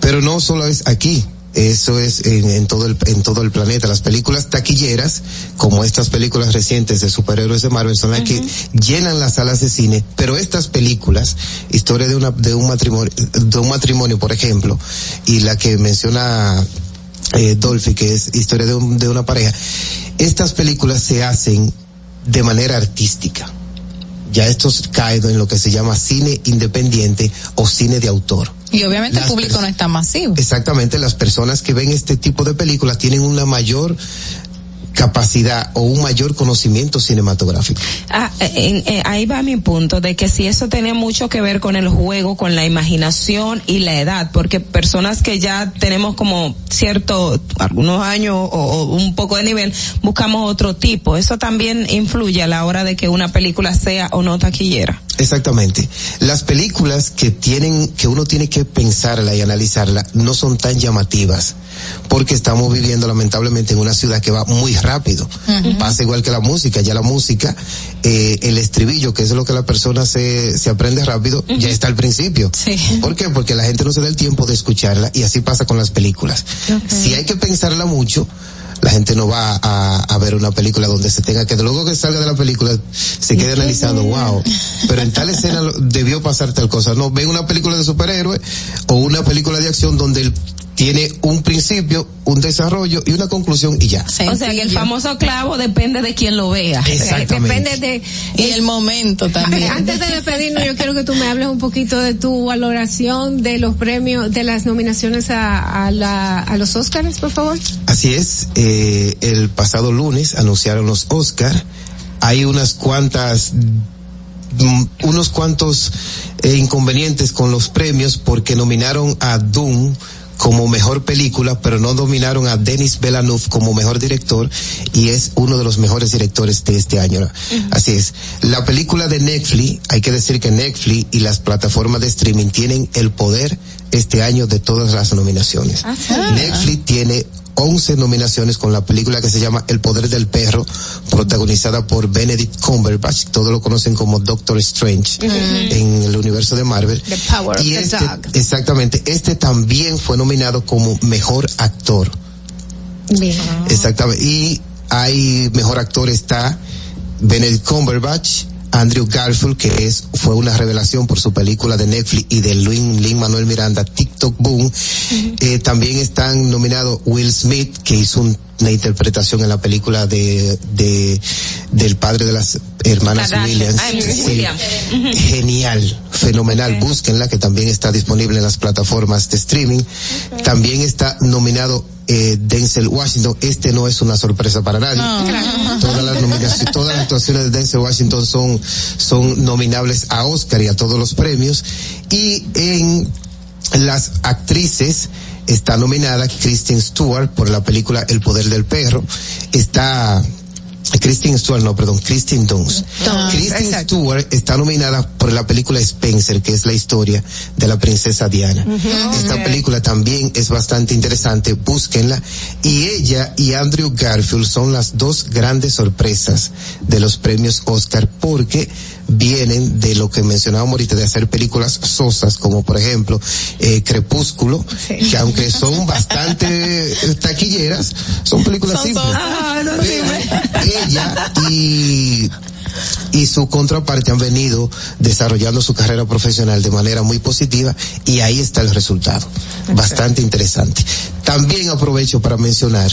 [SPEAKER 24] Pero no solo es aquí. Eso es en, en todo el en todo el planeta. Las películas taquilleras, como estas películas recientes de superhéroes de Marvel, son las que llenan las salas de cine. Pero estas películas, historia de una de un matrimonio, de un matrimonio, por ejemplo, y la que menciona eh, Dolphy, que es historia de, un- de una pareja, estas películas se hacen de manera artística. Ya estos caen en lo que se llama cine independiente o cine de autor.
[SPEAKER 13] Y obviamente el público no es tan masivo.
[SPEAKER 24] Exactamente, las personas que ven este tipo de películas tienen una mayor capacidad o un mayor conocimiento cinematográfico.
[SPEAKER 12] Ah, eh, eh, ahí va mi punto de que si eso tenía mucho que ver con el juego, con la imaginación y la edad, porque personas que ya tenemos como cierto, algunos años o un poco de nivel, buscamos otro tipo. Eso también influye a la hora de que una película sea o no taquillera.
[SPEAKER 24] Exactamente. Las películas que tienen, que uno tiene que pensarla y analizarla, no son tan llamativas, porque estamos viviendo lamentablemente en una ciudad que va muy rápido. Pasa igual que la música, ya la música, eh, el estribillo, que es lo que la persona se, se aprende rápido, ya está al principio. ¿Por qué? Porque la gente no se da el tiempo de escucharla y así pasa con las películas. Si hay que pensarla mucho, la gente no va a, a, ver una película donde se tenga que, luego que salga de la película, se quede analizando, wow, pero en tal escena debió pasar tal cosa. No, ve una película de superhéroe o una película de acción donde el tiene un principio, un desarrollo y una conclusión y ya.
[SPEAKER 12] O sea que el famoso clavo depende de quien lo vea.
[SPEAKER 24] Exactamente.
[SPEAKER 9] Depende de
[SPEAKER 13] y el momento también.
[SPEAKER 9] Antes de despedirnos, yo quiero que tú me hables un poquito de tu valoración de los premios, de las nominaciones a, a, la, a los Oscars, por favor.
[SPEAKER 24] Así es. Eh, el pasado lunes anunciaron los Oscars. Hay unas cuantas unos cuantos eh, inconvenientes con los premios porque nominaron a Doom como mejor película, pero no dominaron a Denis Villeneuve como mejor director y es uno de los mejores directores de este año. Uh -huh. Así es. La película de Netflix, hay que decir que Netflix y las plataformas de streaming tienen el poder este año de todas las nominaciones.
[SPEAKER 9] Ah,
[SPEAKER 24] Netflix tiene 11 nominaciones con la película que se llama El Poder del Perro, protagonizada por Benedict Cumberbatch, todos lo conocen como Doctor Strange uh -huh. en el universo de Marvel.
[SPEAKER 9] The Power
[SPEAKER 24] y
[SPEAKER 9] of
[SPEAKER 24] este,
[SPEAKER 9] the Dog.
[SPEAKER 24] exactamente, este también fue nominado como mejor actor.
[SPEAKER 9] Bien.
[SPEAKER 24] Exactamente. Y hay mejor actor está Benedict Cumberbatch, Andrew Garfield, que es, fue una revelación por su película de Netflix y de Lin, Lin Manuel Miranda, TikTok Boom. Uh -huh. eh, también están nominados Will Smith, que hizo un, una interpretación en la película de, de, del padre de las hermanas. Williams.
[SPEAKER 12] Ah,
[SPEAKER 24] Sí.
[SPEAKER 12] William.
[SPEAKER 24] Genial, fenomenal.
[SPEAKER 12] Okay.
[SPEAKER 24] Búsquenla, que también está disponible en las plataformas de streaming. También está nominado eh, Denzel Washington. Este no es una sorpresa para nadie. Todas las nominaciones, todas las actuaciones de Denzel Washington son, son nominables a Oscar y a todos los premios. Y en las actrices está nominada Kristen Stewart por la película El Poder del Perro. Está Kristen Stewart, no, perdón, Kristen Dunst. Kristen Stewart está nominada por la película Spencer, que es la historia de la princesa Diana. Esta película también es bastante interesante, búsquenla. Y ella y Andrew Garfield son las dos grandes sorpresas de los premios Oscar porque vienen de lo que mencionábamos ahorita de hacer películas sosas como por ejemplo eh, Crepúsculo que aunque son bastante eh, taquilleras son películas
[SPEAKER 13] Son
[SPEAKER 24] simples.
[SPEAKER 13] Ah, no
[SPEAKER 24] ella y y su contraparte han venido desarrollando su carrera profesional de manera muy positiva y ahí está el resultado. Bastante interesante. También aprovecho para mencionar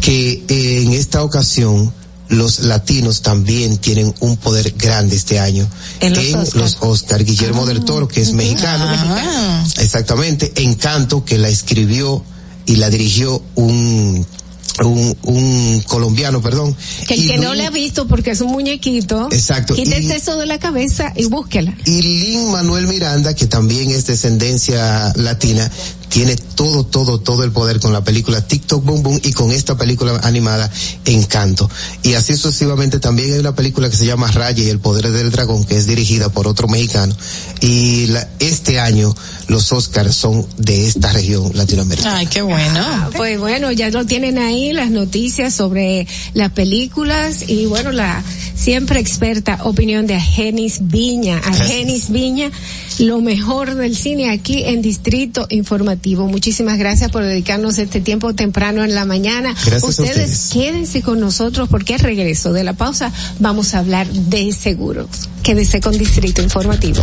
[SPEAKER 24] que eh, en esta ocasión los latinos también tienen un poder grande este año
[SPEAKER 12] En los
[SPEAKER 24] en
[SPEAKER 12] Oscar.
[SPEAKER 24] los Oscar. Guillermo del Toro, que es mexicano,
[SPEAKER 13] Ah.
[SPEAKER 24] exactamente, Encanto, que la escribió y la dirigió un un, un colombiano, perdón.
[SPEAKER 9] Que el
[SPEAKER 24] Y
[SPEAKER 9] que no le ha visto porque es un muñequito,
[SPEAKER 24] Exacto.
[SPEAKER 9] quítese eso de la cabeza y búsquela.
[SPEAKER 24] Y Lin Manuel Miranda, que también es descendencia latina, tiene todo, todo, todo el poder con la película TikTok Boom Boom y con esta película animada Encanto. Y así sucesivamente también hay una película que se llama Raya y el poder del dragón, que es dirigida por otro mexicano. Y la- este año los Oscars son de esta región latinoamericana.
[SPEAKER 13] Ay, qué bueno.
[SPEAKER 9] Ah, Pues bueno, ya lo tienen ahí las noticias sobre las películas y bueno, la siempre experta opinión de Argenis Viña. Argenis Viña, lo mejor del cine aquí en Distrito Informativo. Muchísimas gracias por dedicarnos este tiempo temprano en la mañana.
[SPEAKER 24] Gracias a
[SPEAKER 9] ustedes,
[SPEAKER 24] ustedes.
[SPEAKER 9] quédense con nosotros porque al regreso de la pausa vamos a hablar de seguros. Quédese con Distrito Informativo.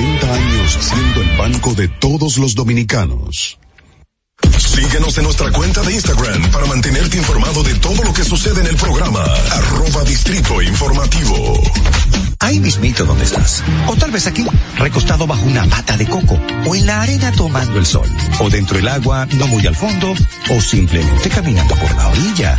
[SPEAKER 26] Banreservas, 80 años siendo el banco de todos los dominicanos.
[SPEAKER 11] Síguenos en nuestra cuenta de Instagram para mantenerte informado de todo lo que sucede en el programa. Arroba Distrito Informativo.
[SPEAKER 27] Ahí mismito donde estás. O tal vez aquí, recostado bajo una mata de coco. O en la arena tomando el sol. O dentro del agua, no muy al fondo. O simplemente caminando por la orilla.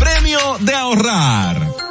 [SPEAKER 28] premio de ahorrar.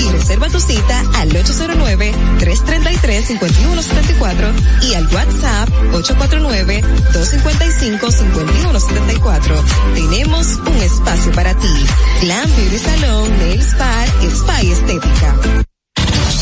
[SPEAKER 23] y reserva tu cita al 809-333-5174 y al WhatsApp 849-255-5174. Tenemos un espacio para ti. Glam Beauty Salon, Nails Bar, Spa y Estética.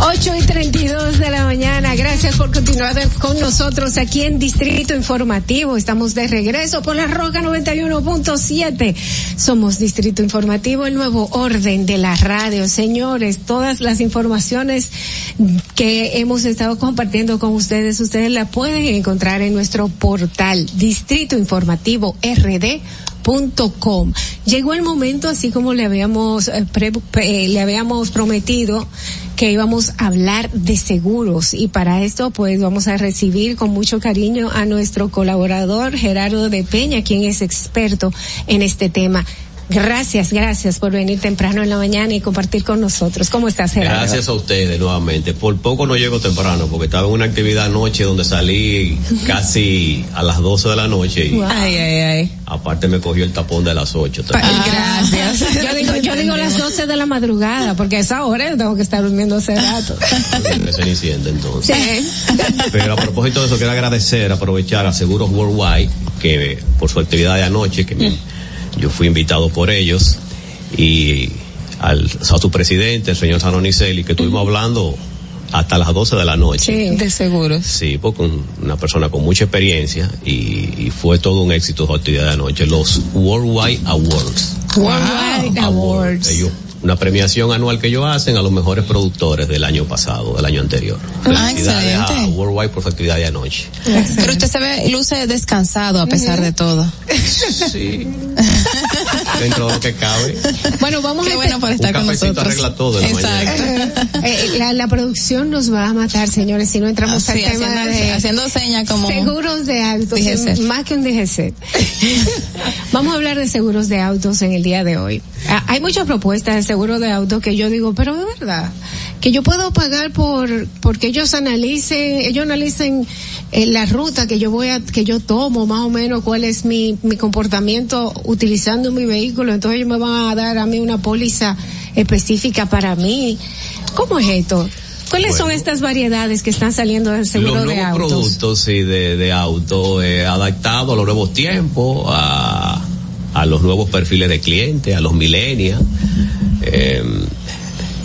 [SPEAKER 9] 8 y 32 de la mañana. Gracias por continuar con nosotros aquí en Distrito Informativo. Estamos de regreso por la Roca 91.7. Somos Distrito Informativo, el nuevo orden de la radio. Señores, todas las informaciones que hemos estado compartiendo con ustedes, ustedes las pueden encontrar en nuestro portal Distrito Informativo RD Com. Llegó el momento, así como le habíamos eh, pre, eh, le habíamos prometido que íbamos a hablar de seguros y para esto pues vamos a recibir con mucho cariño a nuestro colaborador Gerardo de Peña, quien es experto en este tema. Gracias, gracias por venir temprano en la mañana y compartir con nosotros. ¿Cómo estás, Gerardo?
[SPEAKER 29] Gracias a ustedes nuevamente. Por poco no llego temprano porque estaba en una actividad anoche donde salí casi a las 12 de la noche y
[SPEAKER 9] Wow. Ay, ay, ay.
[SPEAKER 29] aparte me cogió el tapón de las 8.
[SPEAKER 9] Gracias. Yo digo, yo digo las 12 de la madrugada porque a esa hora yo tengo que estar durmiendo hace rato.
[SPEAKER 29] Ese incidente entonces.
[SPEAKER 9] Sí.
[SPEAKER 29] Pero a propósito de eso, quiero agradecer, aprovechar a Seguros Worldwide, que por su actividad de anoche, que me- yo fui invitado por ellos, y al, a su presidente, el señor Sanonicelli, que estuvimos hablando hasta las 12 de la noche.
[SPEAKER 13] De seguros.
[SPEAKER 29] Sí, porque un- una persona con mucha experiencia y, y fue todo un éxito su actividad de anoche. Los Worldwide Awards.
[SPEAKER 9] Worldwide Awards.
[SPEAKER 29] Ellos una premiación anual que ellos hacen a los mejores productores del año pasado, del año anterior.
[SPEAKER 13] Ah,
[SPEAKER 29] Felicidades a
[SPEAKER 13] excelente.
[SPEAKER 29] Worldwide por su actividad de anoche.
[SPEAKER 13] Pero usted se ve, luce descansado a pesar de todo.
[SPEAKER 29] Sí. Dentro de lo que cabe.
[SPEAKER 9] Bueno, vamos
[SPEAKER 13] Qué
[SPEAKER 9] a
[SPEAKER 13] bueno por estar
[SPEAKER 29] Un
[SPEAKER 13] con
[SPEAKER 29] cafecito
[SPEAKER 13] nosotros.
[SPEAKER 29] arregla todo en la
[SPEAKER 13] Exacto.
[SPEAKER 9] Eh, la, la producción nos va a matar, señores, si no entramos
[SPEAKER 13] Así,
[SPEAKER 9] al tema
[SPEAKER 13] haciendo-
[SPEAKER 9] de
[SPEAKER 13] haciendo señas como
[SPEAKER 9] seguros de autos, más que un DGC. Vamos a hablar de seguros de autos en el día de hoy. Ah, Hay muchas propuestas seguro de autos que yo digo, pero de verdad, que yo puedo pagar por porque ellos analicen, ellos analicen eh, la ruta que yo voy a que yo tomo, más o menos cuál es mi mi comportamiento utilizando mi vehículo, entonces ellos me van a dar a mí una póliza específica para mí. ¿Cómo es esto? ¿Cuáles son estas variedades que están saliendo del seguro
[SPEAKER 29] los
[SPEAKER 9] de autos?
[SPEAKER 29] productos sí, de, de auto eh, adaptados a los nuevos tiempos, a, a los nuevos perfiles de clientes, a los millennials. Eh,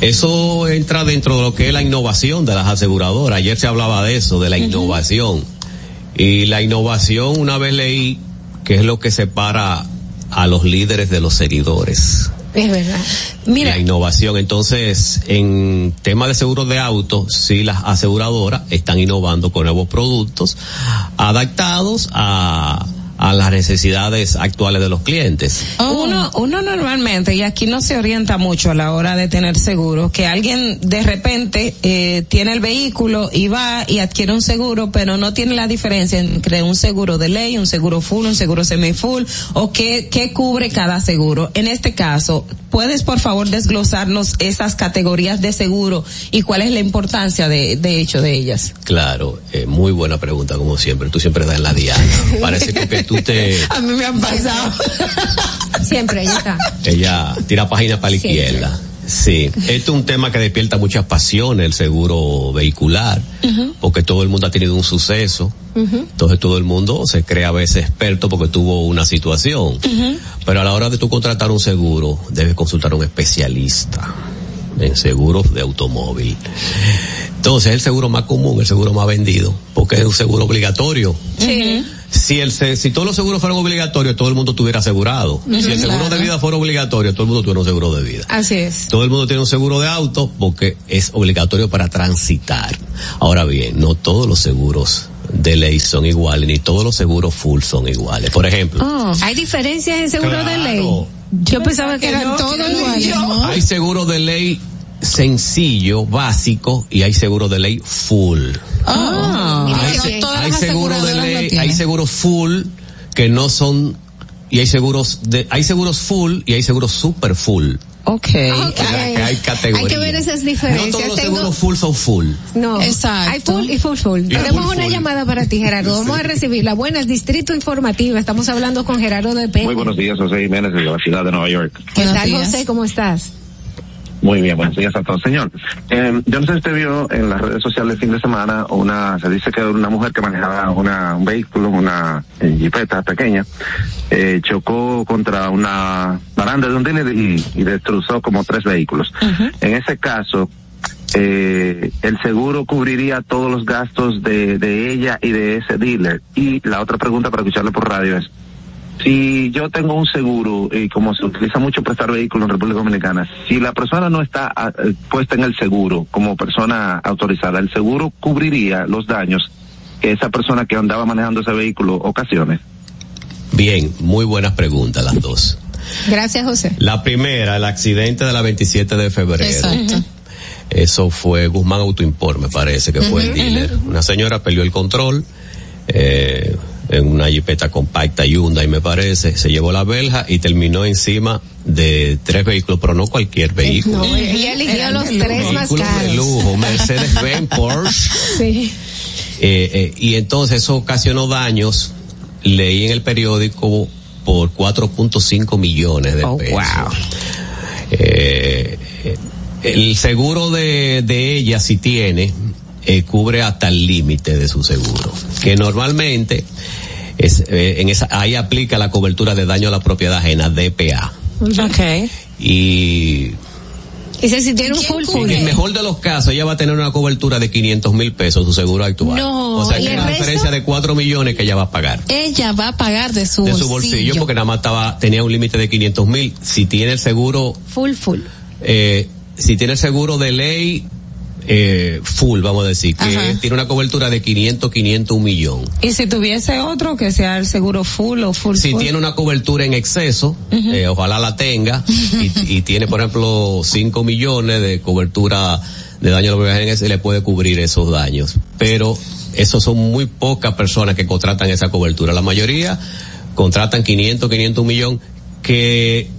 [SPEAKER 29] eso entra dentro de lo que es la innovación de las aseguradoras. Ayer se hablaba de eso, de la innovación. Y la innovación, una vez leí, que es lo que separa a los líderes de los seguidores.
[SPEAKER 9] Es verdad.
[SPEAKER 29] La innovación. Entonces, en tema de seguros de autos, sí las aseguradoras están innovando con nuevos productos adaptados a, a las necesidades actuales de los clientes.
[SPEAKER 12] Uno, uno normalmente, y aquí no se orienta mucho a la hora de tener seguro, que alguien de repente eh, tiene el vehículo y va y adquiere un seguro, pero no tiene la diferencia entre un seguro de ley, un seguro full, un seguro semi-full, o qué, qué cubre cada seguro. En este caso, ¿puedes por favor desglosarnos esas categorías de seguro y cuál es la importancia de, de hecho de ellas?
[SPEAKER 29] Claro, eh, muy buena pregunta como siempre. Tú siempre das en la diana. Parece que, que tú te,
[SPEAKER 12] A mí me han pasado.
[SPEAKER 9] Siempre, ya está.
[SPEAKER 29] ella tira página para la
[SPEAKER 9] Siempre.
[SPEAKER 29] izquierda. Sí, esto es un tema que despierta muchas pasiones, el seguro vehicular, porque todo el mundo ha tenido un suceso, entonces todo el mundo se cree a veces experto porque tuvo una situación. Pero a la hora de tú contratar un seguro, debes consultar a un especialista en seguros de automóvil. Entonces es el seguro más común, el seguro más vendido, porque es un seguro obligatorio.
[SPEAKER 9] Sí.
[SPEAKER 29] Si el se- si todos los seguros fueran obligatorios, todo el mundo estuviera asegurado. Si el seguro
[SPEAKER 9] claro.
[SPEAKER 29] de vida fuera obligatorio, todo el mundo tuviera un seguro de vida.
[SPEAKER 9] Así es.
[SPEAKER 29] Todo el mundo tiene un seguro de auto porque es obligatorio para transitar. Ahora bien, no todos los seguros de ley son iguales, ni todos los seguros full son iguales. Por ejemplo,
[SPEAKER 9] Oh, ¿Hay diferencias en seguro de ley? Yo pensaba que eran todos iguales.
[SPEAKER 29] hay seguros de ley sencillo, básico, y hay seguros de ley full.
[SPEAKER 9] Ah, mira
[SPEAKER 29] hay, hay seguros de ley, hay seguros full que no son y hay seguros de hay seguros full y hay seguros super full.
[SPEAKER 12] Ok.
[SPEAKER 29] Que hay categorías.
[SPEAKER 9] Hay que ver esas
[SPEAKER 29] No
[SPEAKER 9] diferencias.
[SPEAKER 29] todos los
[SPEAKER 9] Tengo-
[SPEAKER 29] seguros full son full.
[SPEAKER 9] No,
[SPEAKER 13] Exacto.
[SPEAKER 9] hay full y full full.
[SPEAKER 29] Y
[SPEAKER 9] Tenemos
[SPEAKER 29] full
[SPEAKER 9] una
[SPEAKER 29] full.
[SPEAKER 9] llamada para ti, Gerardo. Vamos a recibirla. Buenas, Distrito Informativo. Estamos hablando con Gerardo de Peña.
[SPEAKER 30] Muy buenos días, José Jiménez de la ciudad de Nueva York.
[SPEAKER 9] ¿Qué tal. José? ¿Cómo estás?
[SPEAKER 30] Muy bien, buenos días a todos. Señor, eh, yo no sé si usted vio en las redes sociales el fin de semana una, se dice que una mujer que manejaba una, un vehículo, una eh, jipeta pequeña, eh, chocó contra una baranda de un dealer y, y destrozó como tres vehículos. En ese caso, eh, el seguro cubriría todos los gastos de, de ella y de ese dealer. Y la otra pregunta para escucharle por radio es, si yo tengo un seguro y como se utiliza mucho prestar vehículos en República Dominicana, si la persona no está ah, eh, puesta en el seguro como persona autorizada, el seguro cubriría los daños que esa persona que andaba manejando ese vehículo ocasione.
[SPEAKER 29] Bien, muy buenas preguntas las dos.
[SPEAKER 9] Gracias, José.
[SPEAKER 29] La primera, el accidente de la 27 de febrero.
[SPEAKER 9] Exacto.
[SPEAKER 29] Eso fue Guzmán Autoimport, me parece que fue el dealer. Una señora perdió el control eh, en una jipeta compacta Hyundai, me parece. Se llevó la verja y terminó encima de tres vehículos, pero no cualquier vehículo.
[SPEAKER 9] No, ella eligió los tres más
[SPEAKER 29] de
[SPEAKER 9] caros.
[SPEAKER 29] lujo, Mercedes-Benz, Porsche.
[SPEAKER 9] Sí.
[SPEAKER 29] Eh, eh, y entonces eso ocasionó daños, leí en el periódico, por 4.5 millones de
[SPEAKER 12] Oh,
[SPEAKER 29] pesos.
[SPEAKER 12] wow.
[SPEAKER 29] Eh, el seguro de, de ella, si tiene, eh, cubre hasta el límite de su seguro. Que normalmente, es, eh, en esa, ahí aplica la cobertura de daño a la propiedad ajena, DPA.
[SPEAKER 12] Ok.
[SPEAKER 29] Y
[SPEAKER 9] Dice, si tiene un full full.
[SPEAKER 29] en el mejor de los casos, ella va a tener una cobertura de 500 mil pesos su seguro actual.
[SPEAKER 13] No,
[SPEAKER 29] o sea,
[SPEAKER 13] ¿y
[SPEAKER 29] que
[SPEAKER 13] el
[SPEAKER 29] una
[SPEAKER 13] resto?
[SPEAKER 29] diferencia de 4 millones que ella va a pagar
[SPEAKER 13] Ella va a pagar de su
[SPEAKER 29] de
[SPEAKER 13] bolsillo.
[SPEAKER 29] su bolsillo porque nada más estaba, tenía un límite de 500 mil. Si tiene el seguro
[SPEAKER 9] Full full.
[SPEAKER 29] eh, si tiene seguro de ley, eh, full, vamos a decir, que
[SPEAKER 13] Ajá.
[SPEAKER 29] tiene una cobertura de 500, 500, un millón.
[SPEAKER 12] Y si tuviese otro que sea el seguro full o full
[SPEAKER 29] Si
[SPEAKER 12] full.
[SPEAKER 29] tiene una cobertura en exceso, eh, ojalá la tenga, y, y tiene, por ejemplo, 5 millones de cobertura de daño a en ese, le puede cubrir esos daños. Pero esos son muy pocas personas que contratan esa cobertura. La mayoría contratan 500, 500, un millón, que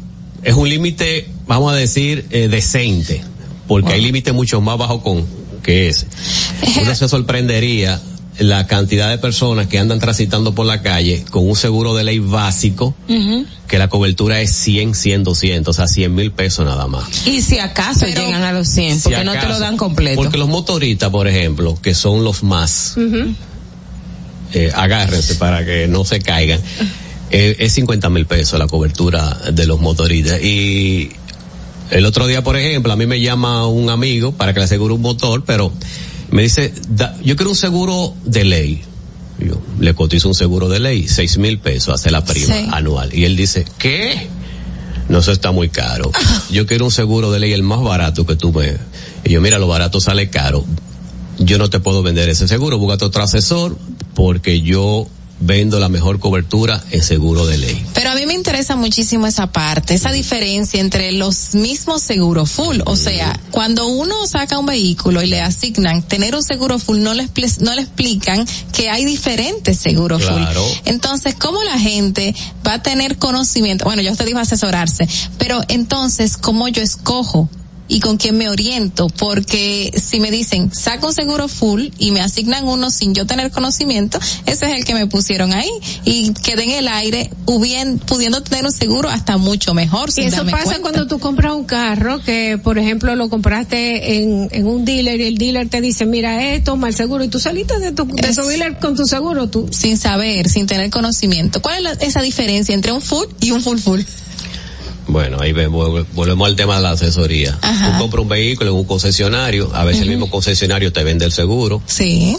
[SPEAKER 29] es un límite, vamos a decir, eh, decente, porque hay límites mucho más bajos con que ese. Uno se sorprendería la cantidad de personas que andan transitando por la calle con un seguro de ley básico, que la cobertura es 100, 100, 200, o sea, 100 mil pesos nada más.
[SPEAKER 12] Y si acaso llegan a los 100,
[SPEAKER 29] Si
[SPEAKER 12] porque no te lo dan completo.
[SPEAKER 29] Porque los motoristas, por ejemplo, que son los más, eh, agárrense para que no se caigan, eh, es 50 mil pesos la cobertura de los motoristas. Y el otro día, por ejemplo, a mí me llama un amigo para que le asegure un motor, pero me dice, "Da- yo quiero un seguro de ley. Yo le cotizo un seguro de ley, seis mil pesos, hace la prima
[SPEAKER 13] Sí.
[SPEAKER 29] anual. Y él dice, ¿qué? No, eso está muy caro. Yo quiero un seguro de ley el más barato que tú me... Y yo, mira, lo barato sale caro. Yo no te puedo vender ese seguro, búscate otro asesor, porque yo vendo la mejor cobertura en seguro de ley.
[SPEAKER 13] Pero a mí me interesa muchísimo esa parte, esa diferencia entre los mismos seguros full. O sea, cuando uno saca un vehículo y le asignan tener un seguro full, no le, no le explican que hay diferentes seguros
[SPEAKER 29] Claro.
[SPEAKER 13] full. Entonces, ¿cómo la gente va a tener conocimiento? Bueno, ya usted dijo asesorarse, pero entonces, ¿cómo yo escojo? Y con quién me oriento, porque si me dicen, saca un seguro full y me asignan uno sin yo tener conocimiento, ese es el que me pusieron ahí y quedé en el aire hubien- pudiendo tener un seguro hasta mucho mejor.
[SPEAKER 9] Y eso pasa
[SPEAKER 13] cuenta.
[SPEAKER 9] cuando tú compras un carro que, por ejemplo, lo compraste en, en un dealer y el dealer te dice, mira, toma el seguro y tú saliste de tu, de tu dealer con tu seguro, tú.
[SPEAKER 13] Sin saber, sin tener conocimiento. ¿Cuál es la- esa diferencia entre un full y un full full?
[SPEAKER 29] Bueno, ahí ve- vol- volvemos al tema de la asesoría.
[SPEAKER 13] Ajá.
[SPEAKER 29] Tú compras un vehículo en un concesionario, a veces el mismo concesionario te vende el seguro.
[SPEAKER 13] Sí.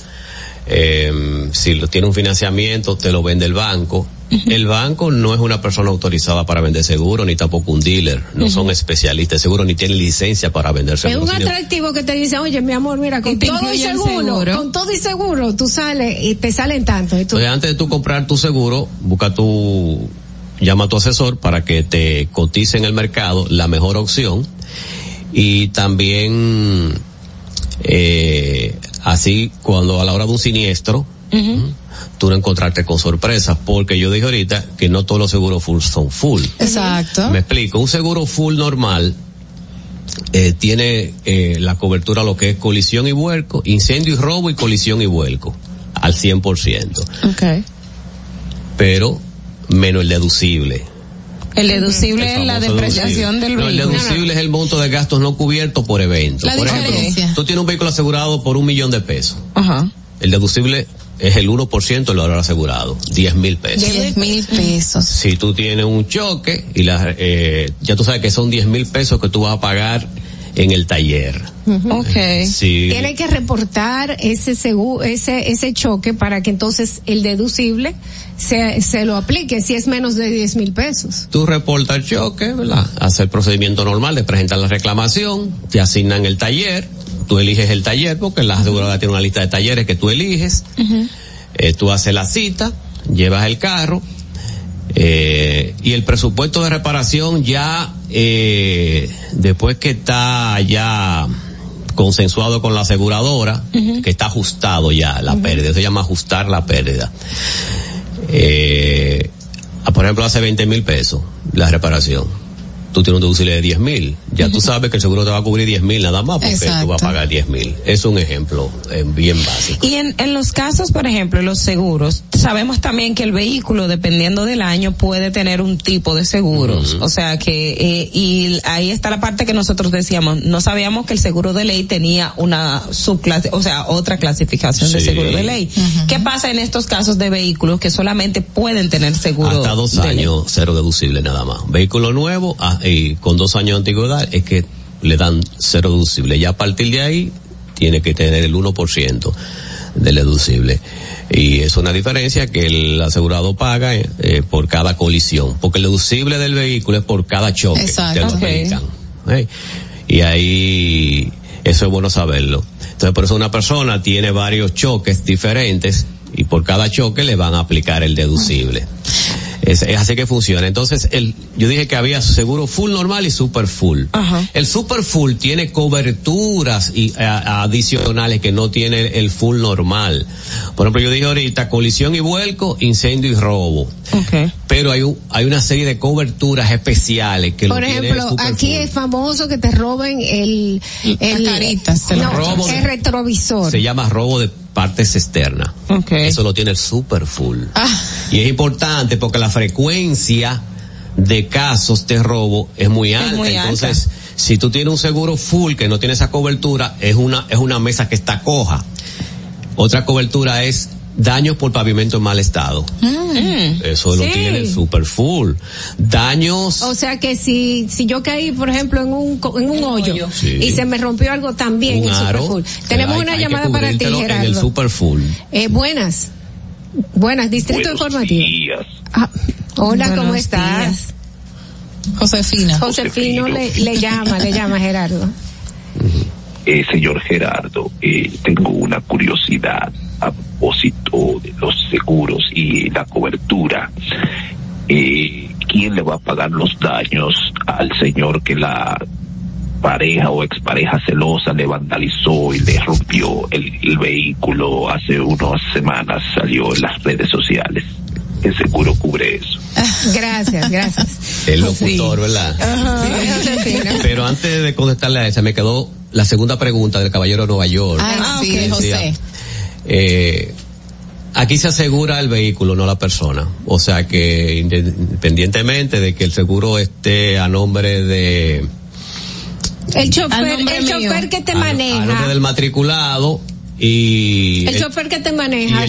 [SPEAKER 29] Eh, si lo tiene un financiamiento, te lo vende el banco. El banco no es una persona autorizada para vender seguro, ni tampoco un dealer. No son especialistas de seguro, ni tienen licencia para vender
[SPEAKER 9] Es
[SPEAKER 29] seguro.
[SPEAKER 9] un
[SPEAKER 29] Sin-
[SPEAKER 9] atractivo que te dice, oye, mi amor, mira, con todo y seguro,
[SPEAKER 13] seguro.
[SPEAKER 9] con todo y seguro, tú sales y te salen tanto. Y tú,
[SPEAKER 29] Entonces, antes de tú comprar tu seguro, busca tu, llama a tu asesor para que te cotice en el mercado la mejor opción y también, eh, así cuando a la hora de un siniestro, tú no encontrarte con sorpresas, porque yo dije ahorita que no todos los seguros full son full.
[SPEAKER 13] Exacto.
[SPEAKER 29] Me explico, un seguro full normal eh, tiene eh, la cobertura lo que es colisión y vuelco, incendio y robo y colisión y vuelco al 100%,
[SPEAKER 13] Okay.
[SPEAKER 29] pero menos el deducible.
[SPEAKER 12] El deducible es la depreciación
[SPEAKER 29] deducible.
[SPEAKER 12] del
[SPEAKER 29] No, el
[SPEAKER 12] vehículo.
[SPEAKER 29] deducible es el monto de gastos no cubiertos por evento.
[SPEAKER 13] La
[SPEAKER 29] por
[SPEAKER 13] diferencia.
[SPEAKER 29] ejemplo, tú tienes un vehículo asegurado por un millón de pesos.
[SPEAKER 12] Ajá.
[SPEAKER 29] El deducible es el 1% del valor asegurado, 10 mil pesos.
[SPEAKER 13] Diez mil pesos.
[SPEAKER 29] Si tú tienes un choque y la, eh, ya tú sabes que son 10 mil pesos que tú vas a pagar en el taller.
[SPEAKER 12] Ok.
[SPEAKER 29] Si,
[SPEAKER 9] Tiene que reportar ese seguro, ese, ese choque para que entonces el deducible se, se lo aplique si es menos de 10 mil pesos.
[SPEAKER 29] tú reportas el choque, ¿verdad? Hace el procedimiento normal de presentar la reclamación, te asignan el taller, tú eliges el taller porque la aseguradora tiene una lista de talleres que tú eliges, eh, tú haces la cita, llevas el carro, eh, y el presupuesto de reparación ya, eh, después que está ya consensuado con la aseguradora, que está ajustado ya la pérdida, se llama ajustar la pérdida. Eh, por ejemplo, hace 20 mil pesos la reparación. Tú tienes un deducible de 10 mil. Ya tú sabes que el seguro te va a cubrir 10 mil nada más porque
[SPEAKER 12] Exacto.
[SPEAKER 29] tú vas a pagar 10 mil. Es un ejemplo eh, bien básico.
[SPEAKER 12] Y en, en los casos, por ejemplo, los seguros, sabemos también que el vehículo, dependiendo del año, puede tener un tipo de seguros. O sea que, eh, y ahí está la parte que nosotros decíamos, no sabíamos que el seguro de ley tenía una subclase, o sea, otra clasificación de seguro de ley. ¿Qué pasa en estos casos de vehículos que solamente pueden tener seguro?
[SPEAKER 29] Hasta dos
[SPEAKER 12] de ley?
[SPEAKER 29] años, cero deducible nada más. Vehículo nuevo ah, y con dos años de antigüedad es que le dan cero deducible. Ya a partir de ahí tiene que tener el 1% del deducible. Y es una diferencia que el asegurado paga eh, eh, por cada colisión, porque el deducible del vehículo es por cada choque
[SPEAKER 13] Exacto.
[SPEAKER 29] que lo
[SPEAKER 13] Ok.
[SPEAKER 29] aplican. ¿eh? Y ahí, eso es bueno saberlo. Entonces, por eso una persona tiene varios choques diferentes y por cada choque le van a aplicar el deducible. Es, es así que funciona. Entonces, el, yo dije que había seguro full normal y super full. El super full tiene coberturas y, a- adicionales que no tiene el full normal. Por ejemplo, yo dije ahorita colisión y vuelco, incendio y robo. Pero hay, un- hay una serie de coberturas especiales que
[SPEAKER 9] Por
[SPEAKER 29] lo tiene
[SPEAKER 9] ejemplo,
[SPEAKER 29] el super
[SPEAKER 9] aquí
[SPEAKER 29] full.
[SPEAKER 9] es famoso que te roben el, el
[SPEAKER 29] te lo
[SPEAKER 9] no,
[SPEAKER 29] robo de-
[SPEAKER 9] el retrovisor.
[SPEAKER 29] Se llama robo de partes externas. Eso lo tiene el super full. Y es importante porque la frecuencia de casos de robo es muy alta.
[SPEAKER 13] muy alta.
[SPEAKER 29] Entonces, si tú tienes un seguro full que no tiene esa cobertura, es una, es una mesa que está coja. Otra cobertura es daños por pavimento en mal estado. Eso lo tiene el super full. Daños
[SPEAKER 9] O sea que si, si yo caí, por ejemplo, en un, co- en un hoyo
[SPEAKER 29] Sí.
[SPEAKER 9] y se me rompió algo también
[SPEAKER 29] un
[SPEAKER 9] en
[SPEAKER 29] aro.
[SPEAKER 9] Superfull. Tenemos
[SPEAKER 29] hay-
[SPEAKER 9] una
[SPEAKER 29] hay
[SPEAKER 9] llamada para ti,
[SPEAKER 29] cubrírtelo En el
[SPEAKER 9] Gerardo.
[SPEAKER 29] super full.
[SPEAKER 9] Eh, buenas. Buenas, Distrito Informativo. Ah, hola, ¿cómo
[SPEAKER 13] Buenos
[SPEAKER 9] estás?
[SPEAKER 13] días. Josefina.
[SPEAKER 9] Josefino le, le llama, le llama Gerardo.
[SPEAKER 31] Eh, señor Gerardo, eh, tengo una curiosidad a propósito de los seguros y la cobertura. Eh, ¿Quién le va a pagar los daños al señor que la pareja o expareja celosa le vandalizó y le rompió el, el vehículo hace unas semanas? Salió en las redes sociales. El seguro cubre eso.
[SPEAKER 9] Gracias, gracias.
[SPEAKER 29] El locutor, ¿verdad? Pero antes de contestarle a esa, me quedó la segunda pregunta del caballero de Nueva York.
[SPEAKER 13] Ah, sí, José.
[SPEAKER 29] Eh, aquí se asegura el vehículo, no la persona. O sea que independientemente de que el seguro esté a nombre de
[SPEAKER 9] El chofer, el chofer que te
[SPEAKER 29] a nombre
[SPEAKER 9] maneja.
[SPEAKER 29] del matriculado y
[SPEAKER 9] El chofer que te maneja,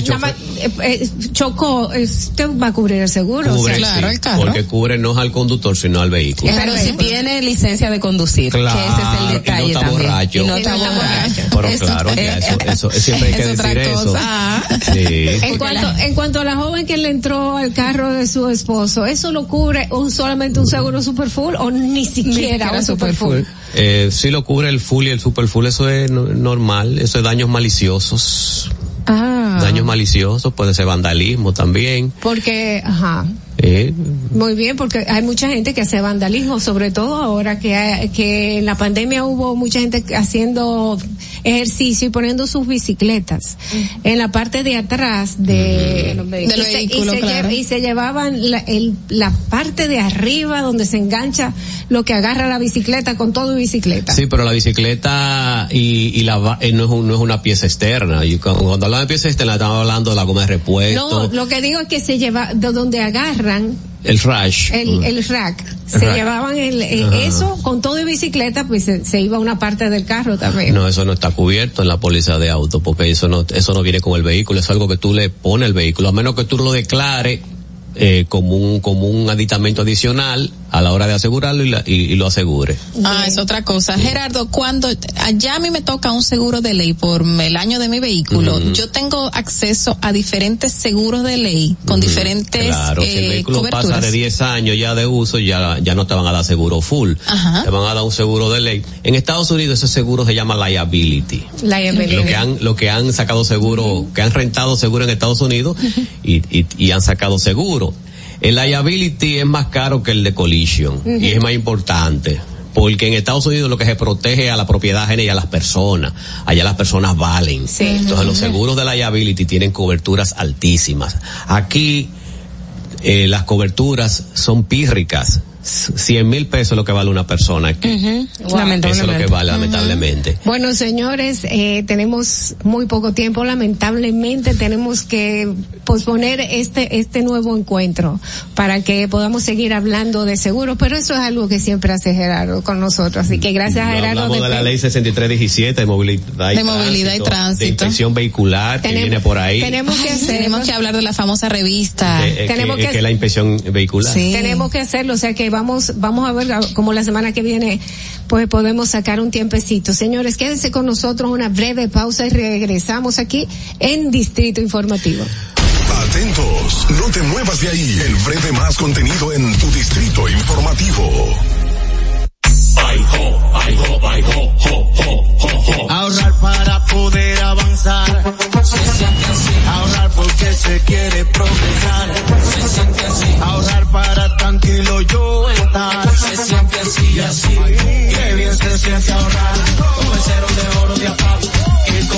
[SPEAKER 9] eh, eh, chocó, usted va a cubrir el seguro.
[SPEAKER 29] cubre,
[SPEAKER 9] o sea,
[SPEAKER 29] sí, porque cubre no al conductor sino al vehículo.
[SPEAKER 12] Pero si tiene licencia de conducir, que ese es el detalle
[SPEAKER 29] y no está
[SPEAKER 12] también.
[SPEAKER 29] borracho.
[SPEAKER 12] Y no está borracho.
[SPEAKER 29] Pero
[SPEAKER 12] Eso-
[SPEAKER 29] claro, ya eso, eso, siempre hay que
[SPEAKER 12] es otra
[SPEAKER 29] decir eso.
[SPEAKER 12] cosa.
[SPEAKER 29] Sí.
[SPEAKER 9] En cuanto, en cuanto a la joven que le entró al carro de su esposo, ¿eso lo cubre un, solamente un seguro super full o ni siquiera, un super full?
[SPEAKER 29] Eh, sí lo cubre el full y el super full, eso es no- normal, eso es daños maliciosos.
[SPEAKER 9] Ah,
[SPEAKER 29] Daños maliciosos, puede ser vandalismo también.
[SPEAKER 9] porque, ajá,
[SPEAKER 29] Eh,
[SPEAKER 9] muy bien, porque hay mucha gente que hace vandalismo, sobre todo ahora que, hay- que en la pandemia hubo mucha gente haciendo ejercicio y poniendo sus bicicletas en la parte de atrás de,
[SPEAKER 13] Del
[SPEAKER 9] y se- y
[SPEAKER 13] vehículo,
[SPEAKER 9] se,
[SPEAKER 13] claro.
[SPEAKER 9] y se llevaban la, el- la parte de arriba donde se engancha lo que agarra la bicicleta con todo y bicicleta.
[SPEAKER 29] sí, pero la bicicleta y, y la va- eh, no, es un- no es una pieza externa. Y cuando, cuando hablamos de pieza externa, estamos hablando de la goma de repuesto,
[SPEAKER 9] No, lo que digo es que se lleva, de donde
[SPEAKER 29] el rash.
[SPEAKER 9] el, el rack, se
[SPEAKER 29] Rack.
[SPEAKER 9] llevaban el, eh, eso con todo y bicicleta, pues se, se iba una parte del carro también.
[SPEAKER 29] No, eso no está cubierto en la póliza de auto, porque eso no, eso no viene con el vehículo, es algo que tú le pones al vehículo, a menos que tú lo declares eh, como un como un aditamento adicional a la hora de asegurarlo y, la- y- y lo asegure.
[SPEAKER 13] Ah, es otra cosa. Gerardo, cuando allá a mí me toca un seguro de ley por el año de mi vehículo, yo tengo acceso a diferentes seguros de ley con diferentes
[SPEAKER 29] Claro, si el
[SPEAKER 13] eh,
[SPEAKER 29] vehículo pasa
[SPEAKER 13] coberturas.
[SPEAKER 29] de 10 años ya de uso, ya, ya no te van a dar seguro full.
[SPEAKER 13] Ajá.
[SPEAKER 29] Te van a dar un seguro de ley. En Estados Unidos ese seguro se llama liability.
[SPEAKER 9] Liability.
[SPEAKER 29] Lo que han, lo que han sacado seguro, que han rentado seguro en Estados Unidos y, y, y han sacado seguro. El liability es más caro que el de collision y es más importante. Porque en Estados Unidos lo que se protege a la propiedad ajena y a las personas. Allá las personas valen. Entonces los seguros de liability tienen coberturas altísimas. Aquí eh, las coberturas son pírricas. 100 mil pesos es lo que vale una persona aquí.
[SPEAKER 9] Ujú.
[SPEAKER 29] Eso es lo que
[SPEAKER 9] Lamentablemente.
[SPEAKER 29] vale, lamentablemente.
[SPEAKER 9] Bueno, señores, eh, tenemos muy poco tiempo. Lamentablemente tenemos que posponer este este nuevo encuentro para que podamos seguir hablando de seguro. Pero eso es algo que siempre hace Gerardo con nosotros. Así que gracias a
[SPEAKER 29] No
[SPEAKER 9] Gerardo.
[SPEAKER 29] hablamos de la ley 6317 de movilidad y,
[SPEAKER 13] De movilidad y tránsito.
[SPEAKER 29] de inspección vehicular que viene por ahí.
[SPEAKER 9] Tenemos que hacer-
[SPEAKER 13] tenemos que hablar de la famosa revista.
[SPEAKER 29] Eh, eh,
[SPEAKER 9] tenemos
[SPEAKER 29] que,
[SPEAKER 9] que-
[SPEAKER 29] que la inspección vehicular.
[SPEAKER 9] Tenemos que hacerlo, o sea que vamos, vamos a ver como la semana que viene, pues podemos sacar un tiempecito. Señores, quédense con nosotros una breve pausa y regresamos aquí en Distrito Informativo.
[SPEAKER 11] Atentos, no te muevas de ahí. El breve más contenido en tu distrito informativo.
[SPEAKER 2] Ahorrar para poder avanzar. Se siente así. Ahorrar porque se quiere progresar. Se siente así. Ahorrar para tranquilo yo estar. Se siente así y así. Qué bien se siente ahorrar. Cero de oro de APAP.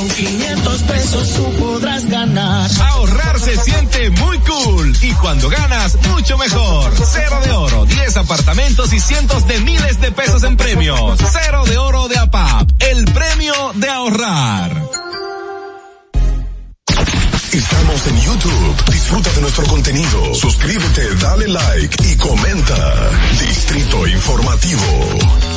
[SPEAKER 2] Con 500 pesos tú podrás ganar.
[SPEAKER 28] Ahorrar se siente muy cool y cuando ganas, mucho mejor. Cero de oro, 10 apartamentos y cientos de miles de pesos en premios. Cero de oro de APAP, el premio de ahorrar.
[SPEAKER 11] Estamos en YouTube. Disfruta de nuestro contenido. Suscríbete, dale like y comenta. Distrito Informativo.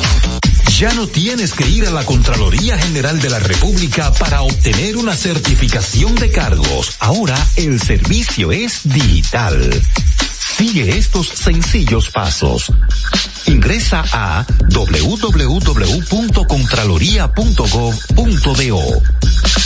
[SPEAKER 27] Ya no tienes que ir a la Contraloría General de la República para obtener una certificación de cargos. Ahora el servicio es digital. Sigue estos sencillos pasos. Ingresa a www.contraloría.gov.do.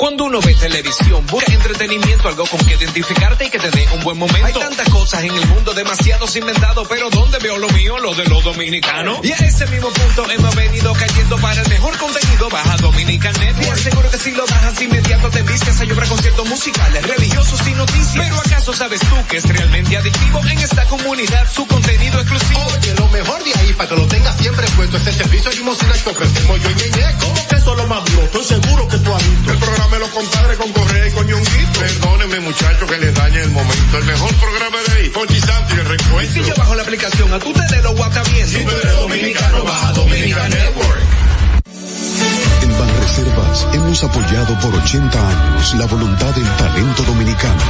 [SPEAKER 32] Cuando uno ve televisión, busca entretenimiento, algo con que identificarte y que te dé un buen momento. Hay tantas cosas en el mundo, demasiados inventados, pero ¿dónde veo lo mío? Lo de los dominicanos. Y a ese mismo punto hemos venido cayendo para el mejor contenido. Baja Dominican Network. Aseguro que si lo bajas inmediato te vistes a llorar conciertos musicales, religiosos y noticias. Pero ¿acaso sabes tú que es realmente adictivo en esta comunidad su contenido exclusivo?
[SPEAKER 33] Oye, lo mejor de ahí, para que lo tengas siempre puesto, es el servicio limosina que ofrecemos yo y Ñeñe. ¿Cómo que eso es lo más duro? Estoy seguro que tú has visto. El programa de los compadres con Correa y con Ñonguito. Perdónenme, muchachos, que les dañe el momento. El mejor programa de ahí, Ponchi Santo y el recuento.
[SPEAKER 32] Si yo bajo la aplicación, a tu tele lo guata bien. Si tú eres dominicano, baja Dominican Network.
[SPEAKER 11] En Banreservas hemos apoyado por 80 años la voluntad del talento dominicano,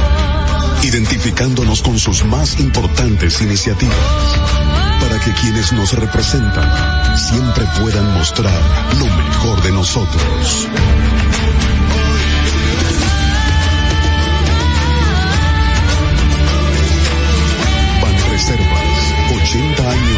[SPEAKER 11] identificándonos con sus más importantes iniciativas, para que quienes nos representan siempre puedan mostrar lo mejor de nosotros.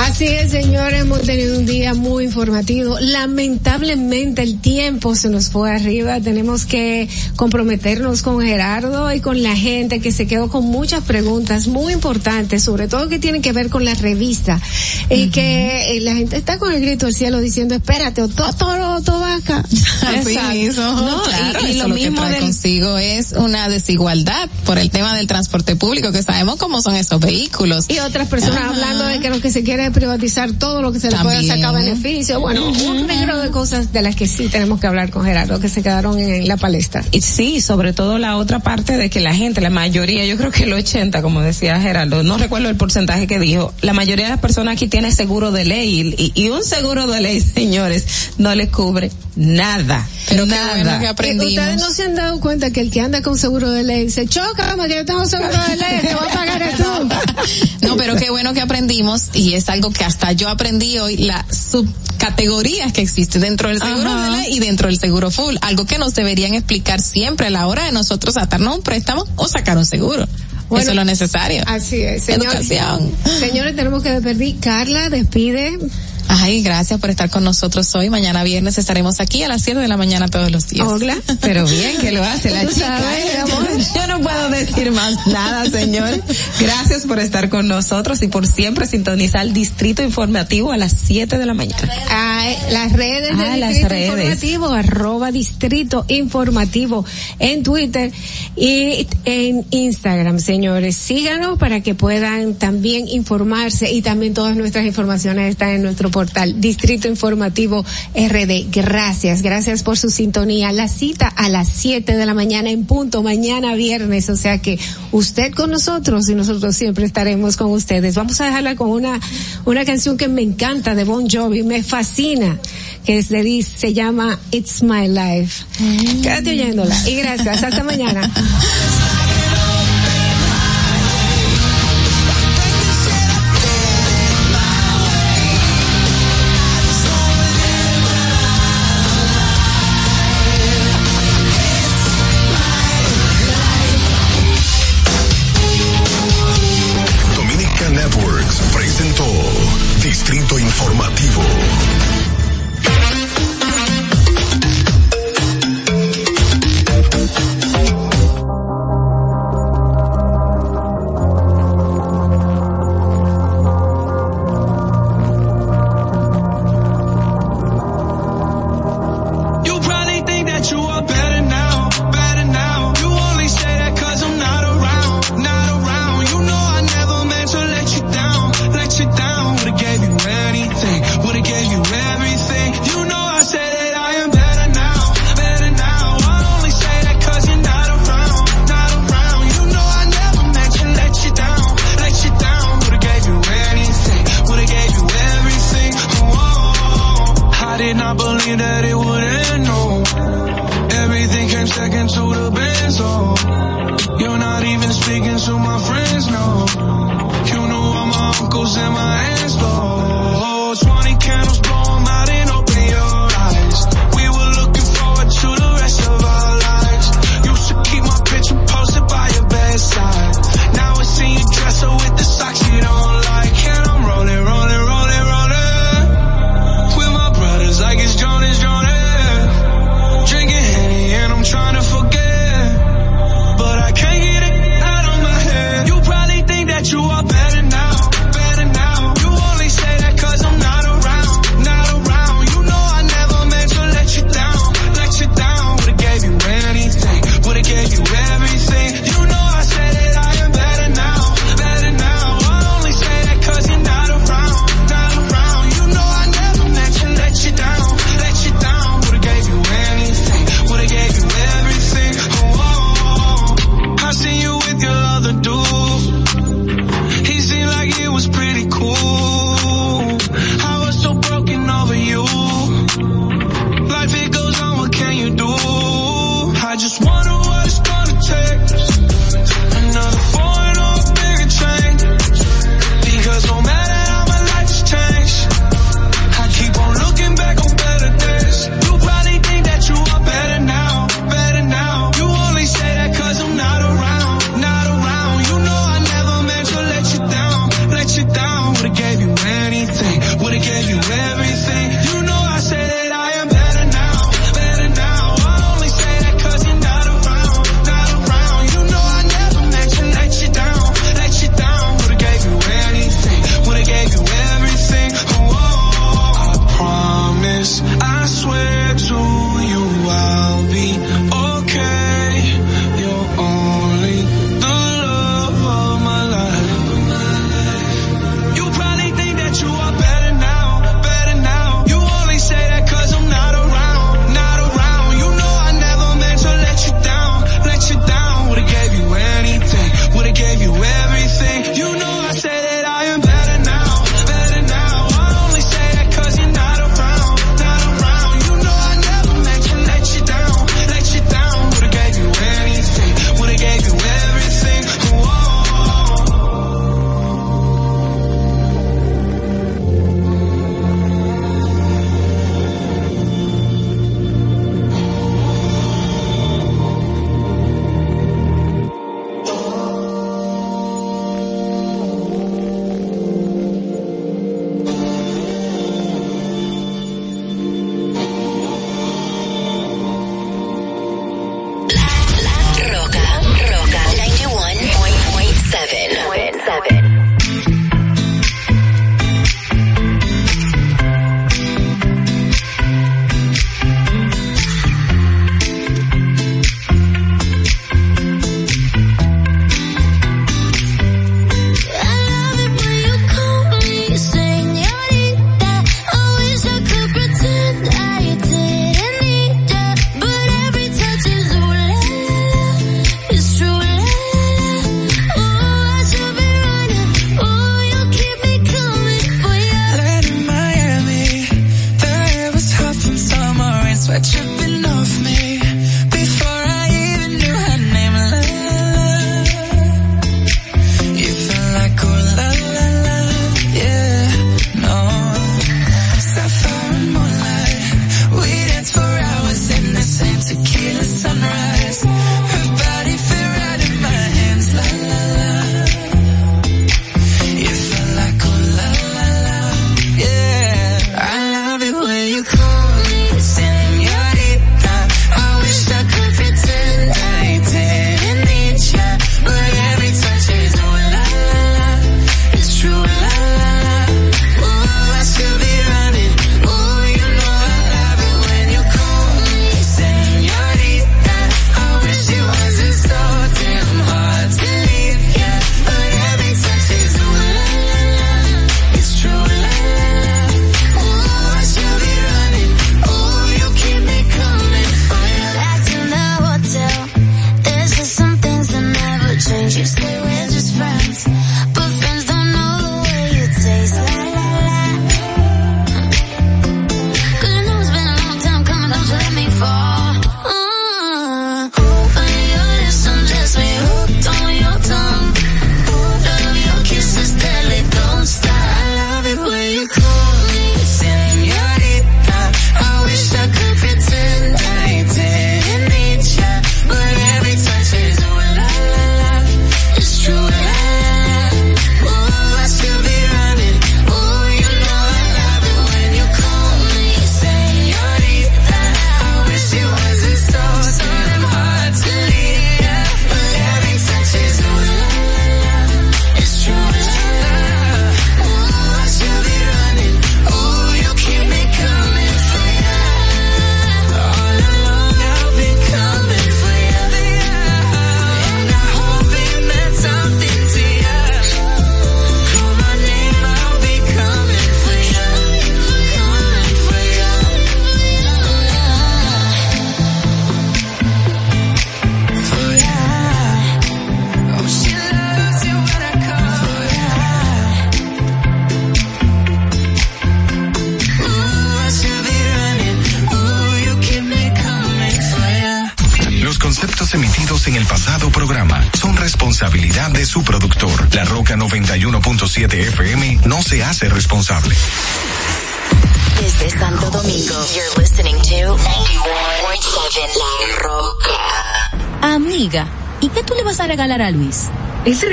[SPEAKER 9] Así es, señores, hemos tenido un día muy informativo. Lamentablemente el tiempo se nos fue arriba. Tenemos que comprometernos con Gerardo y con la gente que se quedó con muchas preguntas muy importantes, sobre todo que tienen que ver con la revista. Y que eh, la gente está con el grito al cielo diciendo, espérate, o todo toro o todo vaca.
[SPEAKER 13] Así mismo,
[SPEAKER 9] No,
[SPEAKER 13] claro,
[SPEAKER 9] y, y
[SPEAKER 13] eso
[SPEAKER 9] lo
[SPEAKER 13] que
[SPEAKER 9] mismo
[SPEAKER 13] trae
[SPEAKER 9] del,
[SPEAKER 13] consigo es una desigualdad por el tema del transporte público, que sabemos cómo son esos vehículos.
[SPEAKER 9] y otras personas hablando de que lo que se quiere privatizar todo lo que se le puede
[SPEAKER 13] También.
[SPEAKER 9] sacar beneficio. Bueno, un negro de cosas de las que sí tenemos que hablar con Gerardo, que se quedaron en la palestra.
[SPEAKER 12] Y sí, sobre todo la otra parte de que la gente, la mayoría, yo creo que el 80, como decía Gerardo, no recuerdo el porcentaje que dijo, la mayoría de las personas aquí tiene seguro de ley y, y un seguro de ley, señores, no le cubre nada.
[SPEAKER 13] Pero qué
[SPEAKER 12] nada.
[SPEAKER 13] bueno que
[SPEAKER 9] Eh,
[SPEAKER 13] aprendimos.
[SPEAKER 9] Ustedes no se han dado cuenta que el que anda con seguro de ley se choca, que yo tengo seguro de ley, te voy a pagar esto.
[SPEAKER 13] No, pero qué bueno que aprendimos y es algo que hasta yo aprendí hoy, la subcategorías que existe dentro del seguro
[SPEAKER 12] Ajá.
[SPEAKER 13] de ley y dentro del seguro full, algo que nos deberían explicar siempre a la hora de nosotros atarnos un préstamo o sacar un seguro.
[SPEAKER 9] Bueno,
[SPEAKER 13] Eso es lo necesario.
[SPEAKER 9] Así es, señor-
[SPEAKER 13] Educación.
[SPEAKER 9] Señores, tenemos que despedir. Carla, despide.
[SPEAKER 13] Ay, gracias por estar con nosotros hoy. Mañana viernes estaremos aquí a las 7 de la mañana todos los días.
[SPEAKER 12] Hola, pero bien que lo hace la chica.
[SPEAKER 13] Sabes,
[SPEAKER 12] ¿eh?
[SPEAKER 13] amor,
[SPEAKER 12] yo no puedo decir más nada, señor. Gracias por estar con nosotros y por siempre sintonizar el Distrito Informativo a las 7 de la mañana.
[SPEAKER 34] Ay, las redes de
[SPEAKER 12] ah,
[SPEAKER 34] Distrito
[SPEAKER 12] redes.
[SPEAKER 34] Informativo, arroba Distrito Informativo en Twitter y en Instagram, señores. Síganos para que puedan también informarse y también todas nuestras informaciones están en nuestro portal Distrito Informativo RD. Gracias, gracias por su sintonía. La cita a las 7 de la mañana en punto, mañana viernes, o sea que usted con nosotros y nosotros siempre estaremos con ustedes. Vamos a dejarla con una, una canción que me encanta de Bon Jovi, me fascina, que se, dice, se llama It's My Life. Mm. Quédate oyéndola y gracias, hasta mañana.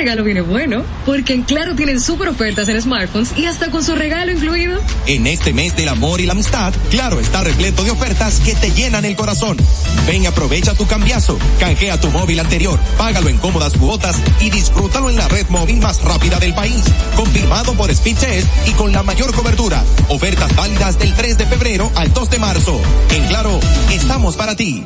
[SPEAKER 10] regalo viene bueno, porque en Claro tienen super ofertas en smartphones y hasta con su regalo incluido.
[SPEAKER 35] En este mes del amor y la amistad, Claro está repleto de ofertas que te llenan el corazón. Ven y aprovecha tu cambiazo, canjea tu móvil anterior, págalo en cómodas cuotas y disfrútalo en la red móvil más rápida del país. Confirmado por Speedtest y con la mayor cobertura. Ofertas válidas del 3 de febrero al 2 de marzo. En Claro, estamos para ti.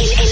[SPEAKER 6] El, el